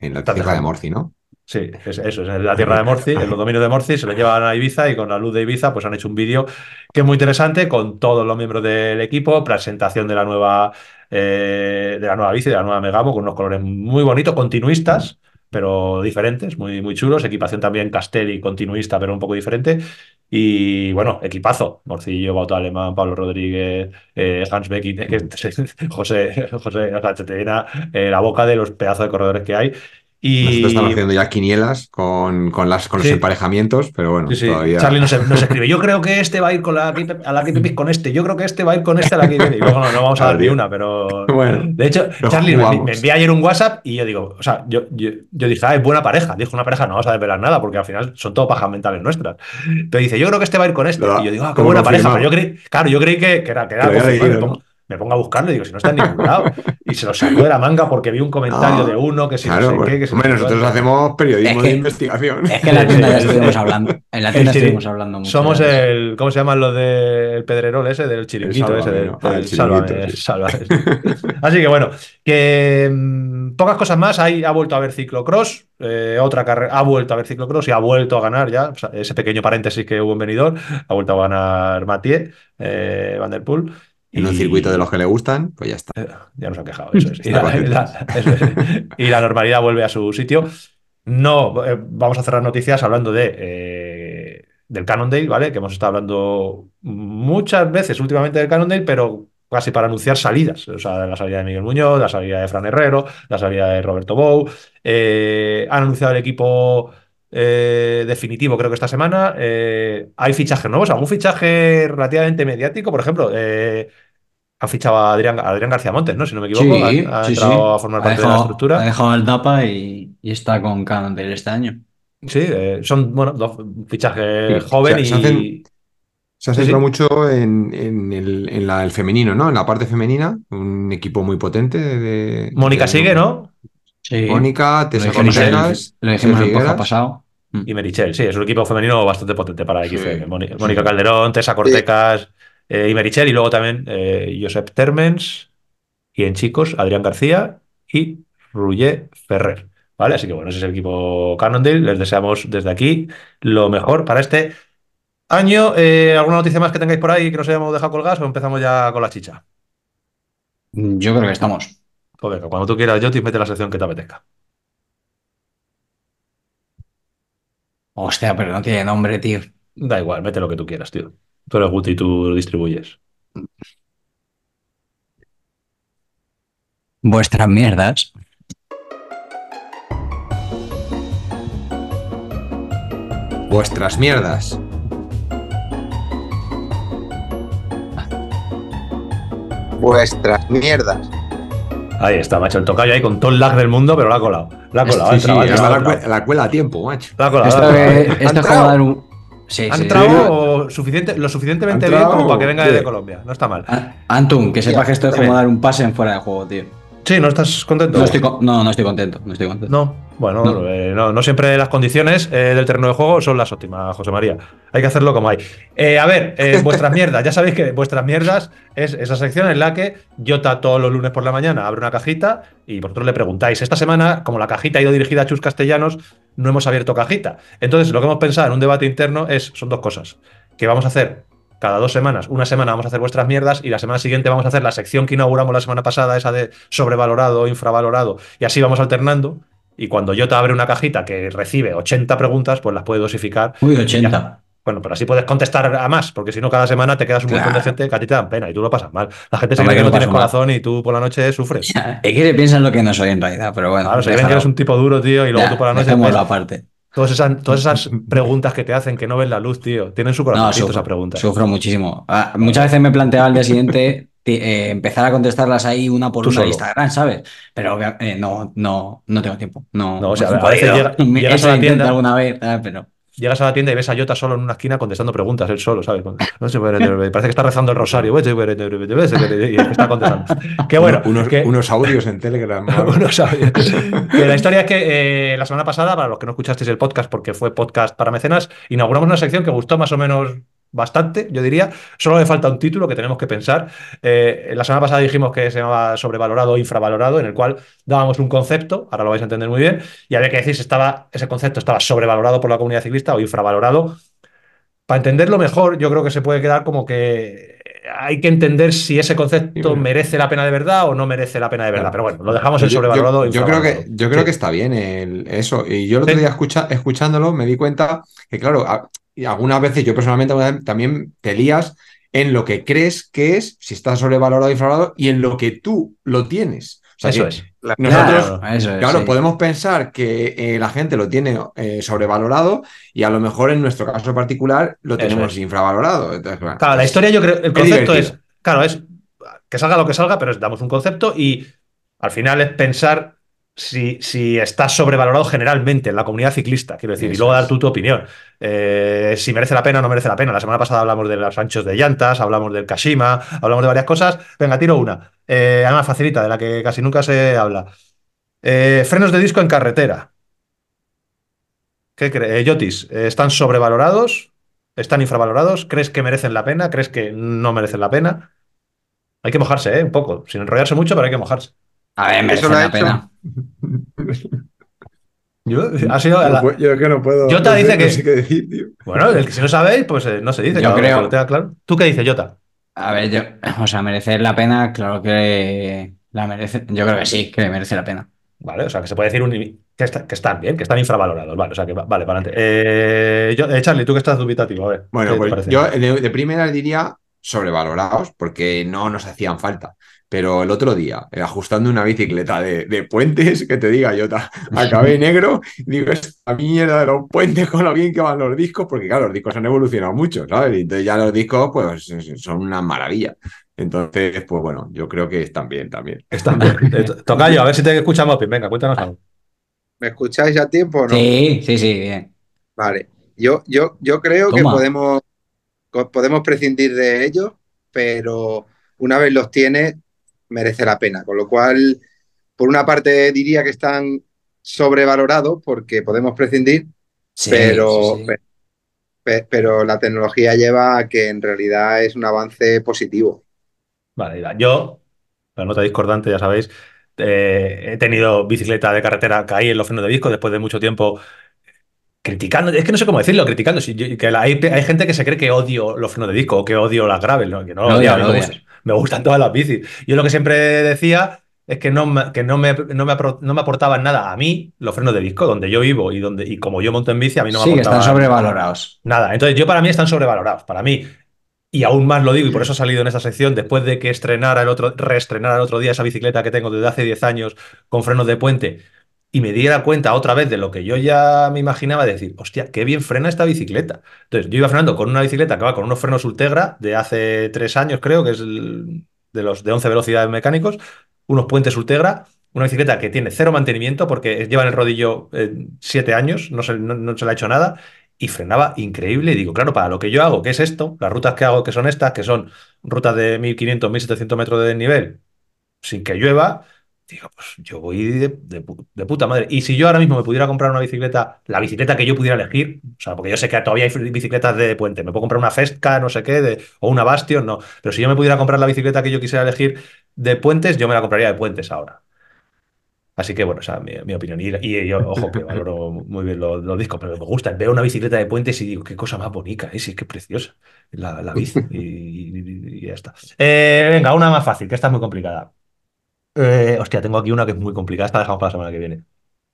En la tierra de. Morci, ¿no? Sí, es, eso, es en la tierra de Morci, en los dominios de Morci, se lo llevan a Ibiza y con la luz de Ibiza pues han hecho un vídeo que es muy interesante con todos los miembros del equipo, presentación de la nueva, eh, de la nueva bici, de la nueva Megamo, con unos colores muy bonitos, continuistas, pero diferentes, muy, muy chulos, equipación también Castelli, continuista, pero un poco diferente. Y bueno, equipazo, Morcillo, Bauta Alemán, Pablo Rodríguez, eh, Hans Becky, José, José, te eh, la boca de los pedazos de corredores que hay. Y... Nosotros estamos haciendo ya quinielas con, con, las, con los emparejamientos, pero bueno, todavía... Charlie nos, nos, escribe, yo creo que este va a ir con la, a la con este, yo creo que este va a ir con este a la Keep Y luego no, no vamos a dar ni una, pero... Bueno, de hecho, Charlie me, me, envía ayer un WhatsApp y yo digo, o sea, yo, yo, yo dije, ah, es buena pareja. Dijo una pareja, no vamos a desvelar nada porque al final son todo pajas mentales nuestras. Pero dice, yo creo que este va a ir con este. Pero, y yo digo, ah, qué buena pareja. Pero yo creí, claro, yo creí que, que era, que era me pongo a buscarlo y digo, si no está en ningún lado. Y se lo sacó de la manga porque vi un comentario de uno que si no sé qué. Que hombre, nosotros hacemos periodismo de investigación. Es que en la tienda ya estuvimos hablando. En la tienda estuvimos hablando mucho. Somos el, ¿cómo se llaman los del pedrerol ese? Del chiringuito ese. Del, ah, sálvame, sálvame. Así que bueno, que mmm, pocas cosas más. Ahí ha vuelto a ver ciclocross. Eh, otra carrera, ha vuelto a ver ciclocross y ha vuelto a ganar ya. O sea, ese pequeño paréntesis que hubo en Benidorm. Ha vuelto a ganar Mathieu, eh, Van der Poel en un circuito de los que le gustan, pues ya está. Eh, ya nos han quejado, eso es. Y, la, la, eso es. y la, normalidad vuelve a su sitio. No, eh, vamos a cerrar noticias hablando de eh, del Cannondale, ¿vale? Que hemos estado hablando muchas veces últimamente del Cannondale, pero casi para anunciar salidas. O sea, la salida de Miguel Muñoz, la salida de Fran Herrero, la salida de Roberto Bou. han anunciado el equipo eh, definitivo, creo que esta semana. Eh, hay fichajes nuevos, algún fichaje relativamente mediático, por ejemplo. Eh, ha fichado a Adrián, Adrián, García Montes, ¿no? Si no me equivoco. Sí, ha, ha sí, entrado sí. a formar parte dejado, de la estructura. Ha dejado el DAPA y, y está con Cannondale este año. Sí, eh, son bueno, dos fichajes jóvenes y. Hacen, se ha centrado mucho en, en, el, en la, el, femenino, ¿no? En la parte femenina, un equipo muy potente. De, Mónica de, sigue, ¿no? Sí. Mónica, Tessa lo dijimos, lo dijimos el podcast pasado. Y Merichel, sí, es un equipo femenino bastante potente para XFM. Sí, Mónica sí. Calderón, Tessa Cortecas sí. eh, y Merichel, y luego también eh, Josep Termens, y en chicos, Adrián García y Rullé Ferrer. ¿Vale? Así que bueno, ese es el equipo Cannondale. Les deseamos desde aquí lo mejor para este año. Eh, ¿Alguna noticia más que tengáis por ahí que nos hayamos dejado colgadas o empezamos ya con la chicha? Yo creo que estamos. Pues venga, cuando tú quieras, Joti, mete la sección que te apetezca. Hostia, pero no tiene nombre, tío. Da igual, mete lo que tú quieras, tío. Tú eres Guti y tú lo distribuyes. Vuestras mierdas. Vuestras mierdas. Vuestras mierdas. Ahí está, macho, el tocayo ahí con todo el lag del mundo, pero la ha colado. La ha colado. Sí, sí, entrado, la, cuela a tiempo, macho. La ha colado. Esto, es, esto es como dar un. Sí, ¿Ha sí, entrado sí. Suficiente, lo suficientemente bien como para que venga de Colombia. No está mal. Antun, que sepas que esto es como dar un pase en fuera de juego, tío. Sí, ¿no estás contento? No, estoy, no, no estoy contento. No, estoy contento. no. bueno, no. Eh, no, no, siempre las condiciones eh, del terreno de juego son las óptimas, José María. Hay que hacerlo como hay. Eh, a ver, vuestras mierdas. Ya sabéis que vuestras mierdas es esa sección en la que Jota todos los lunes por la mañana abre una cajita y vosotros le preguntáis. Esta semana, como la cajita ha ido dirigida a Chus Castellanos, no hemos abierto cajita. Entonces, lo que hemos pensado en un debate interno es, son dos cosas. Que vamos a hacer cada dos semanas. Una semana vamos a hacer vuestras mierdas y la semana siguiente vamos a hacer la sección que inauguramos la semana pasada, esa de sobrevalorado, infravalorado. Y así vamos alternando. Y cuando yo te abre una cajita que recibe 80 preguntas, pues las puede dosificar. Uy, 80. Bueno, pero así puedes contestar a más, porque si no, cada semana te quedas un claro. montón de gente que a ti te dan pena y tú lo pasas mal. La gente se cree que no tienes corazón y tú por la noche sufres. Es que se piensan lo que no soy en realidad, pero bueno. Claro, se ven que eres un tipo duro, tío, y luego ya, tú por la noche. Ves, la parte. Todas esas, todas esas preguntas que te hacen que no ven la luz, tío. Tienen su corazón no, esas preguntas. Sufro muchísimo. Ah, muchas veces me planteaba al día siguiente eh, empezar a contestarlas ahí una por Tú una en Instagram, ¿sabes? Pero eh, no, no, no tengo tiempo. No, no o sea, no a veces llega, llegas a la tienda alguna vez, ah, pero llegas a la tienda y ves a Jota solo en una esquina contestando preguntas, él solo, ¿sabes? No sé, parece que está rezando el rosario. Y está contestando. Qué bueno. Unos, que, unos audios en Telegram. unos audios. que la historia es que eh, la semana pasada, para los que no escuchasteis el podcast, porque fue podcast para mecenas, inauguramos una sección que gustó más o menos bastante, yo diría. Solo le falta un título que tenemos que pensar. Eh, la semana pasada dijimos que se llamaba sobrevalorado o infravalorado, en el cual dábamos un concepto, ahora lo vais a entender muy bien, y había que decir si estaba, ese concepto estaba sobrevalorado por la comunidad ciclista o infravalorado. Para entenderlo mejor, yo creo que se puede quedar como que hay que entender si ese concepto merece la pena de verdad o no merece la pena de verdad. Pero bueno, lo dejamos el sobrevalorado. Yo, yo, creo, que, yo creo sí. que está bien el, eso. Y yo el otro día escucha, escuchándolo me di cuenta que, claro, y algunas veces yo personalmente también te lías en lo que crees que es, si está sobrevalorado o infravalorado, y en lo que tú lo tienes. O sea Eso que es. Nosotros, Claro, eso es, claro, sí. podemos pensar que eh, la gente lo tiene eh, sobrevalorado y a lo mejor en nuestro caso particular lo tenemos es. infravalorado. Entonces, bueno, Claro, la historia yo creo, el concepto divertido. es, claro, es que salga lo que salga, pero es- damos un concepto y al final es pensar si, si está sobrevalorado generalmente en la comunidad ciclista, quiero decir, y luego dar es. tú tu opinión. Eh, si merece la pena o no merece la pena. La semana pasada hablamos de los anchos de llantas, hablamos del Kashima, hablamos de varias cosas. Venga, tiro una. Eh, además, facilita, de la que casi nunca se habla. Eh, frenos de disco en carretera. ¿Qué crees? Yotis, eh, ¿están sobrevalorados? ¿Están infravalorados? ¿Crees que merecen la pena? ¿Crees que no merecen la pena? Hay que mojarse, ¿eh? Un poco. Sin enrollarse mucho, pero hay que mojarse. A ver, merece la hecho. pena. Yo, ha sido No la- puedo- yo es que no puedo. Jota no dice no que- sé qué decir, tío. Bueno, el que si no sabéis, pues eh, no se dice. Yo creo- que lo tenga claro. ¿Tú qué dices, Jota? A ver, yo, o sea, merecer la pena, claro que la merece. Yo creo que sí, que merece la pena. Vale, o sea, que se puede decir un- que, está- que están bien, que están infravalorados. Vale, o sea, que va- vale, para adelante. Eh, yo- eh, Charlie, tú que estás dubitativo, a ver. Bueno, ¿qué te pues yo de, de primeras diría sobrevalorados porque no nos hacían falta. Pero el otro día, eh, ajustando una bicicleta de, de puentes, que te diga, yo ta- acabé negro, digo, esta mierda de los puentes con lo bien que van los discos, porque claro, los discos han evolucionado mucho, ¿sabes? Y entonces ya los discos, pues, son una maravilla. Entonces, pues bueno, yo creo que están bien también. Están bien. Eh, to- Tocayo, a ver si te escuchamos bien. Venga, cuéntanos algo. ¿Me escucháis a tiempo o no? Sí, sí, sí, bien. Vale. Yo, yo, yo creo que podemos, podemos prescindir de ellos, pero una vez los tienes, merece la pena. Con lo cual, por una parte diría que están sobrevalorados porque podemos prescindir, Sí, pero, sí, sí. pero la tecnología lleva a que en realidad es un avance positivo. Vale, yo, la nota discordante, ya sabéis, eh, he tenido bicicleta de carretera, caí en los frenos de disco después de mucho tiempo criticando, es que no sé cómo decirlo, criticando, si yo- que la- hay, hay gente que se cree que odio los frenos de disco o que odio las gravel, ¿no? que no Lo odio, odia, a mí lo me, gustan, todas las bicis. Yo lo que siempre decía es que no me, que no me, no me, no me aportaban nada a mí los frenos de disco, donde yo vivo y, donde, y como yo monto en bici, a mí no me Sí, que están aportaban sobrevalorados. Nada, entonces yo para mí están sobrevalorados. Para mí, y aún más lo digo, y por eso he salido en esta sección, después de que estrenara el otro, reestrenara el otro día esa bicicleta que tengo desde hace 10 años con frenos de puente, y me diera cuenta otra vez de lo que yo ya me imaginaba, de decir, hostia, qué bien frena esta bicicleta. Entonces, yo iba frenando con una bicicleta que va con unos frenos Ultegra de hace 3 años, creo, que es de los de 11 velocidades mecánicos, unos puentes Ultegra. Una bicicleta que tiene cero mantenimiento porque lleva en el rodillo 7 años, no se, no- no se le ha hecho nada y frenaba increíble. Y digo, claro, para lo que yo hago, ¿qué es esto? Las rutas que hago, que son estas, que son rutas de 1500, 1700 metros de desnivel, sin que llueva, digo, pues yo voy de, de pu- de puta madre. Y si yo ahora mismo me pudiera comprar una bicicleta, la bicicleta que yo pudiera elegir, o sea, porque yo sé que todavía hay bicicletas de puente, me puedo comprar una Fesca, no sé qué, de- o una Bastion, no. Pero si yo me pudiera comprar la bicicleta que yo quisiera elegir de puentes, yo me la compraría de puentes ahora. Así que bueno, esa es mi, opinión. Y, yo, ojo, que valoro muy bien los, los discos, pero me gusta. Veo una bicicleta de puentes y digo, qué cosa más bonita, ¿eh? Sí, qué preciosa la, la bici. Y ya está. Eh, venga, una más fácil, que esta es muy complicada. Eh, hostia, tengo aquí una que es muy complicada. Esta la dejamos para la semana que viene.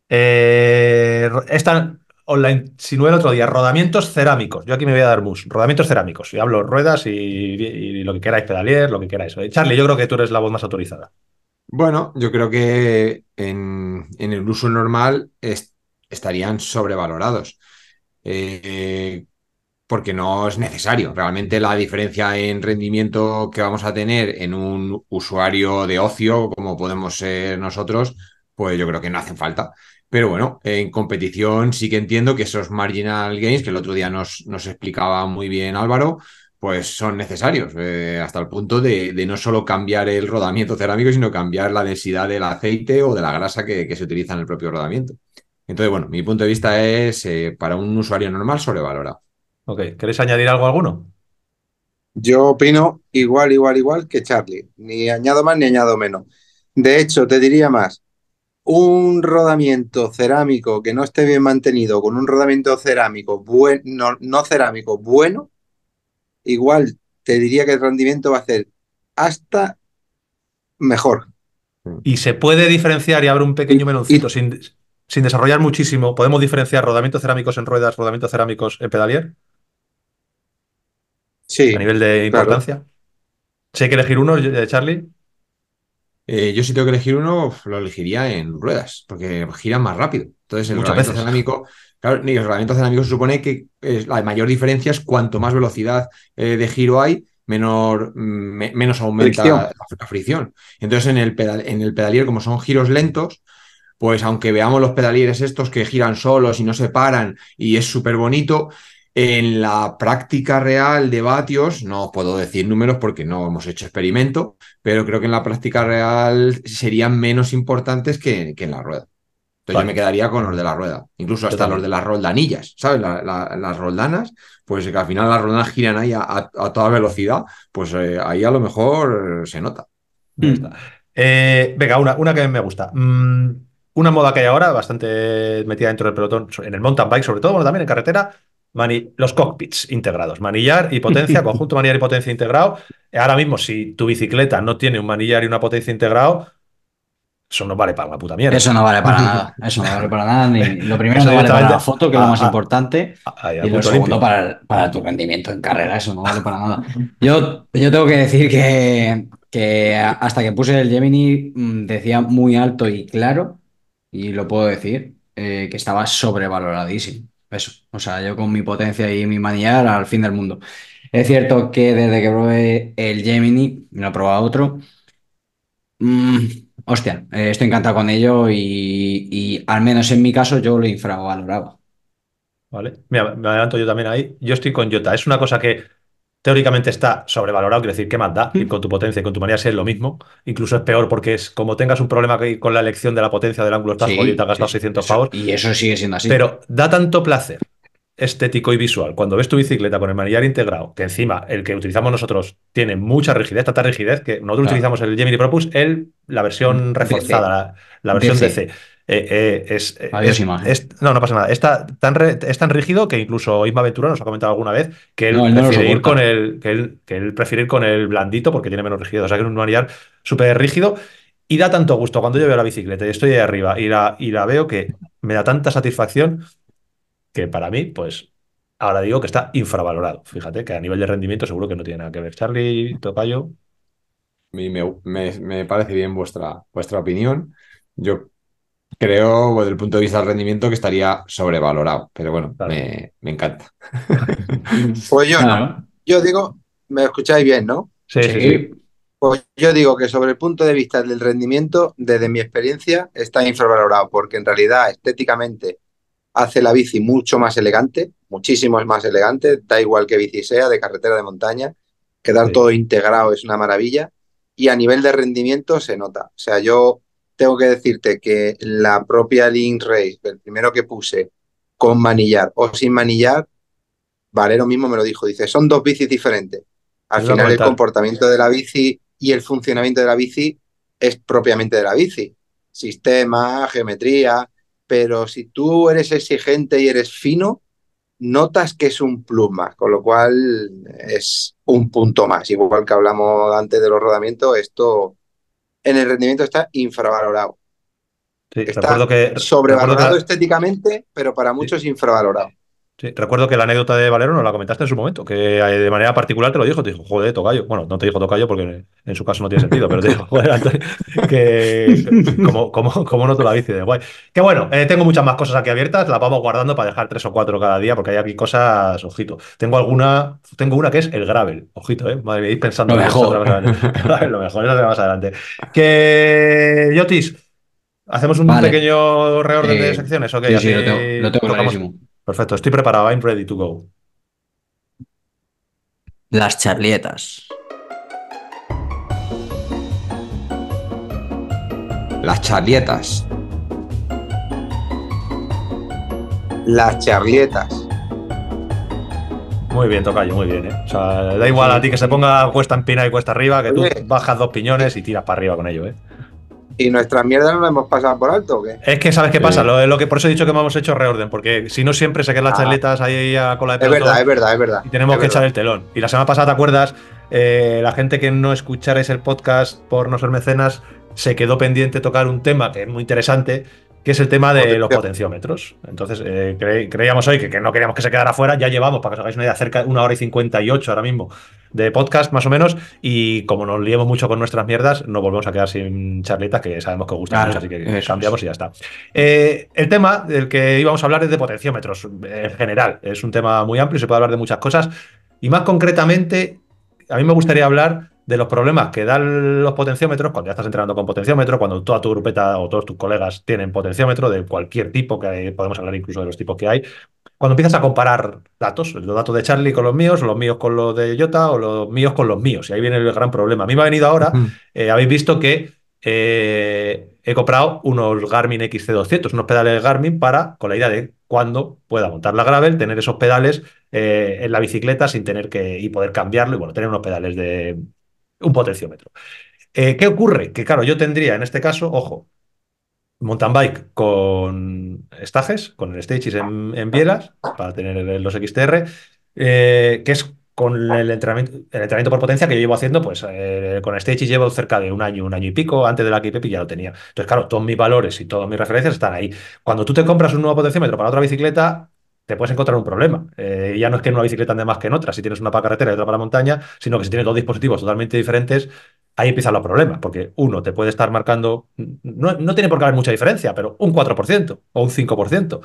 Eh, esta os la insinué el otro día. Rodamientos cerámicos. Yo aquí me voy a dar mus. Rodamientos cerámicos. Y hablo ruedas y, lo que queráis, pedalier, lo que queráis. Charlie, yo creo que tú eres la voz más autorizada. Bueno, yo creo que en, en el uso normal es- estarían sobrevalorados. Eh, porque no es necesario. Realmente la diferencia en rendimiento que vamos a tener en un usuario de ocio, como podemos ser nosotros, pues yo creo que no hacen falta. Pero bueno, en competición sí que entiendo que esos marginal gains, que el otro día nos, nos explicaba muy bien Álvaro, pues son necesarios, eh, hasta el punto de, no solo cambiar el rodamiento cerámico, sino cambiar la densidad del aceite o de la grasa que, que se utiliza en el propio rodamiento. Entonces, bueno, mi punto de vista es, eh, para un usuario normal, sobrevalorado. Ok, ¿queréis añadir algo a alguno? Yo opino igual, igual, igual que Charlie. Ni añado más ni añado menos. De hecho, te diría más. Un rodamiento cerámico que no esté bien mantenido con un rodamiento cerámico bueno, no, no cerámico bueno, igual te diría que el rendimiento va a ser hasta mejor. Y se puede diferenciar y abre un pequeño meloncito sin, sin desarrollar muchísimo. ¿Podemos diferenciar rodamientos cerámicos en ruedas, rodamientos cerámicos en pedalier? Sí, A nivel de claro. importancia. Si hay que elegir uno, eh, Charlie. Eh, yo si tengo que elegir uno, lo elegiría en ruedas, porque giran más rápido. Entonces, el reglamento cerámico, claro, el reglamento cerámico se supone que la mayor diferencia es cuanto más velocidad eh, de giro hay, menor, menos aumenta La, fricción. Entonces, en el, pedal, en el pedalier, como son giros lentos, pues aunque veamos los pedalieres estos que giran solos y no se paran y es súper bonito, en la práctica real de vatios, no puedo decir números porque no hemos hecho experimento, pero creo que en la práctica real serían menos importantes que, en la rueda. Entonces yo me quedaría con los de la rueda, incluso hasta los de las roldanillas, ¿sabes? las roldanas, pues que al final las roldanas giran ahí a, toda velocidad, pues eh, ahí a lo mejor se nota. Eh, venga, una, una que me gusta. Mm, una moda que hay ahora, bastante metida dentro del pelotón, en el mountain bike sobre todo, bueno, también en carretera, los cockpits integrados, manillar y potencia, conjunto manillar y potencia integrado. Ahora mismo, si tu bicicleta no tiene un manillar y una potencia integrado, eso no vale para la puta mierda. Eso no vale para nada. Eso no vale para nada. Ni, lo primero no vale para la foto, que es lo más importante. y lo segundo para, para, tu rendimiento en carrera. Eso no vale para nada. Yo, yo tengo que decir que, que hasta que puse el Gemini mm, decía muy alto y claro, y lo puedo decir, eh, que estaba sobrevaloradísimo. Eso, o sea, yo con mi potencia y mi manillar al fin del mundo. Es cierto que desde que probé el Gemini, me lo he probado otro, mm, hostia, eh, estoy encantado con ello y, al menos en mi caso yo lo infravaloraba. Vale, Mira, me adelanto yo también ahí. Yo estoy con Jota. Es una cosa que teóricamente está sobrevalorado, quiero decir, ¿qué más da? Ir con tu potencia y con tu manía es lo mismo. Incluso es peor porque es como tengas un problema con la elección de la potencia del ángulo, estás y te has gastado 600 pavos. Y eso sigue siendo así. Pero da tanto placer estético y visual cuando ves tu bicicleta con el manillar integrado, que encima el que utilizamos nosotros tiene mucha rigidez, tanta rigidez que nosotros utilizamos el Gemini Propus, él, la versión reforzada, la, versión DC. Eh, eh, es, no, no pasa nada. Está tan, es tan rígido que incluso Isma Ventura nos ha comentado alguna vez que él, prefiere ir con el, que él, que él prefiere ir con el blandito porque tiene menos rigidez. O sea que es un manillar súper rígido. Y da tanto gusto cuando yo veo la bicicleta y estoy ahí arriba y la, y la veo que me da tanta satisfacción que para mí, pues ahora digo que está infravalorado. Fíjate que a nivel de rendimiento seguro que no tiene nada que ver. Charlie Tocayo. Me, me, me parece bien vuestra, vuestra opinión. Yo creo, desde el punto de vista del rendimiento, que estaría sobrevalorado, pero bueno, me, encanta. Pues yo no. Yo digo, me escucháis bien, ¿no? Sí, sí, sí. Pues yo digo que sobre el punto de vista del rendimiento, desde mi experiencia, está infravalorado, porque en realidad estéticamente hace la bici mucho más elegante, muchísimo más elegante, da igual que bici sea, de carretera, de montaña, quedar todo integrado es una maravilla, y a nivel de rendimiento se nota. O sea, yo tengo que decirte que la propia Link Race, el primero que puse con manillar o sin manillar, Valero mismo me lo dijo, dice, son dos bicis diferentes. Al final el comportamiento de la bici y el funcionamiento de la bici es propiamente de la bici. Sistema, geometría, pero si tú eres exigente y eres fino, notas que es un plus más, con lo cual es un punto más. Igual que hablamos antes de los rodamientos, esto en el rendimiento está infravalorado. está que, sobrevalorado estéticamente, pero para muchos infravalorado. Sí, recuerdo que la anécdota de Valero nos la comentaste en su momento, que eh, de manera particular te lo dijo, te dijo, joder, tocayo. Bueno, no te dijo tocayo porque en su caso no tiene sentido, pero te dijo, joder, Antonio, que como, como, como noto la bici de guay. Que bueno, eh, tengo muchas más cosas aquí abiertas, las vamos guardando para dejar tres o cuatro cada día, porque hay aquí cosas, ojito. Tengo alguna, tengo una que es el gravel, ojito, eh. Madre mía, pensando lo mejor. lo mejor, eso más adelante. Que Yotis, hacemos un pequeño reorden de secciones, ok. Sí, sí, lo tengo, lo tengo clarísimo. Perfecto, estoy preparado. I'm ready to go. Las charlietas. Las charlietas. Las charlietas. Muy bien, Tocayo, muy bien. ¿eh? O sea, da igual a ti que se ponga cuesta en pina y cuesta arriba, que tú bajas dos piñones y tiras para arriba con ello. ¿eh? ¿Y nuestra mierda no la hemos pasado por alto o qué? Es que, ¿sabes qué pasa? Lo, que, por eso he dicho que hemos hecho reorden, porque si no siempre se quedan las ah. charletas ahí a cola de pelotón. Es verdad, es verdad, es verdad. Y tenemos que echar el telón. Y la semana pasada, ¿te acuerdas? Eh, la gente que no escucharais el podcast por no ser mecenas se quedó pendiente tocar un tema que es muy interesante, que es el tema de los potenciómetros. Entonces, eh, creíamos hoy que, que, no queríamos que se quedara fuera, ya llevamos, para que os hagáis una idea, cerca de una hora y 58 ahora mismo de podcast más o menos y como nos liemos mucho con nuestras mierdas, nos volvemos a quedar sin charlitas que sabemos que os gustan mucho, así que cambiamos y ya está. Eh, el tema del que íbamos a hablar es de potenciómetros en general. Es un tema muy amplio y se puede hablar de muchas cosas y más concretamente, a mí me gustaría hablar de los problemas que dan los potenciómetros cuando ya estás entrenando con potenciómetro, cuando toda tu grupeta o todos tus colegas tienen potenciómetro de cualquier tipo, que podemos hablar incluso de los tipos que hay, cuando empiezas a comparar datos, los datos de Charlie con los míos, los míos con los de Jota o los míos con los míos, y ahí viene el gran problema. A mí me ha venido ahora, eh, habéis visto que eh, he comprado unos Garmin XC200, unos pedales Garmin para, con la idea de cuando pueda montar la gravel, tener esos pedales eh, en la bicicleta sin tener que y poder cambiarlo y bueno, tener unos pedales de, un potenciómetro. Eh, ¿Qué ocurre? Que claro, yo tendría en este caso, ojo, mountain bike con estajes, con el Stages en, bielas, para tener los XTR, eh, que es con el entrenamiento, el entrenamiento por potencia que yo llevo haciendo, pues eh, con Stages llevo cerca de un año, un año y pico, antes de la KPP ya lo tenía. Entonces, claro, todos mis valores y todas mis referencias están ahí. Cuando tú te compras un nuevo potenciómetro para otra bicicleta, te puedes encontrar un problema. Eh, ya no es que en una bicicleta ande más que en otra, si tienes una para carretera y otra para montaña, sino que si tienes dos dispositivos totalmente diferentes, ahí empiezan los problemas, porque uno te puede estar marcando, no, no tiene por qué haber mucha diferencia, pero un 4% o un 5%,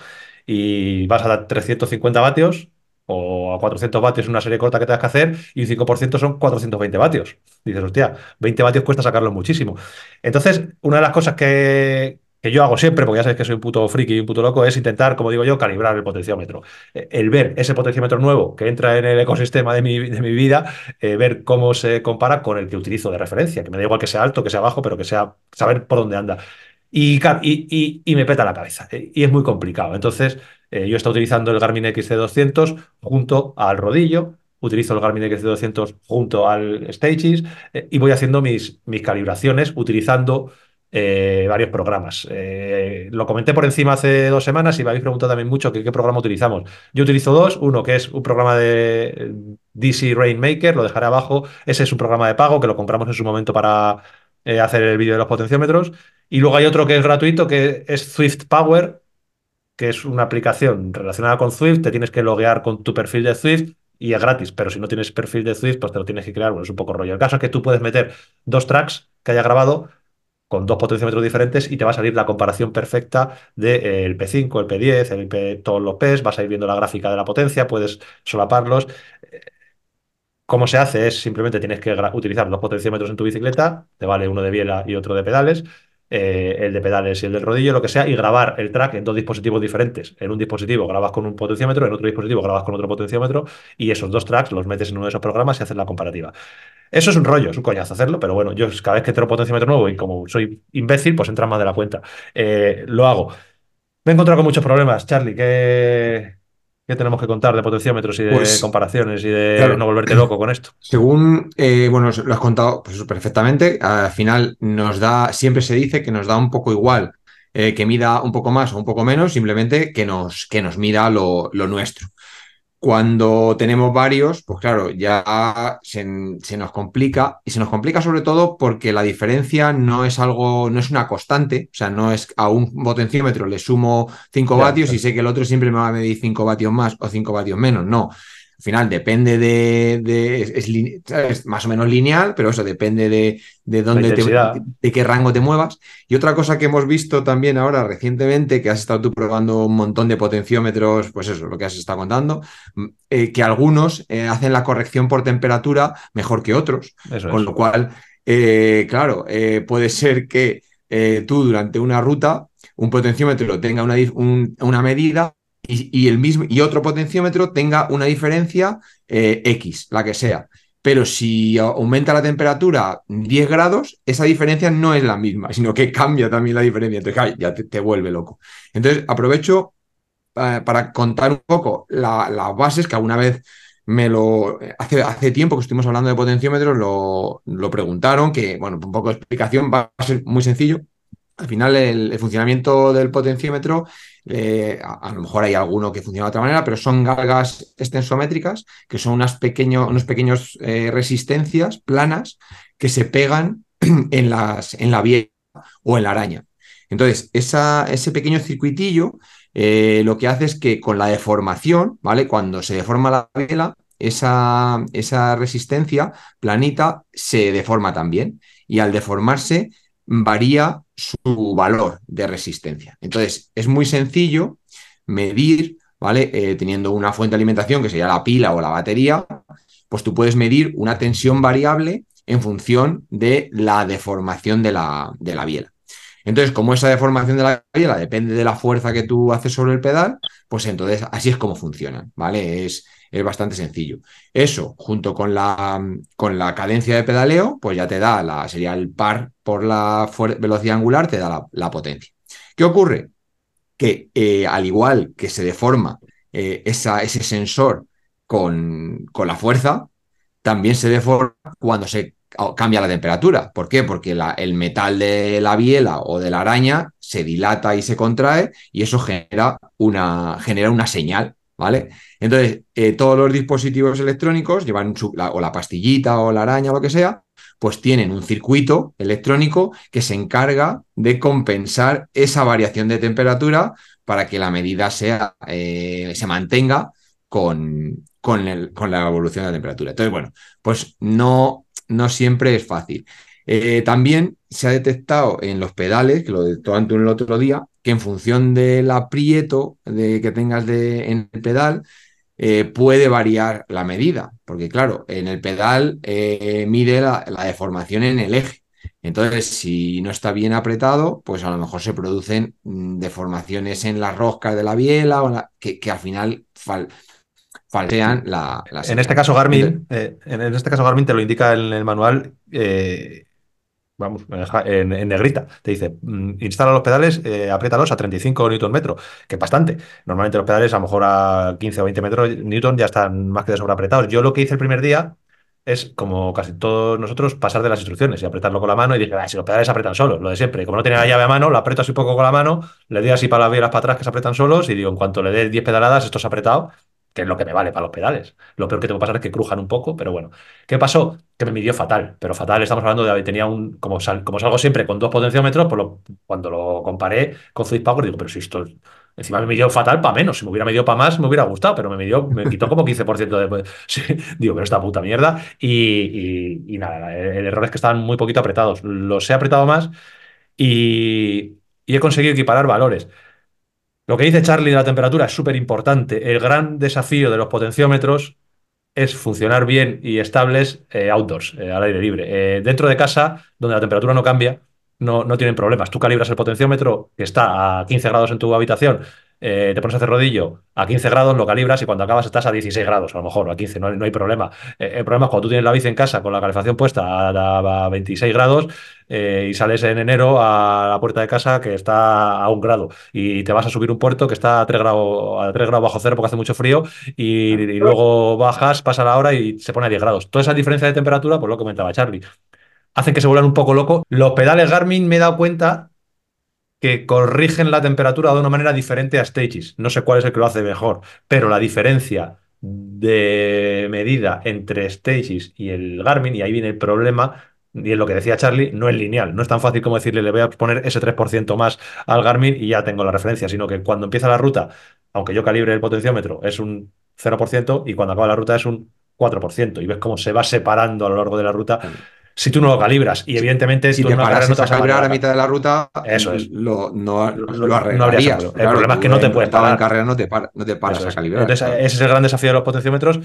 y vas a dar 350 vatios o a 400 vatios una serie corta que tengas que hacer y un 5% son 420 vatios. Dices, hostia, 20 vatios cuesta sacarlo muchísimo. Entonces, una de las cosas que, que yo hago siempre, porque ya sabes que soy un puto friki y un puto loco, es intentar, como digo yo, calibrar el potenciómetro. Eh, el ver ese potenciómetro nuevo que entra en el ecosistema de mi, de mi vida, eh, ver cómo se compara con el que utilizo de referencia, que me da igual que sea alto, que sea bajo, pero que sea saber por dónde anda. Y, y, y, me peta la cabeza. Eh, y es muy complicado. Entonces, yo he estado utilizando el Garmin XC200 junto al rodillo, utilizo el Garmin XC200 junto al Stages y voy haciendo mis, mis calibraciones utilizando eh, varios programas. Eh, lo comenté por encima hace dos semanas y me habéis preguntado también mucho qué programa utilizamos. Yo utilizo dos, uno que es un programa de DC Rainmaker, lo dejaré abajo, ese es un programa de pago que lo compramos en su momento para eh, hacer el vídeo de los potenciómetros, y luego hay otro que es gratuito que es Swift Power, que es una aplicación relacionada con Swift, te tienes que loguear con tu perfil de Swift y es gratis, pero si no tienes perfil de Swift, pues te lo tienes que crear, bueno, es un poco rollo. El caso es que tú puedes meter dos tracks que haya grabado con dos potenciómetros diferentes y te va a salir la comparación perfecta del P5, el P10, el P, todos los Ps, vas a ir viendo la gráfica de la potencia, puedes solaparlos. ¿Cómo se hace? Es simplemente tienes que utilizar dos potenciómetros en tu bicicleta, te vale uno de biela y otro de pedales, eh, el de pedales y el del rodillo, lo que sea, y grabar el track en dos dispositivos diferentes. En un dispositivo grabas con un potenciómetro, en otro dispositivo grabas con otro potenciómetro, y esos dos tracks los metes en uno de esos programas y haces la comparativa. Eso es un rollo, es un coñazo hacerlo, pero bueno, yo cada vez que tengo potenciómetro nuevo y como soy imbécil, pues entra más de la cuenta. Eh, lo hago. Me he encontrado con muchos problemas, Charlie. ¿Qué, qué tenemos que contar de potenciómetros y de pues, comparaciones y de no volverte loco con esto? Según, eh, bueno, lo has contado pues, perfectamente. Al final nos da, siempre se dice que nos da un poco igual eh, que mida un poco más o un poco menos, simplemente que nos, que nos mida lo, lo nuestro. Cuando tenemos varios, pues claro, ya se, nos complica y se nos complica sobre todo porque la diferencia no es algo, no es una constante, o sea, no es a un potenciómetro le sumo 5 vatios y sé que el otro siempre me va a medir 5 vatios más o 5 vatios menos, no. Al final depende de, es, más o menos lineal, pero eso depende de, de dónde de qué rango te muevas. Y otra cosa que hemos visto también ahora recientemente, que has estado tú probando un montón de potenciómetros, pues eso, lo que has estado contando, mm, eh, que algunos eh, hacen la corrección por temperatura mejor que otros. con lo cual, eh, claro, puede ser que tú durante una ruta un potenciómetro tenga una, una medida y, el mismo, y otro potenciómetro tenga una diferencia eh, X, la que sea. Pero si aumenta la temperatura 10 grados, esa diferencia no es la misma, sino que cambia también la diferencia. Entonces, ya te, vuelve loco. Entonces, aprovecho eh, para contar un poco las bases que alguna vez me lo. Hace, hace tiempo que estuvimos hablando de potenciómetros, lo, lo preguntaron, que, bueno, un poco de explicación va a ser muy sencillo. Al final, el, funcionamiento del potenciómetro, eh, a, lo mejor hay alguno que funciona de otra manera, pero son galgas extensométricas, que son unas pequeños, unos pequeños eh, resistencias planas que se pegan en, las, en la biela o en la araña. Entonces, ese pequeño circuitillo eh, lo que hace es que con la deformación, ¿vale? Cuando se deforma la biela, esa, esa resistencia planita se deforma también y al deformarse varía su valor de resistencia. Entonces, es muy sencillo medir, ¿vale? Eh, teniendo una fuente de alimentación que sería la pila o la batería, pues tú puedes medir una tensión variable en función de la deformación de la, de la biela. Entonces, como esa deformación de la biela depende de la fuerza que tú haces sobre el pedal, pues entonces así es como funcionan, ¿vale? Es, es bastante sencillo. Eso, junto con la, con la cadencia de pedaleo, pues ya te da la, sería el par por la velocidad angular, te da la, potencia. ¿Qué ocurre? Que eh, al igual que se deforma eh, ese sensor con, con la fuerza, también se deforma cuando se cambia la temperatura. ¿Por qué? Porque el metal de la biela o de la araña se dilata y se contrae y eso genera una, genera una señal, ¿vale? Entonces, eh, todos los dispositivos electrónicos llevan o la pastillita o la araña o lo que sea, pues tienen un circuito electrónico que se encarga de compensar esa variación de temperatura para que la medida sea, eh, se mantenga con, con, la evolución de la temperatura. Entonces, bueno, pues no, no siempre es fácil. Eh, también se ha detectado en los pedales, que lo detectó Antun el otro día, que en función del aprieto de, que tengas de, en el pedal, eh, puede variar la medida, porque claro, en el pedal eh, mide la, deformación en el eje. Entonces, si no está bien apretado, pues a lo mejor se producen mm, deformaciones en las roscas de la biela o que, al final falsean la, En este caso, Garmin, eh, en este caso, Garmin te lo indica en el manual. Vamos, en, negrita. Te dice, mm, instala los pedales, eh, apriétalos a 35 Nm, que es bastante. Normalmente los pedales a lo mejor a 15 o 20 metros Newton ya están más que de sobra apretados. Yo lo que hice el primer día es, como casi todos nosotros, pasar de las instrucciones y apretarlo con la mano y dije, si los pedales se apretan solos, lo de siempre. Como no tenía la llave a mano, lo aprieto así poco con la mano, le doy así para las bielas para atrás que se apretan solos y digo, en cuanto le dé 10 pedaladas, esto se ha apretado que es lo que me vale para los pedales. Lo peor que tengo que pasar es que crujan un poco, pero bueno. ¿Qué pasó? Que me midió fatal, pero fatal, estamos hablando de, tenía un, como, como salgo siempre con dos potenciómetros, pues cuando lo comparé con Fluid Power, digo, pero si esto, encima me midió fatal para menos, si me hubiera medido para más me hubiera gustado, pero me midió, me quitó como 15% de, digo, pero esta puta mierda, y, nada, el, error es que estaban muy poquito apretados, los he apretado más y, y he conseguido equiparar valores. Lo que dice Charlie de la temperatura es súper importante. El gran desafío de los potenciómetros es funcionar bien y estables eh, outdoors, eh, al aire libre. Eh, dentro de casa, donde la temperatura no cambia, no, no tienen problemas. Tú calibras el potenciómetro que está a 15 grados en tu habitación eh, te pones a hacer rodillo a 15 grados, lo calibras y cuando acabas estás a 16 grados, a lo mejor, a 15, no, hay problema. Eh, el problema es cuando tú tienes la bici en casa con la calefacción puesta a, 26 grados eh, y sales en enero a la puerta de casa que está a un grado y te vas a subir un puerto que está a 3 grados, a 3 grados bajo cero porque hace mucho frío y, luego bajas, pasa la hora y se pone a 10 grados. Toda esa diferencia de temperatura, pues lo comentaba Charlie, hacen que se vuelvan un poco loco. Los pedales Garmin me he dado cuenta que corrigen la temperatura de una manera diferente a Stages. No sé cuál es el que lo hace mejor, pero la diferencia de medida entre Stages y el Garmin, y ahí viene el problema, y es lo que decía Charlie, no es lineal. No es tan fácil como decirle, le voy a poner ese 3% más al Garmin y ya tengo la referencia, sino que cuando empieza la ruta, aunque yo calibre el potenciómetro, es un 0% y cuando acaba la ruta es un 4%. Y ves cómo se va separando a lo largo de la ruta si tú no lo calibras. Y evidentemente, si tú te paras no te a calibrar a mitad de la ruta, eso es. Lo, no, lo, arreglarías. el problema es que no te puedes parar. en carrera no te, no te paras a calibrar. Entonces, ese es el gran desafío de los potenciómetros.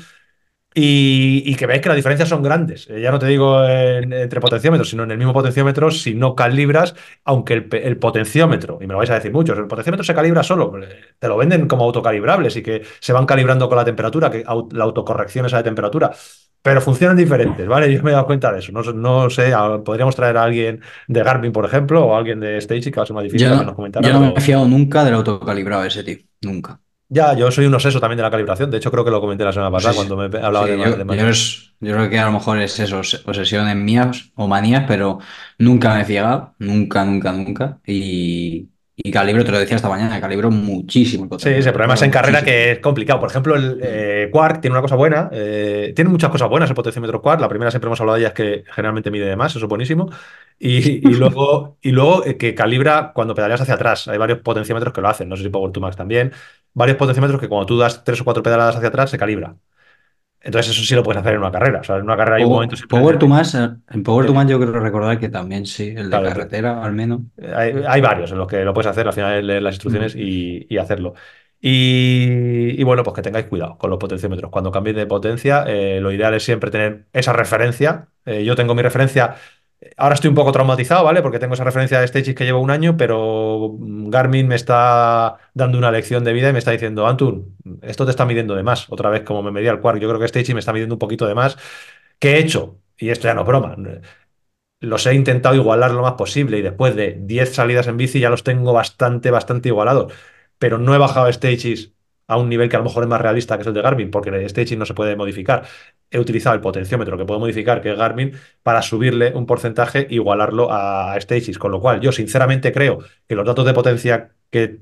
Y, que veis que las diferencias son grandes. Eh, ya no te digo entre potenciómetros, sino en el mismo potenciómetro, si no calibras, aunque el, potenciómetro, y me lo vais a decir muchos, el potenciómetro se calibra solo, te lo venden como autocalibrables y que se van calibrando con la temperatura, que la autocorrección esa de temperatura pero funcionan diferentes, ¿vale? Yo me he dado cuenta de eso. No, no sé, podríamos traer a alguien de Garmin, por ejemplo, o a alguien de Stage, que va a ser más difícil yo, que nos comentara. Yo no me he fiado nunca del autocalibrado ese, tío. Nunca. Ya, yo soy un obseso también de la calibración. De hecho, creo que lo comenté la semana pasada cuando me hablaba de, yo, yo, yo, creo que a lo mejor es eso, obsesiones mías o manías, pero nunca me he fiado. Nunca, nunca, nunca. Y, y calibro, te lo decía esta mañana, calibro muchísimo. Sí, ese problema es en carrera que es complicado. Por ejemplo, el eh, Quark tiene una cosa buena, eh, tiene muchas cosas buenas el potenciómetro Quark. La primera siempre hemos hablado de ella es que generalmente mide de más, eso es buenísimo. Y, luego, y luego eh, que calibra cuando pedaleas hacia atrás. Hay varios potenciómetros que lo hacen, no sé si Power 2 Max también. Varios potenciómetros que cuando tú das tres o cuatro pedaladas hacia atrás se calibra. Entonces eso sí lo puedes hacer en una carrera. O sea, en una carrera hay un momento... Power to Mass, en Power to Mass yo creo recordar que también sí, el de carretera al menos. Hay, varios en los que lo puedes hacer, al final leer las instrucciones y, hacerlo. Y, bueno, pues que tengáis cuidado con los potenciómetros. Cuando cambiéis de potencia, eh, lo ideal es siempre tener esa referencia. Eh, yo tengo mi referencia Ahora estoy un poco traumatizado, ¿vale? Porque tengo esa referencia de Stages que llevo un año, pero Garmin me está dando una lección de vida y me está diciendo, Antun, esto te está midiendo de más. Otra vez, como me medía el Quark, yo creo que Stages me está midiendo un poquito de más. ¿Qué he hecho? Y esto ya no es broma. Los he intentado igualar lo más posible y después de 10 salidas en bici ya los tengo bastante, bastante igualados. Pero no he bajado Stages a un nivel que a lo mejor es más realista que es el de Garmin, porque el staging no se puede modificar. He utilizado el potenciómetro que puedo modificar, que es Garmin, para subirle un porcentaje e igualarlo a Stages. Con lo cual, yo sinceramente creo que los datos de potencia que,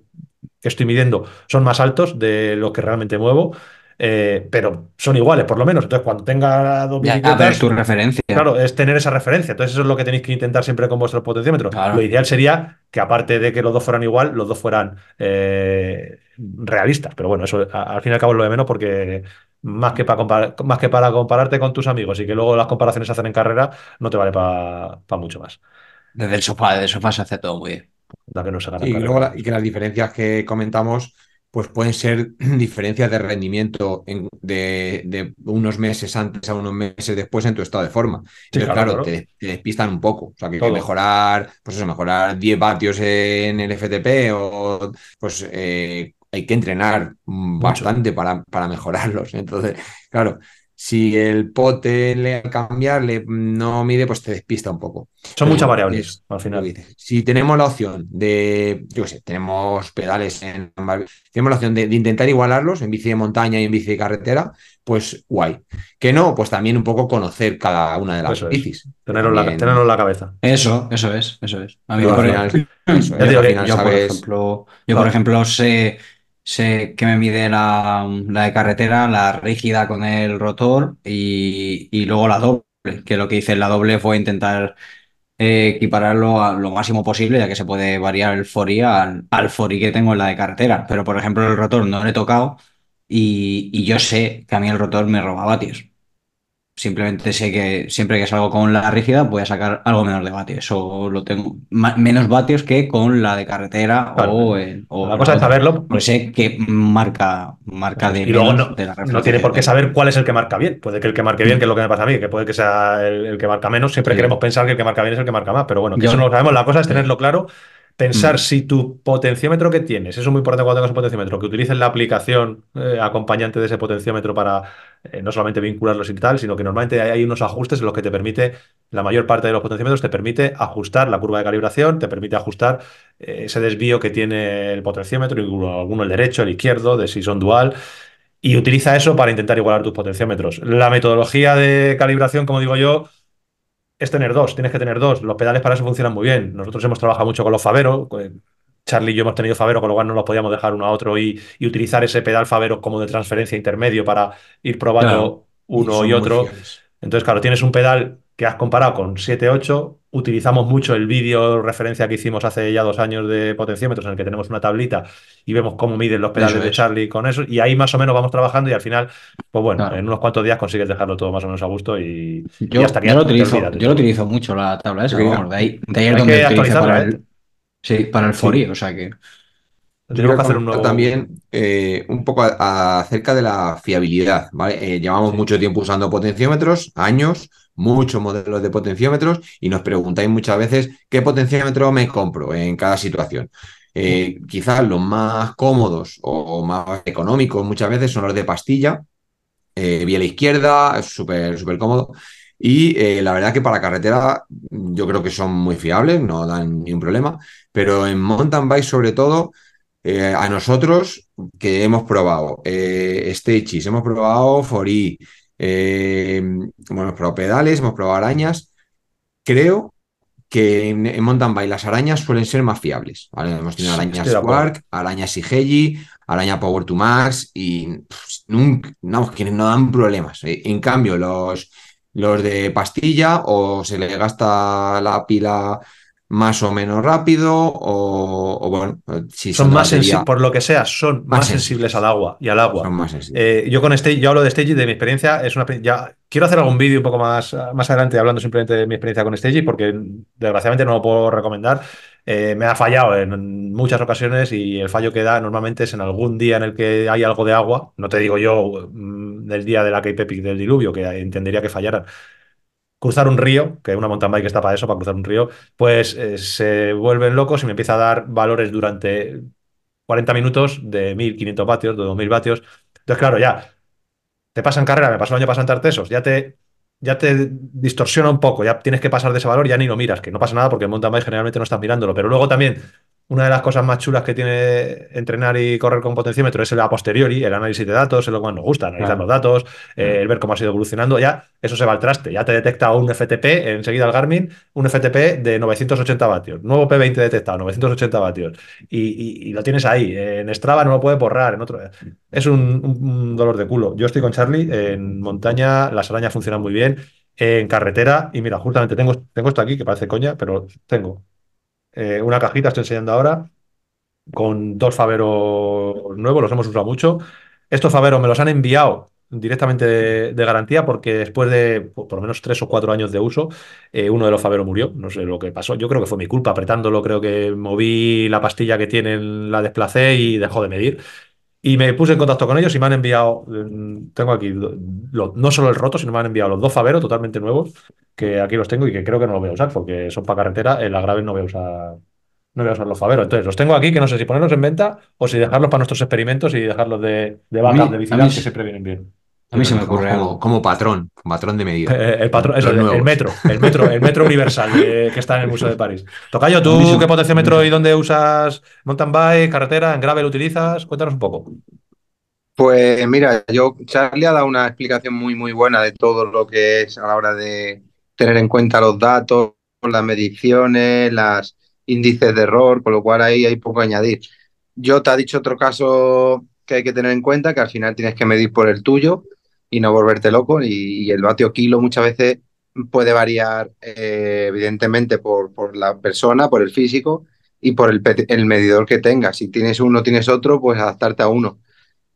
que estoy midiendo son más altos de lo que realmente muevo. Eh, pero son iguales, por lo menos. Entonces, cuando tenga dos bicicletas. tu referencia. Claro, es tener esa referencia. Entonces, eso es lo que tenéis que intentar siempre con vuestros potenciómetros. Lo ideal sería que, aparte de que los dos fueran igual, los dos fueran eh, realistas. Pero bueno, eso al fin y al cabo es lo de menos porque más que, para más que para compararte con tus amigos y que luego las comparaciones se hacen en carrera, no te vale para mucho más. Desde el sofá, desde el sofá se hace todo muy bien. que no se y, luego y que las diferencias que comentamos pues pueden ser diferencias de rendimiento de, unos meses antes a unos meses después en tu estado de forma. Pero claro, Te, despistan un poco. O sea, que, que, mejorar, pues eso, mejorar 10 vatios en el FTP o pues eh, hay que entrenar bastante para, para mejorarlos. Entonces, claro, si el pote le al cambiar no mide, pues te despista un poco. Son muchas variables al final. Si tenemos la opción de, yo qué sé, tenemos pedales en tenemos la opción de, intentar igualarlos en bici de montaña y en bici de carretera, pues guay. Que no, pues también un poco conocer cada una de las bicis. Tenerlo, en la, cabeza. Eso, eso es, eso es. A mí, por, ejemplo, yo, por ejemplo, sé sé que me mide la, de carretera, la rígida con el rotor y, luego la doble, que lo que hice en la doble fue intentar eh, equipararlo a lo máximo posible, ya que se puede variar el FORI al, al FORI que tengo en la de carretera. Pero, por ejemplo, el rotor no lo he tocado y, y yo sé que a mí el rotor me roba vatios. Simplemente sé que siempre que salgo con la rígida voy a sacar algo menos de vatios. Eso lo tengo. menos vatios que con la de carretera o, La cosa es saberlo. Pues sé que marca, marca de. Y luego no, no tiene por qué saber cuál es el que marca bien. Puede que el que marque bien, que es lo que me pasa a mí, que puede que sea el, que marca menos. Siempre queremos pensar que el que marca bien es el que marca más. Pero bueno, que eso no lo sabemos. La cosa es tenerlo claro Pensar mm. si tu potenciómetro que tienes, eso es muy importante cuando tengas un potenciómetro, que utilices la aplicación eh, acompañante de ese potenciómetro para eh, no solamente vincularlos y tal, sino que normalmente hay, unos ajustes en los que te permite, la mayor parte de los potenciómetros te permite ajustar la curva de calibración, te permite ajustar eh, ese desvío que tiene el potenciómetro, alguno el derecho, el izquierdo, de si son dual. Y utiliza eso para intentar igualar tus potenciómetros. La metodología de calibración, como digo yo, es tener dos, tienes que tener dos. Los pedales para eso funcionan muy bien. Nosotros hemos trabajado mucho con los Favero. Charlie y yo hemos tenido Favero, con lo cual no los podíamos dejar uno a otro y, utilizar ese pedal Favero como de transferencia intermedio para ir probando uno y, otro. Entonces, claro, tienes un pedal que has comparado con 7.8, utilizamos mucho el vídeo referencia que hicimos hace ya dos años de potenciómetros en el que tenemos una tablita y vemos cómo miden los pedales de Charlie con eso y ahí más o menos vamos trabajando y al final, pues bueno, en unos cuantos días consigues dejarlo todo más o menos a gusto y, yo, hasta que yo, lo utilizo, yo lo utilizo mucho la tabla esa, de ahí, de ahí es donde utilizo para el. Sí, para el Fori, o sea que... Tenemos que hacer un nuevo... También eh, un poco acerca de la fiabilidad, ¿vale? Eh, llevamos mucho tiempo usando potenciómetros, años, muchos modelos de potenciómetros y nos preguntáis muchas veces qué potenciómetro me compro en cada situación. Eh, quizás los más cómodos o, más económicos muchas veces son los de pastilla, eh, vía la izquierda, es súper súper cómodo. Y eh, la verdad que para carretera yo creo que son muy fiables, no dan ningún problema, pero en mountain bike sobre todo, a nosotros que hemos probado eh, Stages, hemos probado Fori, eh, bueno, hemos probado pedales, hemos probado arañas. Creo que en, mountain bike las arañas suelen ser más fiables. Hemos tenido arañas Quark, arañas Sigegi, araña Power to Max y nunca, no, que no dan problemas. ¿eh? En cambio, los, los de pastilla o se le gasta la pila más o menos rápido o, bueno, si son más sensibles, por lo que sea, son más, sensibles al agua y al agua. Eh, yo con este, yo hablo de Stage de mi experiencia, es una ya quiero hacer algún vídeo un poco más, más adelante hablando simplemente de mi experiencia con Stage porque desgraciadamente no lo puedo recomendar. Eh, me ha fallado en muchas ocasiones y el fallo que da normalmente es en algún día en el que hay algo de agua, no te digo yo mm, del día de la Cape Epic del diluvio, que entendería que fallaran, cruzar un río, que una mountain bike está para eso, para cruzar un río, pues eh, se vuelven locos y me empieza a dar valores durante 40 minutos de 1500 vatios, de 2000 vatios. Entonces, claro, ya te pasa en carrera, me pasó el año pasado en ya te, ya te distorsiona un poco, ya tienes que pasar de ese valor, ya ni lo miras, que no pasa nada porque en mountain bike generalmente no estás mirándolo, pero luego también una de las cosas más chulas que tiene entrenar y correr con potenciómetro es el a posteriori, el análisis de datos, es lo que más nos gusta, analizar los datos, eh, el ver cómo ha sido evolucionando. Ya eso se va al traste, ya te detecta un FTP, enseguida el Garmin, un FTP de 980 vatios. Nuevo P20 detectado, 980 vatios. Y, lo tienes ahí. En Strava no lo puede borrar, en otro. Es un, dolor de culo. Yo estoy con Charlie, en montaña las arañas funcionan muy bien. En carretera, y mira, justamente tengo, tengo esto aquí que parece coña, pero tengo eh, una cajita, estoy enseñando ahora, con dos faveros nuevos, los hemos usado mucho. Estos faveros me los han enviado directamente de, garantía porque después de por lo menos tres o cuatro años de uso, eh, uno de los faveros murió. No sé lo que pasó. Yo creo que fue mi culpa apretándolo. Creo que moví la pastilla que tienen, la desplacé y dejó de medir. Y me puse en contacto con ellos y me han enviado, mm, tengo aquí no solo el roto, sino me han enviado los dos faveros totalmente nuevos, que aquí los tengo y que creo que no los voy a usar porque son para carretera. En la grave no voy a usar, no voy a usar los faveros. Entonces los tengo aquí que no sé si ponerlos en venta o si dejarlos para nuestros experimentos y dejarlos de, de backup, de vigilancia, que siempre vienen bien. A mí se me ocurre como, como patrón, patrón de medida. Eh, el, patrón, el, metro, el metro, el metro universal que está en el Museo de París. Tocayo, ¿tú qué potenciómetro y dónde usas mountain bike, carretera, en gravel utilizas? Cuéntanos un poco. Pues mira, yo Charlie ha dado una explicación muy muy buena de todo lo que es a la hora de tener en cuenta los datos, las mediciones, las índices de error, con lo cual ahí hay poco que añadir. Yo te ha dicho otro caso que hay que tener en cuenta, que al final tienes que medir por el tuyo y no volverte loco. Y, el vatio kilo muchas veces puede variar, eh, evidentemente, por, la persona, por el físico y por el, el, medidor que tengas. Si tienes uno, tienes otro, pues adaptarte a uno.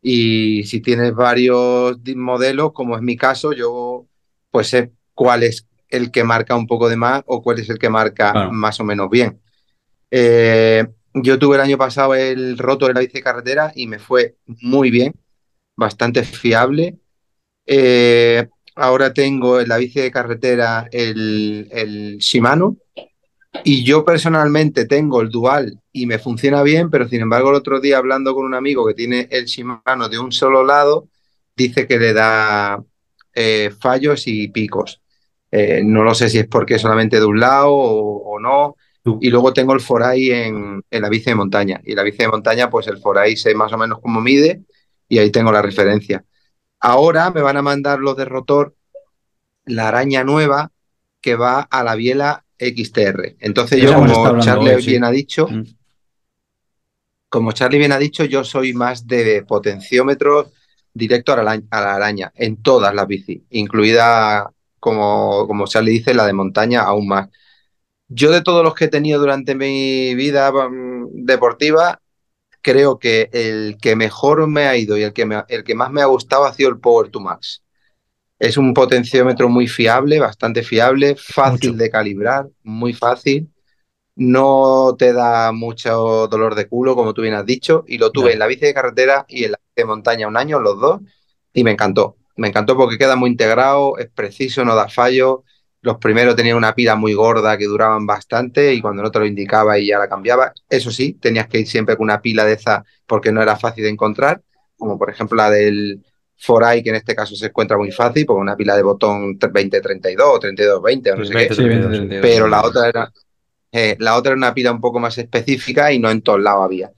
Y si tienes varios modelos, como es mi caso, yo pues sé cuál es el que marca un poco de más o cuál es el que marca más o menos bien. Eh, yo tuve el año pasado el roto de la bici carretera y me fue muy bien, bastante fiable. Eh, ahora tengo en la bici de carretera el, el Shimano y yo personalmente tengo el dual y me funciona bien, pero sin embargo el otro día hablando con un amigo que tiene el Shimano de un solo lado, dice que le da eh, fallos y picos. Eh, no lo sé si es porque solamente de un lado o, no. Y luego tengo el Foray en, en, la bici de montaña. Y la bici de montaña, pues el Foray sé más o menos cómo mide y ahí tengo la referencia. Ahora me van a mandar los de rotor la araña nueva que va a la biela XTR. Entonces yo, como Charlie bien ha dicho, mm. como Charlie bien ha dicho, yo soy más de potenciómetros directo a la, araña en todas las bicis, incluida, como, como Charlie dice, la de montaña aún más. Yo de todos los que he tenido durante mi vida mm, deportiva, creo que el que mejor me ha ido y el que, el que más me ha gustado ha sido el Power to Max. Es un potenciómetro muy fiable, bastante fiable, fácil de calibrar, muy fácil. No te da mucho dolor de culo, como tú bien has dicho. Y lo tuve en la bici de carretera y en la bici de montaña un año, los dos, y me encantó. Me encantó porque queda muy integrado, es preciso, no da fallo. Los primeros tenían una pila muy gorda que duraban bastante y cuando no te lo indicaba y ya la cambiaba. Eso sí, tenías que ir siempre con una pila de esa porque no era fácil de encontrar, como por ejemplo la del Foray, que en este caso se encuentra muy fácil, porque una pila de botón 2032 o 3220 o no sé qué. pero la otra era eh, la otra era una pila un poco más específica y no en todos lados había.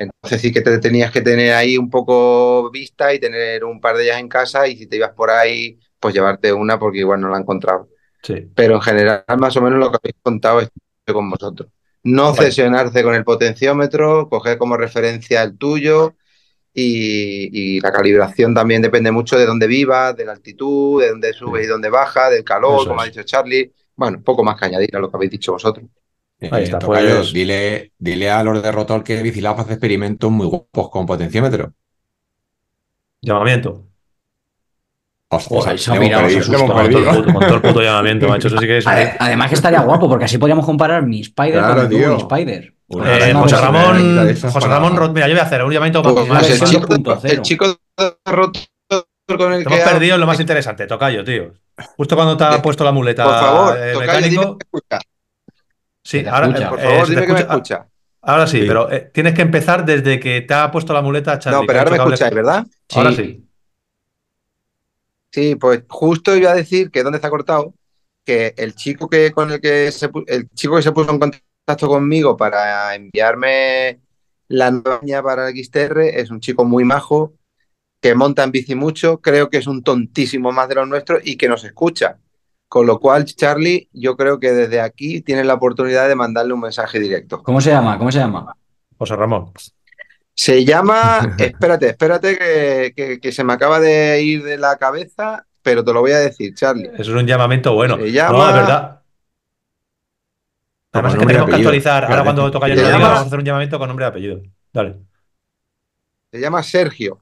Entonces sí que te tenías que tener ahí un poco vista y tener un par de ellas en casa y si te ibas por ahí, pues llevarte una porque igual no la encontrado. Sí. Pero en general, más o menos lo que habéis contado es con vosotros. No cesionarse con el potenciómetro, coger como referencia el tuyo, y, la calibración también depende mucho de dónde vivas, de la altitud, de dónde subes y dónde bajas, del calor, como ha dicho Charlie. Bueno, poco más que añadir a lo que habéis dicho vosotros. Ahí está, Tocayo, pues- dile, dile a los de Rotor que Bicilab hace experimentos muy guapos con potenciómetro. Llamamiento. Ostras, Joder, hemos mirado, perdido, hemos Con todo, el puto, con todo el puto llamamiento, macho. Eso sí que es. Ade- Además que estaría guapo, porque así podríamos comparar mi Spider Claro, con el tío. Google Spider. Eh, José Ramón, José para- Ramón, Ro- mira, yo voy a hacer un llamamiento para Pues más. el, chico, 2.0. el chico de rotor con el Te que hemos ha- perdido en lo más interesante, Tocayo, tío. Justo cuando te ha Eh, puesto la muleta Por favor, eh, Tocayo, mecánico. escucha. Sí, ahora, escucha. eh, Por eh, favor, te dime que me escucha- escucha. Ahora sí, Sí. pero eh, tienes que empezar desde que te ha puesto la muleta Charlie. No, pero que ha ahora me escucháis, ¿verdad? Ahora Sí. sí. Pues justo iba a decir que dónde está cortado, que el chico que con el que se el chico que se puso en contacto conmigo para enviarme la niña para el XTR es un chico muy majo, que monta en bici mucho, creo que es un tontísimo más de los nuestros y que nos escucha. Con lo cual, Charlie, yo creo que desde aquí tienes la oportunidad de mandarle un mensaje directo. ¿Cómo se llama? ¿Cómo se llama? José Ramón. Se llama, espérate, espérate que, que- que se me acaba de ir de la cabeza, pero te lo voy a decir, Charlie. Eso es un llamamiento bueno. Se llama- No, es verdad. Además, es que tenemos que actualizar. Ahora, cuando toca yo llama- vamos a hacer un llamamiento con nombre y apellido. Dale. Se llama Sergio.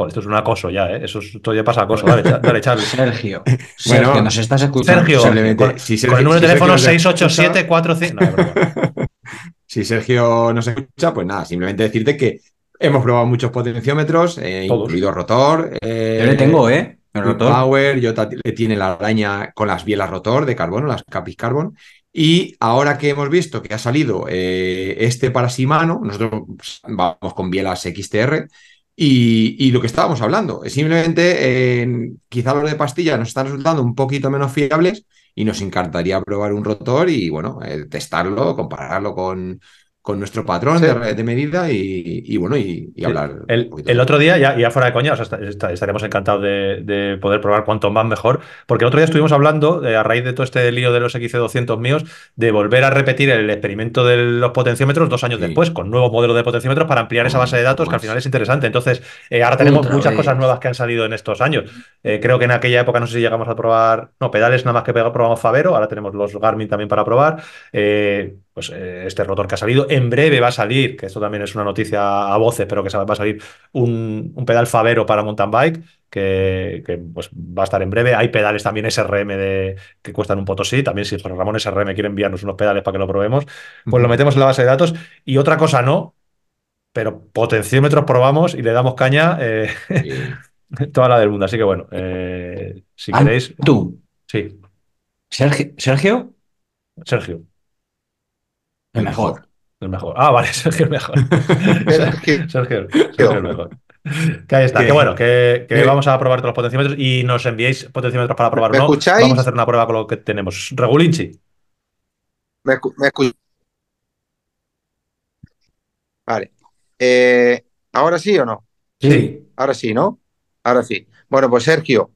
Joder, esto es un acoso ya, ¿eh? Eso es- esto ya pasa acoso. Dale, dale Charlie. Sergio. Sergio, nos estás escuchando. Sergio, Simplemente, con, si con el número de si teléfono Sergio nos 68745. No. Si Sergio nos escucha, pues nada, simplemente decirte que hemos probado muchos potenciómetros, eh, incluido rotor. eh, Yo le tengo, ¿eh? El rotor. Power, Jota le tiene la araña con las bielas rotor de carbono, las Capis Carbon. Y ahora que hemos visto que ha salido eh, este para Shimano, nosotros vamos con bielas XTR. Y, lo que estábamos hablando, es simplemente quizá los de pastilla nos están resultando un poquito menos fiables y nos encantaría probar un rotor y bueno, eh, testarlo, compararlo con, con nuestro patrón Sí. de, de medida y, y bueno, y, y hablar. El, otro día, ya, ya fuera de coña, o sea, esta- esta- estaremos encantados de, de poder probar cuanto más mejor, porque el otro día estuvimos hablando, eh, a raíz de todo este lío de los XC200 míos, de volver a repetir el experimento de los potenciómetros dos años Sí. después, con nuevos modelos de potenciómetros para ampliar esa base de datos, que al final es interesante. Entonces, eh, ahora tenemos Otra muchas vez. cosas nuevas que han salido en estos años. Eh, creo que en aquella época no sé si llegamos a probar, no, pedales nada más que probamos Favero, ahora tenemos los Garmin también para probar. Eh, pues eh, este rotor que ha salido, en breve va a salir, que esto también es una noticia a voces, pero que va a salir un, un pedal Favero para mountain bike. Que, que, pues, va a estar en breve. Hay pedales también SRM de, que cuestan un potosí. También, si José Ramón SRM quiere enviarnos unos pedales para que lo probemos, pues lo metemos en la base de datos. Y otra cosa no, pero potenciómetros probamos y le damos caña eh, toda la del mundo. Así que bueno, eh, si queréis. Tú, Sí, Sergio, Sergio, Sergio, el mejor. el mejor. Ah, vale, Sergio el mejor. Sergio. Sergio, Sergio el mejor. Que ahí está, Que- que bueno, que, que vamos a probar todos los potenciómetros y nos enviéis potenciómetros para probar ¿Me no. escucháis? Vamos a hacer una prueba con lo que tenemos. Regulinchi. ¿Me, escu- me escu- Vale. Eh, ¿ahora sí o no? Sí. Ahora sí, ¿no? Ahora sí. Bueno, pues Sergio,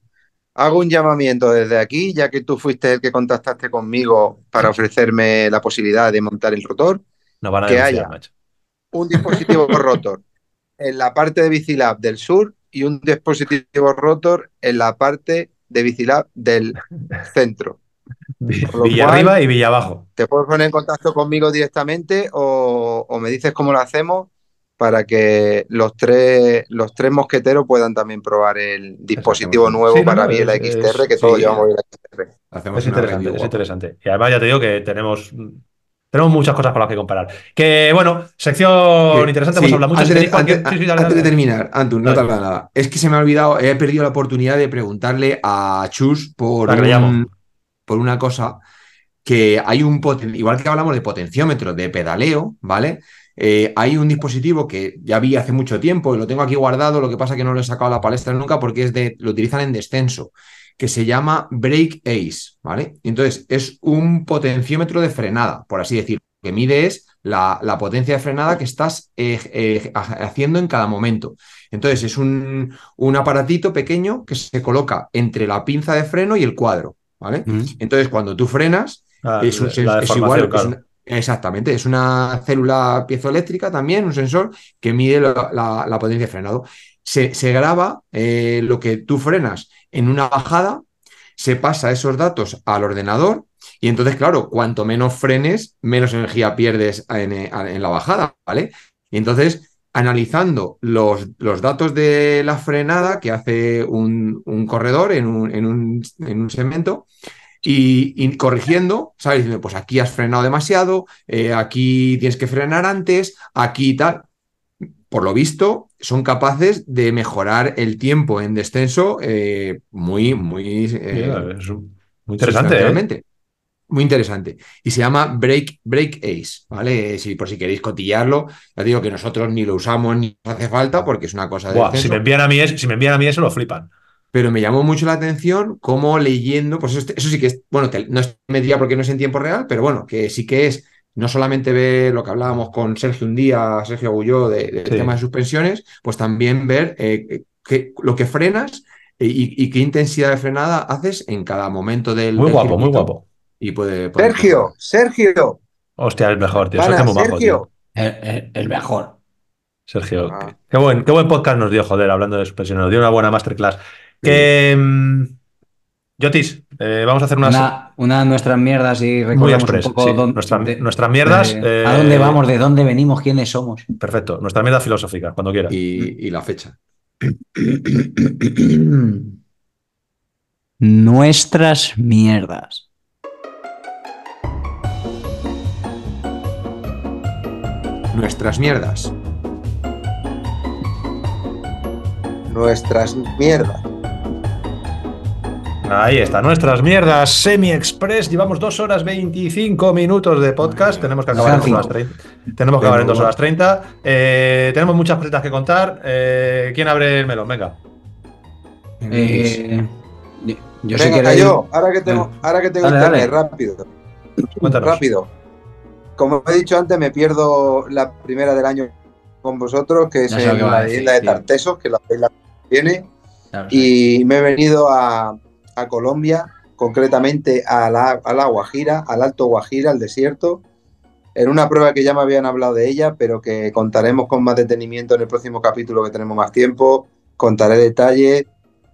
hago un llamamiento desde aquí, ya que tú fuiste el que contactaste conmigo para ofrecerme la posibilidad de montar el rotor, Nos van a Que haya. macho. un dispositivo rotor en la parte de Bicilab del sur y un dispositivo rotor en la parte de Bicilab del centro. Villa arriba y Villa abajo. Te puedes poner en contacto conmigo directamente o, o me dices cómo lo hacemos para que los tres, los tres mosqueteros puedan también probar el dispositivo nuevo Sí, no, para no, Biela es- XTR, es- que todos sí. llevamos Biela XTR. Hacemos Es interesante, es interesante. Y además ya te digo que tenemos, tenemos muchas cosas con las que comparar. Que bueno, sección Sí, interesante, sí, hemos hablado mucho. Antes, de, tenéis cualquier- antes- sí, sí, dale, antes de dale. terminar, Antun, no tarda nada. Es que se me ha olvidado, he perdido la oportunidad de preguntarle a Chus por, un- por una cosa que hay un poten- igual que hablamos de potenciómetro, de pedaleo, ¿vale? Eh, hay un dispositivo que ya vi hace mucho tiempo y lo tengo aquí guardado, lo que pasa que no lo he sacado a la palestra nunca porque es de, lo utilizan en descenso, que se llama Brake Ace, ¿vale? Entonces es un potenciómetro de frenada, por así decirlo. Lo que mide es la, la potencia de frenada que estás eh, eh, ha- haciendo en cada momento. Entonces es un, un aparatito pequeño que se coloca entre la pinza de freno y el cuadro, ¿vale? Mm. Entonces cuando tú frenas, Ah, es, un la es igual, es claro. una- exactamente, es una célula piezoeléctrica también, un sensor que mide la, potencia de frenado. Se, graba eh, lo que tú frenas en una bajada, se pasa esos datos al ordenador y entonces, claro, cuanto menos frenes, menos energía pierdes en, en la bajada, ¿vale? Y entonces, analizando los, datos de la frenada que hace un, corredor en, un, en un, segmento y, y, corrigiendo, ¿sabes? Diciendo, pues aquí has frenado demasiado, eh, aquí tienes que frenar antes, aquí tal. Por lo visto, son capaces de mejorar el tiempo en descenso eh, muy, muy, eh, muy interesante. ¿eh? Muy interesante. Y se llama Break, Break Ace, ¿vale? Si, por si queréis cotillarlo, ya digo que nosotros ni lo usamos ni nos hace falta porque es una cosa de. Si, me envían a mí, si me envían a mí eso, lo flipan. Pero me llamó mucho la atención cómo leyendo, pues eso, eso sí que es, bueno, te, no es medida porque no es en tiempo real, pero bueno, que sí que es no solamente ver lo que hablábamos con Sergio un día, Sergio Agulló, del de, de sí. tema de suspensiones, pues también ver eh, que, lo que frenas y, y, qué intensidad de frenada haces en cada momento del. Muy del guapo, muy guapo. Y puede, puede Sergio. Sergio. Hostia, el mejor, tío. Sergio tío. El, el- el mejor. Sergio, Ah. qué, qué buen, qué buen podcast nos dio, joder, hablando de suspensión. Nos dio una buena masterclass. Que. Yotis, eh, vamos a hacer unas. Una, una de nuestras mierdas y recordamos express, un poco sí. dónde- Nuestra- de- nuestras mierdas. de- eh, a dónde vamos, de dónde venimos, quiénes somos. Perfecto, nuestra mierda filosófica, cuando quieras. Y, y la fecha. Nuestras mierdas. Nuestras mierdas. Nuestras mierdas. Ahí está, nuestras mierdas semi-express. Llevamos dos horas 25 minutos de podcast. Tenemos que acabar en dos horas 30. Tenemos que acabar en dos horas 30. Eh, tenemos muchas cositas que contar. Eh, ¿Quién abre el melón? Venga. Eh, yo- sé Venga, que yo, ahora que tengo, ahora que tengo Dale, internet, dale. rápido. Cuéntanos. Rápido. Como he dicho antes, me pierdo la primera del año con vosotros, que es en la decir, isla de. Tartesos, que la isla que viene. Claro, sí. Y me he venido a, a Colombia, concretamente a la, a la Guajira, al Alto Guajira, al desierto, en una prueba que ya me habían hablado de ella, pero que contaremos con más detenimiento en el próximo capítulo que tenemos más tiempo, contaré detalles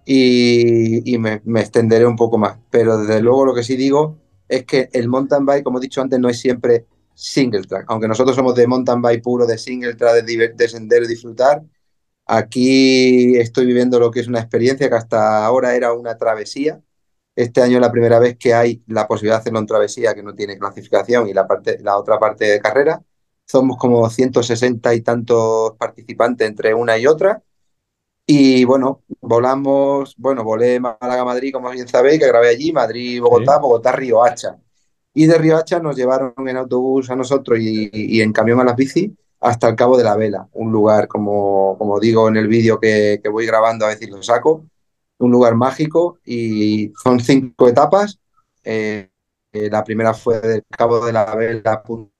y, y me, extenderé un poco más. Pero desde luego lo que sí digo es que el mountain bike, como he dicho antes, no es siempre single track, aunque nosotros somos de mountain bike puro, de single track, de, de disfrutar. Aquí estoy viviendo lo que es una experiencia que hasta ahora era una travesía. Este año es la primera vez que hay la posibilidad de hacerlo en travesía que no tiene clasificación y la, parte, la otra parte de carrera. Somos como 160 y tantos participantes entre una y otra. Y bueno, volamos, bueno, volé Málaga-Madrid, como bien sabéis, que grabé allí, Madrid-Bogotá, Sí. Bogotá-Río Hacha. Y de Río Hacha nos llevaron en autobús a nosotros y, y en camión a las bici hasta el Cabo de la Vela, un lugar, como, como digo en el vídeo que, que voy grabando, a veces lo saco, un lugar mágico y son cinco etapas. Eh, eh, la primera fue del Cabo de la Vela Punta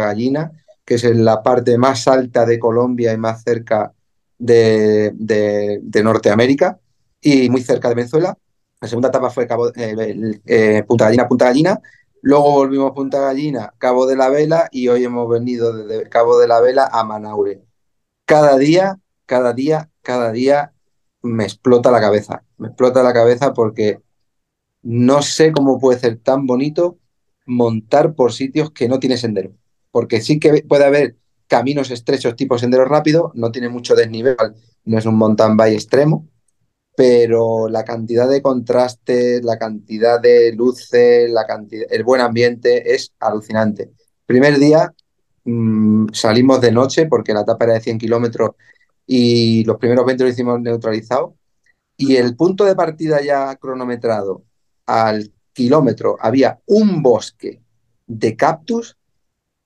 Gallina, que es en la parte más alta de Colombia y más cerca de, de- de Norteamérica y muy cerca de Venezuela. La segunda etapa fue Cabo, eh, eh, Punta Gallina, Punta Gallina. Luego volvimos a Punta Gallina, Cabo de la Vela y hoy hemos venido desde Cabo de la Vela a Manaure. Cada día, cada día, cada día me explota la cabeza. Me explota la cabeza porque no sé cómo puede ser tan bonito montar por sitios que no tiene sendero. Porque sí que puede haber caminos estrechos tipo sendero rápido, no tiene mucho desnivel, no es un mountain bike extremo, pero la cantidad de contrastes, la cantidad de luces, la cantidad, el buen ambiente es alucinante. Primer día mmm, salimos de noche porque la etapa era de 100 kilómetros y los primeros 20 lo hicimos neutralizado. Y el punto de partida ya cronometrado al kilómetro había un bosque de cactus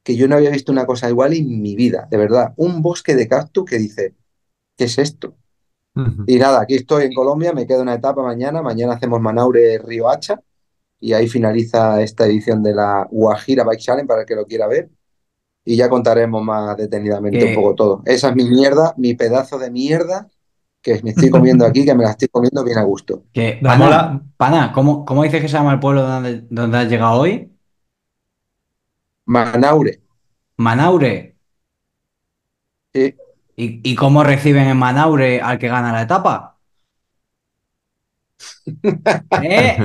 que yo no había visto una cosa igual en mi vida, de verdad. Un bosque de cactus que dice, ¿qué es esto? Y nada, aquí estoy en Colombia, me queda una etapa mañana, mañana hacemos Manaure Río Hacha y ahí finaliza esta edición de la Guajira Bike Challenge para el que lo quiera ver y ya contaremos más detenidamente un poco todo. Esa es mi mierda, mi pedazo de mierda que me estoy comiendo aquí, que me la estoy comiendo bien a gusto. Que, pana, ¿cómo, cómo dices que se llama el pueblo donde, donde has llegado hoy? Manaure, Manaure. sí, ¿Y, y cómo reciben en Manaure al que gana la etapa? ¿Eh?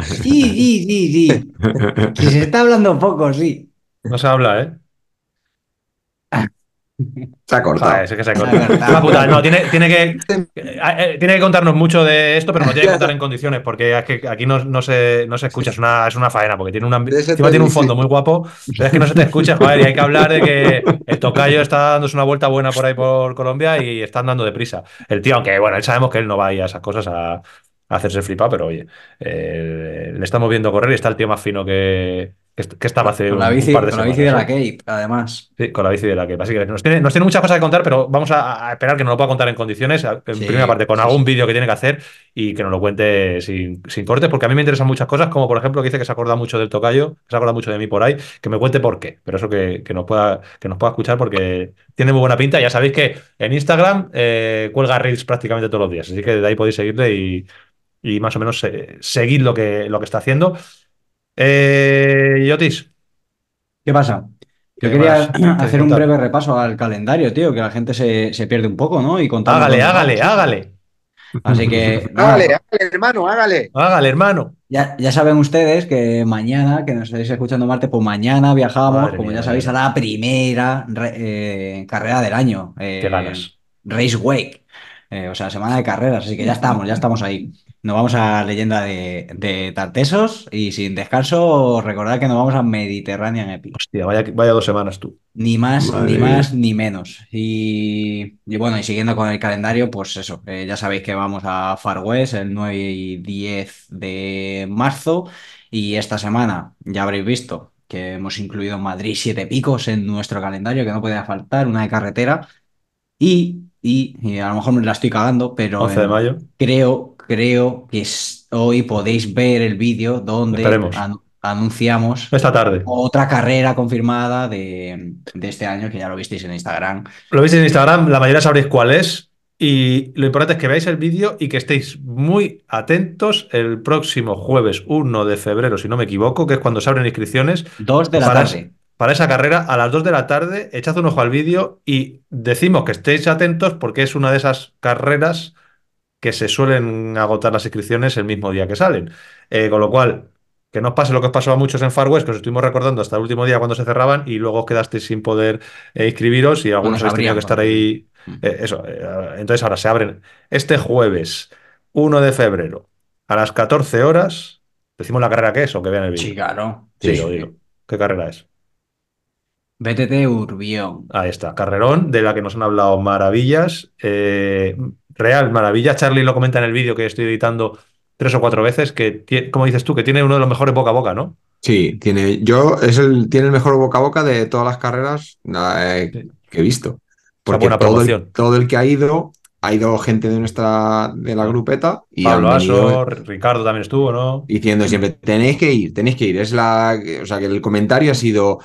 Sí, sí, sí, sí. Si se está hablando poco, sí. No se habla, ¿eh? Se ha cortado. Joder, es que se ha cortado. puta, no, tiene, tiene, que, eh, tiene que contarnos mucho de esto, pero no tiene que contar en condiciones, porque es que aquí no, no se, no se escucha, es una, es una faena, porque tiene, una, tiene un fondo muy guapo, pero es que no se te escucha, joder, y hay que hablar de que el tocayo está dándose una vuelta buena por ahí por Colombia y está andando deprisa. El tío, aunque bueno, él sabemos que él no va a ir a esas cosas a, a hacerse flipar, pero oye, eh, le estamos viendo correr y está el tío más fino que, que, estaba hace Con la bici, un par de con la bici de la ¿eh? Cape, además. Sí, con la bici de la que. Así que nos tiene, nos tiene muchas cosas que contar, pero vamos a, a esperar que nos lo pueda contar en condiciones. En Sí, primera parte, con sí, algún sí. vídeo que tiene que hacer y que nos lo cuente sin, sin cortes, porque a mí me interesan muchas cosas, como por ejemplo que dice que se acuerda mucho del tocayo, que se acuerda mucho de mí por ahí, que me cuente por qué. Pero eso que, que nos, pueda, que nos pueda escuchar porque tiene muy buena pinta. Ya sabéis que en Instagram eh, cuelga reels prácticamente todos los días, así que de ahí podéis seguirle y, y más o menos eh, seguir lo que, lo que está haciendo. Eh, Yotis, ¿Qué pasa? ¿Qué Yo quería hacer un breve repaso al calendario, tío, que la gente se, se pierde un poco, ¿no? Y contar hágale, hágale, hágale. Así que, nada, Hágale, hágale, hermano, hágale. Hágale, hermano. ya, ya saben ustedes que mañana, que nos estáis escuchando Marte, pues mañana viajamos, Madre como mía, ya sabéis, a la primera re- eh, carrera del año. eh, Qué ganas. Race Wake. Eh, o sea, semana de carreras, así que ya estamos, ya estamos ahí. Nos vamos a leyenda de, de Tartesos y sin descanso, recordad que nos vamos a Mediterranean Epic. Hostia, vaya, vaya dos semanas tú. Ni más, Madre ni más, ni menos. Y, y bueno, y siguiendo con el calendario, pues eso, eh, ya sabéis que vamos a Far West el 9 y 10 de marzo. Y esta semana ya habréis visto que hemos incluido Madrid Siete Picos en nuestro calendario, que no podía faltar, una de carretera. Y, y, y a lo mejor me la estoy cagando, pero 11 de en- mayo. creo, creo que es- hoy podéis ver el vídeo donde anunciamos Esta tarde. otra carrera confirmada de, de este año, que ya lo visteis en Instagram. Lo veis en Instagram, la mayoría sabréis cuál es. Y lo importante es que veáis el vídeo y que estéis muy atentos el próximo jueves 1 de febrero, si no me equivoco, que es cuando se abren inscripciones. Dos de la para, tarde. para esa carrera a las 2 de la tarde. Echad un ojo al vídeo y decimos que estéis atentos porque es una de esas carreras que se suelen agotar las inscripciones el mismo día que salen. Eh, con lo cual, que no os pase lo que os pasó a muchos en Far West, que os estuvimos recordando hasta el último día cuando se cerraban y luego os quedasteis sin poder eh, inscribiros y algunos habéis tenido que estar ahí. eh, eso, entonces ahora se abren este jueves 1 de febrero a las 14 horas. Decimos la carrera que es o que vean el vídeo. Sí, claro. Sí, Sí, lo sí. digo. ¿Qué carrera es? BTT Urbión. Ahí está, carrerón, de la que nos han hablado maravillas. eh, real maravilla. Charlie lo comenta en el vídeo que estoy editando tres o cuatro veces, que, como dices tú, que tiene uno de los mejores boca a boca, ¿no? Sí, tiene, yo, es el, tiene el mejor boca a boca de todas las carreras eh, Sí. que he visto. Porque buena todo el, todo el que ha ido, ha ido gente de nuestra, de la grupeta y Pablo Aso, Ricardo también estuvo, ¿no? diciendo siempre, tenéis que ir, tenéis que ir. Es la, o sea, que el comentario ha sido,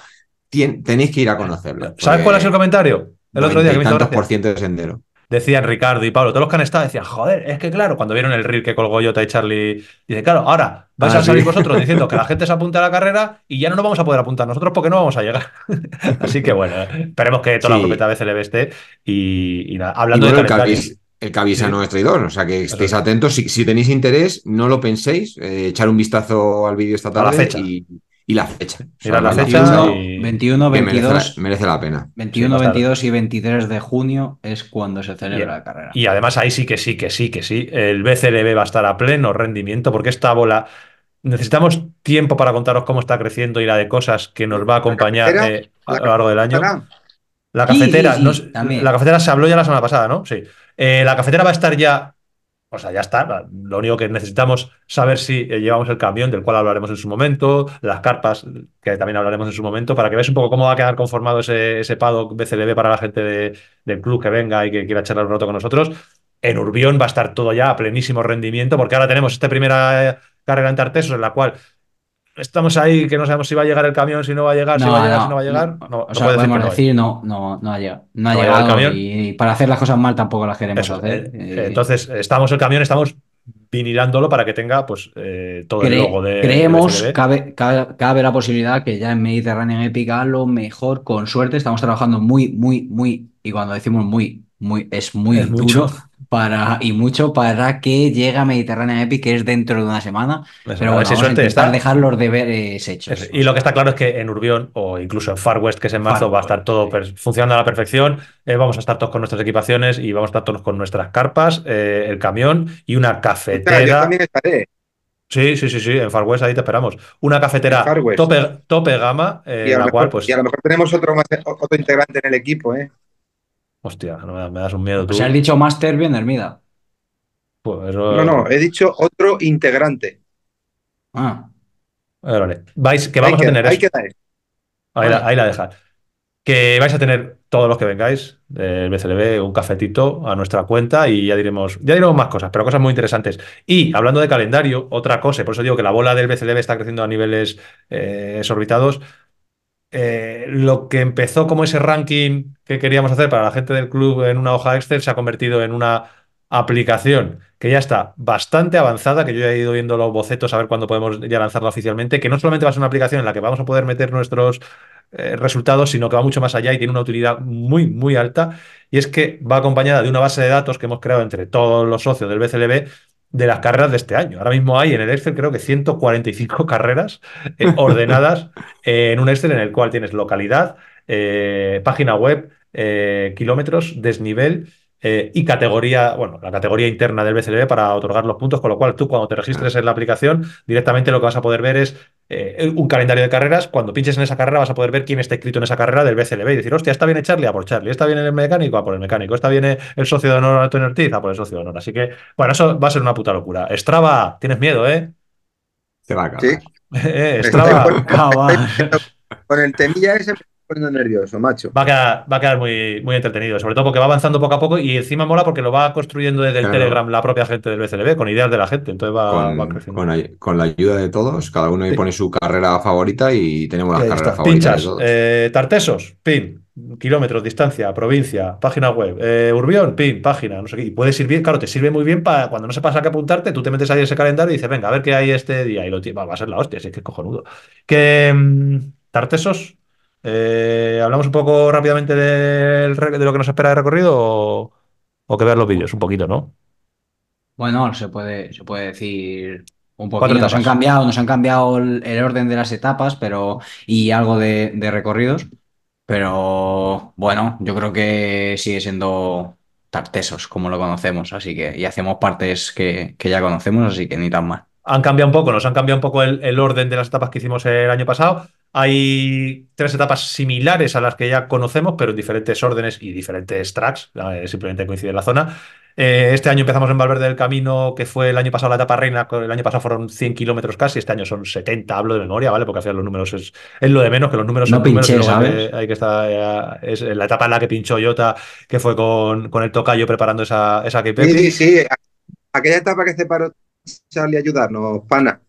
"Tien- tenéis que ir a conocerlo. ¿Sabes cuál es el comentario? El otro día que me hizo por ciento de sendero. Decían Ricardo y Pablo, todos los que han estado decían, joder, es que claro, cuando vieron el reel que colgó Jota y Charlie, dice, claro, ahora vais Ah, a salir sí. vosotros diciendo que la gente se apunte a la carrera y ya no nos vamos a poder apuntar nosotros porque no vamos a llegar. Así que bueno, esperemos que toda la Sí. grupeta BCLB esté y, y nada, Y hablando bueno, de el que, calendario. avisa, el que avisa Sí. no es traidor, o sea que estéis es. atentos. Si, si tenéis interés, no lo penséis, eh, echar un vistazo al vídeo esta A la tarde fecha. y, y la fecha. La la fecha fecha y- 21, que merece la, 22, merece la pena. 21, Sí, va a estar. 22 y 23 de junio es cuando se celebra la carrera. Y además ahí sí que sí, que sí, que sí. El BCLB va a estar a pleno rendimiento porque esta bola necesitamos tiempo para contaros cómo está creciendo y la de cosas que nos va a acompañar eh, a lo largo del año. La cafetera, sí, no la cafetera se habló ya la semana pasada, ¿no? Sí. Eh, la cafetera va a estar ya, o sea, ya está. Lo único que necesitamos saber si eh, llevamos el camión, del cual hablaremos en su momento, las carpas, que también hablaremos en su momento, para que veáis un poco cómo va a quedar conformado ese, ese paddock BCLB para la gente de- del club que venga y que quiera charlar un rato con nosotros. En Urbión va a estar todo ya a plenísimo rendimiento, porque ahora tenemos esta primera eh, carrera en Tartesos, en la cual estamos ahí, que no sabemos si va a llegar el camión, si no va a llegar, si va a llegar, si no va a llegar. No, no o sea, decir podemos no decir, no, no, no ha llegado. No ha No llegado el camión. y para hacer las cosas mal tampoco las queremos Eso, hacer. eh, Eh, entonces, estamos el camión, estamos vinilándolo para que tenga pues eh, todo el logo de creemos, de cabe, cabe, cabe la posibilidad que ya en Mediterranean Epic a lo mejor, con suerte, estamos trabajando muy, muy, muy, y cuando decimos muy, muy, es muy Es duro, mucho. para, y mucho para que llegue a Mediterránea Epic, que es dentro de una semana. Eso, pero bueno, si vamos a suerte intentar está. dejar los deberes hechos. Eso. Y lo que está claro es que en Urbión o incluso en Far West, que es en marzo, Far va a estar todo sí. funcionando a la perfección. Eh, vamos a estar todos con nuestras equipaciones y vamos a estar todos con nuestras carpas, eh, el camión y una Ostras, yo cafetera. también estaré. Sí, sí, sí, sí, en Far West ahí te esperamos. Una cafetera tope, tope gama, eh, Y a, lo la mejor, cual, pues, y a lo mejor tenemos otro, más- otro integrante en el equipo, ¿eh? Hostia, no me, da- me das un miedo tú. Si has dicho Master, bien Hermida. Pues eso- No, no, he dicho otro integrante. Ah, vale. Vais, que vamos a tener ahí eso. queda eso. Ahí la, ahí la deja. Que vais a tener todos los que vengáis del BCLB un cafetito a nuestra cuenta y ya diremos, ya diremos más cosas, pero cosas muy interesantes. Y hablando de calendario, otra cosa, y por eso digo que la bola del BCLB está creciendo a niveles eh, exorbitados. Eh, lo que empezó como ese ranking que queríamos hacer para la gente del club en una hoja Excel se ha convertido en una aplicación que ya está bastante avanzada, que yo ya he ido viendo los bocetos a ver cuándo podemos ya lanzarla oficialmente, que no solamente va a ser una aplicación en la que vamos a poder meter nuestros eh, resultados, sino que va mucho más allá y tiene una utilidad muy, muy alta. Y es que va acompañada de una base de datos que hemos creado entre todos los socios del BCLB de las carreras de este año. Ahora mismo hay en el Excel creo que 145 carreras eh, ordenadas eh, en un Excel en el cual tienes localidad, eh, página web, kilómetros, desnivel eh, y categoría, bueno, la categoría interna del BCLB para otorgar los puntos, con lo cual tú cuando te registres en la aplicación, directamente lo que vas a poder ver es eh, un calendario de carreras. Cuando pinches en esa carrera vas a poder ver quién está inscrito en esa carrera del BCLB y decir, hostia, está bien Charlie, a por Charlie, está bien el mecánico, a por el mecánico, está bien el socio de honor Antonio Ortiz, a por el socio de honor. Así que, bueno, eso va a ser una puta locura. Strava, tienes miedo, ¿eh? Se va a Sí. acabar. Eh, Me Strava. cabal. Con el temilla ese poniendo nervioso, macho. Va a quedar, va a quedar muy, muy entretenido, sobre todo porque va avanzando poco a poco y encima mola porque lo va construyendo desde el Claro. Telegram la propia gente del BCLB, con ideas de la gente, entonces va, va Con, creciendo. con la ayuda de todos, cada uno ahí Sí. pone su carrera favorita y tenemos las carreras favoritas de Pinchas, todos. eh, Tartesos, pin, kilómetros, distancia, provincia, página web, eh, Urbión, pin, página, no sé qué. Y puede servir, claro, te sirve muy bien para cuando no sepas a qué apuntarte, tú te metes ahí en ese calendario y dices, venga, a ver qué hay este día. Y lo va, va a ser la hostia, sí, que es cojonudo. Que mm, Tartesos, eh, hablamos un poco rápidamente del de lo que nos espera de recorrido o, o que ver los vídeos, un poquito, ¿no? Bueno, se puede, se puede decir un Cuatro poquito. Nos han cambiado, nos han cambiado el, el orden de las etapas, pero y algo de, de recorridos. Pero bueno, yo creo que sigue siendo Tartesos, como lo conocemos. Así que, y hacemos partes que, que ya conocemos, así que ni tan mal. Han cambiado un poco, nos han cambiado un poco el, el orden de las etapas que hicimos el año pasado. Hay tres etapas similares a las que ya conocemos, pero en diferentes órdenes y diferentes tracks. simplemente coincide en la zona. Eh, este año empezamos en Valverde del Camino, que fue el año pasado la etapa reina. El año pasado fueron 100 kilómetros casi, este año son 70, hablo de memoria, ¿vale? Porque al final los números es, es lo de menos, que los números No son números. pinché, hay ¿sabes? que- hay que estar. eh, es la etapa en la que pinchó Jota, que fue con, con el tocayo preparando esa, esa. Sí, sí, sí. Aquella etapa que se paró Charlie a ayudarnos, pana.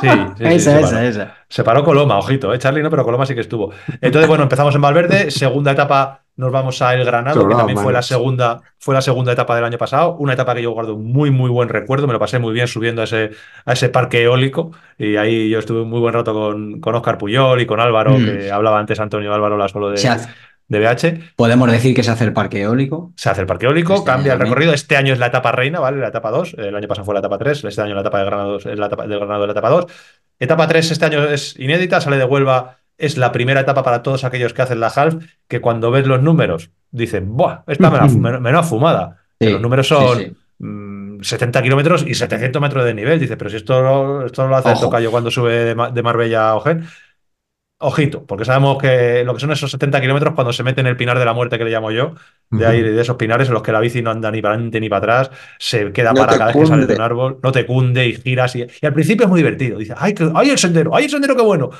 Sí, sí, sí, esa, se esa, paró. esa. Se paró Coloma, ojito, ¿eh? Charlie no, pero Coloma sí que estuvo. Entonces, bueno, empezamos en Valverde, segunda etapa nos vamos a El Granado, que también fue la segunda, fue la segunda etapa del año pasado, una etapa que yo guardo un muy, muy buen recuerdo, me lo pasé muy bien subiendo a ese, a ese parque eólico y ahí yo estuve un muy buen rato con, con Óscar Puyol y con Álvaro, Mm. que hablaba antes Antonio Álvaro la solo de, de BH. podemos decir que se hace el parque eólico. Se hace el parque eólico, Este cambia el recorrido. Este año es la etapa reina, ¿vale? La etapa 2. El año pasado fue la etapa 3. Este año la etapa de Granado es la etapa, del Granado es la etapa 2. Etapa 3 este año es inédita, sale de Huelva. Es la primera etapa para todos aquellos que hacen la half, que cuando ves los números dicen, ¡buah! Esta menos, fumada. Sí, los números son sí. mm, 70 kilómetros y 700 metros de nivel. Dice, pero si esto, lo- esto lo hace el Ojo. tocayo cuando sube de, Ma- de Marbella a Ojén. Ojito, porque sabemos que lo que son esos 70 kilómetros cuando se mete en el pinar de la muerte que le llamo yo, de ahí, de esos pinares en los que la bici no anda ni para adelante ni para atrás, se queda No para cada vez que sale de un árbol, no te cunde y giras. Y, y al principio es muy divertido. Dices, ¡ay, que- ay, el sendero! ¡ay, el sendero, qué bueno!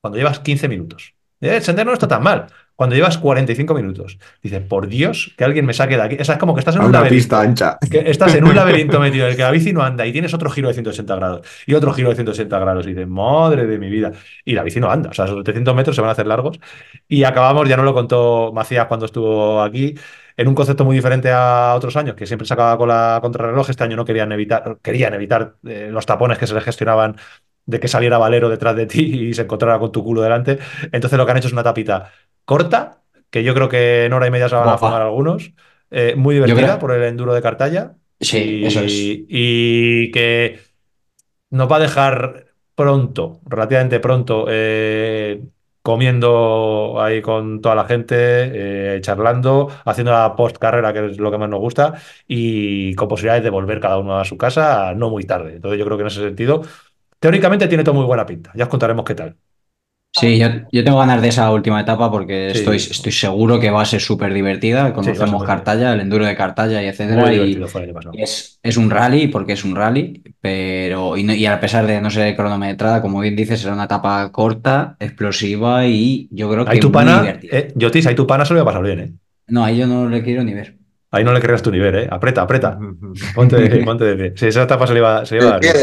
Cuando llevas 15 minutos. Eh, El sendero no está tan mal. Cuando llevas 45 minutos, dices, por Dios, que alguien me saque de aquí. O sea, es como que estás en A un una laberinto. pista ancha. Que estás en un laberinto metido en el que la bici no anda y tienes otro giro de 180 grados y otro giro de 180 grados y dices, madre de mi vida. Y la bici no anda, o sea, esos 700 metros se van a hacer largos. Y acabamos, ya no lo contó Macías cuando estuvo aquí, en un concepto muy diferente a otros años, que siempre sacaba con la contrarreloj. Este año no querían evitar, querían evitar eh, los tapones que se les gestionaban de que saliera Valero detrás de ti y se encontrara con tu culo delante. Entonces lo que han hecho es una tapita corta, que yo creo que en hora y media se van a fumar algunos. eh, muy divertida por el enduro de Cartaya. Sí, y, eso es. Y que nos va a dejar pronto, relativamente pronto, eh, comiendo ahí con toda la gente, eh, charlando, haciendo la post carrera, que es lo que más nos gusta, y con posibilidades de volver cada uno a su casa no muy tarde. Entonces yo creo que en ese sentido, teóricamente tiene todo muy buena pinta. Ya os contaremos qué tal. Sí, yo, yo tengo ganas de esa última etapa porque Sí. estoy, estoy seguro que va a ser súper divertida. va Conocemos muy Cartaya, el enduro de Cartaya y etcétera. Muy y- es, es un rally porque es un rally, pero y, no- y a pesar de no ser cronometrada, como bien dices, será una etapa corta, explosiva y yo creo que Ahí tu muy pana, divertida. eh, Yotis, ahí tu pana se lo va a pasar bien, ¿eh? No, ahí yo no le quiero ni ver. Ahí no le creas tu nivel, ¿eh? Aprieta, aprieta. Ponte de pie, ponte de pie. Sí, esa etapa se le iba, se le iba a dar bien.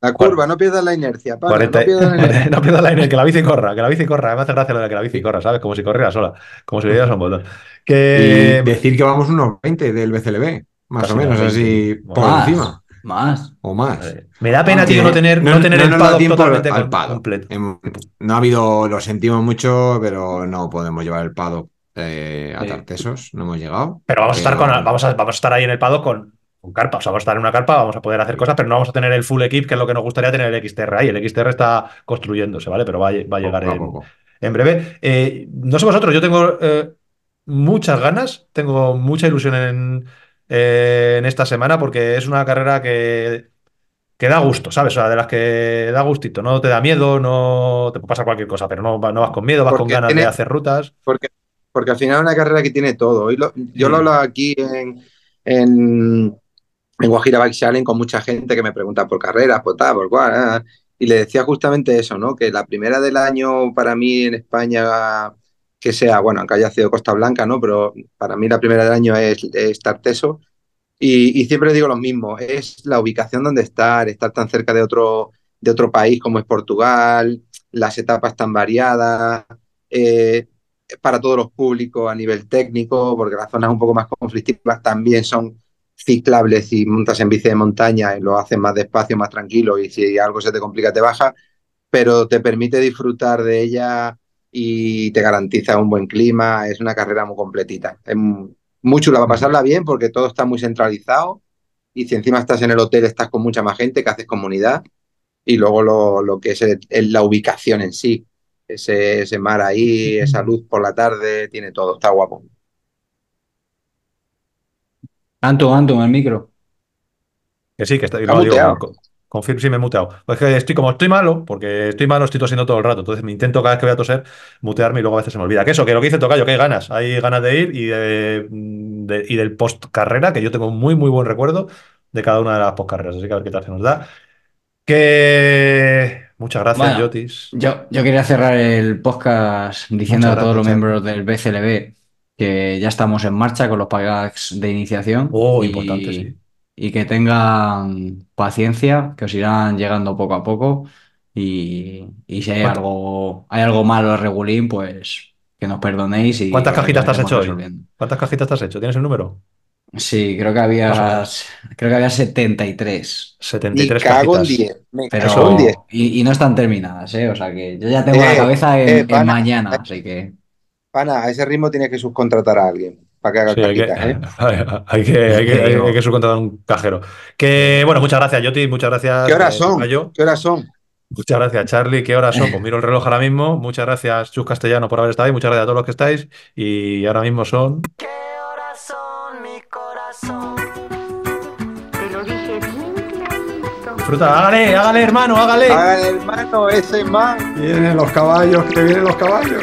La curva, no pierdas la inercia, pana, 40 no pierdas la inercia. no pierdas la línea, que la bici corra, que la bici corra. Me hace gracia lo de que la bici corra, ¿sabes? Como si corriera sola, como si le dieras un botón. Y Que decir que vamos unos 20 del BCLB, más Casi o menos, unos 20. así por Más, encima, más. o más. Me da pena, Aunque tío, no tener, no, tener el tiempo totalmente al paddock. completo. Em, No ha habido, lo sentimos mucho, pero no podemos llevar el paddock eh, a Sí. Tartesos, no hemos llegado. Pero vamos a estar con, vamos a, vamos a estar ahí en el paddock con, con carpa. O sea, vamos a estar en una carpa, vamos a poder hacer cosas, pero no vamos a tener el full equip, que es lo que nos gustaría tener el XTR ahí. El XTR está construyéndose, ¿vale? Pero va, a- va a llegar en, en breve. Eh, no sé vosotros, yo tengo eh, muchas ganas, tengo mucha ilusión en, eh, en esta semana porque es una carrera que, que da gusto, ¿sabes? O sea, de las que da gustito, no te da miedo, no te pasar cualquier cosa, pero no, no vas con miedo, vas con ganas tiene- de hacer rutas. Porque, porque al final es una carrera que tiene todo. Lo- yo Sí. lo hablaba aquí en, en, en Guajira Bike Challenge con mucha gente que me pregunta por carreras, por tal, por cual. ah, y le decía justamente eso, ¿no? Que la primera del año para mí en España, que sea, bueno, aunque haya sido Costa Blanca, ¿no? Pero para mí la primera del año es, es Tarteso. Y, y siempre digo lo mismo, es la ubicación donde estar, estar tan cerca de otro, de otro país como es Portugal, las etapas tan variadas, eh, para todos los públicos a nivel técnico, porque las zonas un poco más conflictivas también son ciclables y montas en bici de montaña y lo haces más despacio, más tranquilo y si algo se te complica te baja, pero te permite disfrutar de ella y te garantiza un buen clima, es una carrera muy completita. Es muy chula para pasarla bien porque todo está muy centralizado y si encima estás en el hotel estás con mucha más gente que haces comunidad y luego lo, lo que es el- el- la ubicación en sí, ese, ese mar ahí, esa luz por la tarde, tiene todo, está guapo. Anto, Anto, el micro. Que sí, que está, Está no, digo, muteado. con- confirmo, sí me he muteado. Pues que estoy, como estoy malo, porque estoy malo, estoy tosiendo todo el rato. Entonces me intento cada vez que voy a toser, mutearme y luego a veces se me olvida. Que eso, que lo que dice Tocayo, que hay ganas. Hay ganas de ir y, de, de- y del post carrera, que yo tengo muy, muy buen recuerdo de cada una de las post carreras. Así que a ver qué tal se nos da. Que muchas gracias, Bueno, Yotis. Yo, yo quería cerrar el podcast diciendo a todos los miembros del BCLB que ya estamos en marcha con los packs de iniciación Oh, y, importante, sí. y que tengan paciencia, que os irán llegando poco a poco y, y si hay ¿Cuánto- algo, hay algo malo regulín, pues que nos perdonéis y ¿Cuántas cajitas te has hecho hoy? resolviendo. ¿Cuántas cajitas te has hecho? ¿Tienes el número? Sí, creo que había, creo que había 73. Y 73 cago en cajitas. 10. Me Pero, cago en 10. y, y no están terminadas, ¿eh? O sea que yo ya tengo la Eh, cabeza en, eh, en mañana, así que. Pana, a ese ritmo tienes que subcontratar a alguien para que haga Sí, hay que, cajitas, ¿eh? hay que, hay que, Te hay digo. que subcontratar un cajero. Que bueno, muchas gracias, Yoti, muchas gracias. ¿Qué horas eh, son? Tocayo. ¿Qué horas son? Muchas gracias, Charlie. ¿Qué horas son? Pues miro el reloj ahora mismo. Muchas gracias, Chus Castellano, por haber estado ahí. Muchas gracias a todos los que estáis. Y ahora mismo son. ¿Qué horas son, mi corazón? Te lo dije bien clarito. Disfruta, hágale, hágale, hermano, hágale. Hagan hermano, ese man. Vienen los caballos, que vienen los caballos.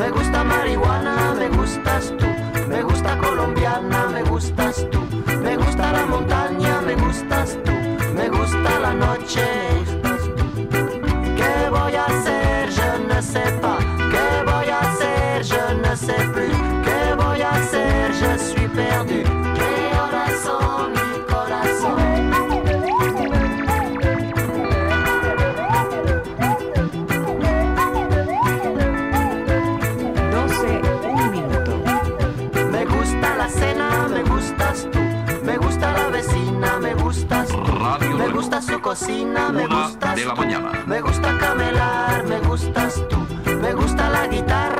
Me gusta marihuana, me gustas tú. Me gusta colombiana, me gustas tú. Me gusta la montaña, me gustas tú. Me gusta la noche. Me gusta su cocina, me Una gustas de la mañana. Me gusta camelar, me gustas tú, me gusta la guitarra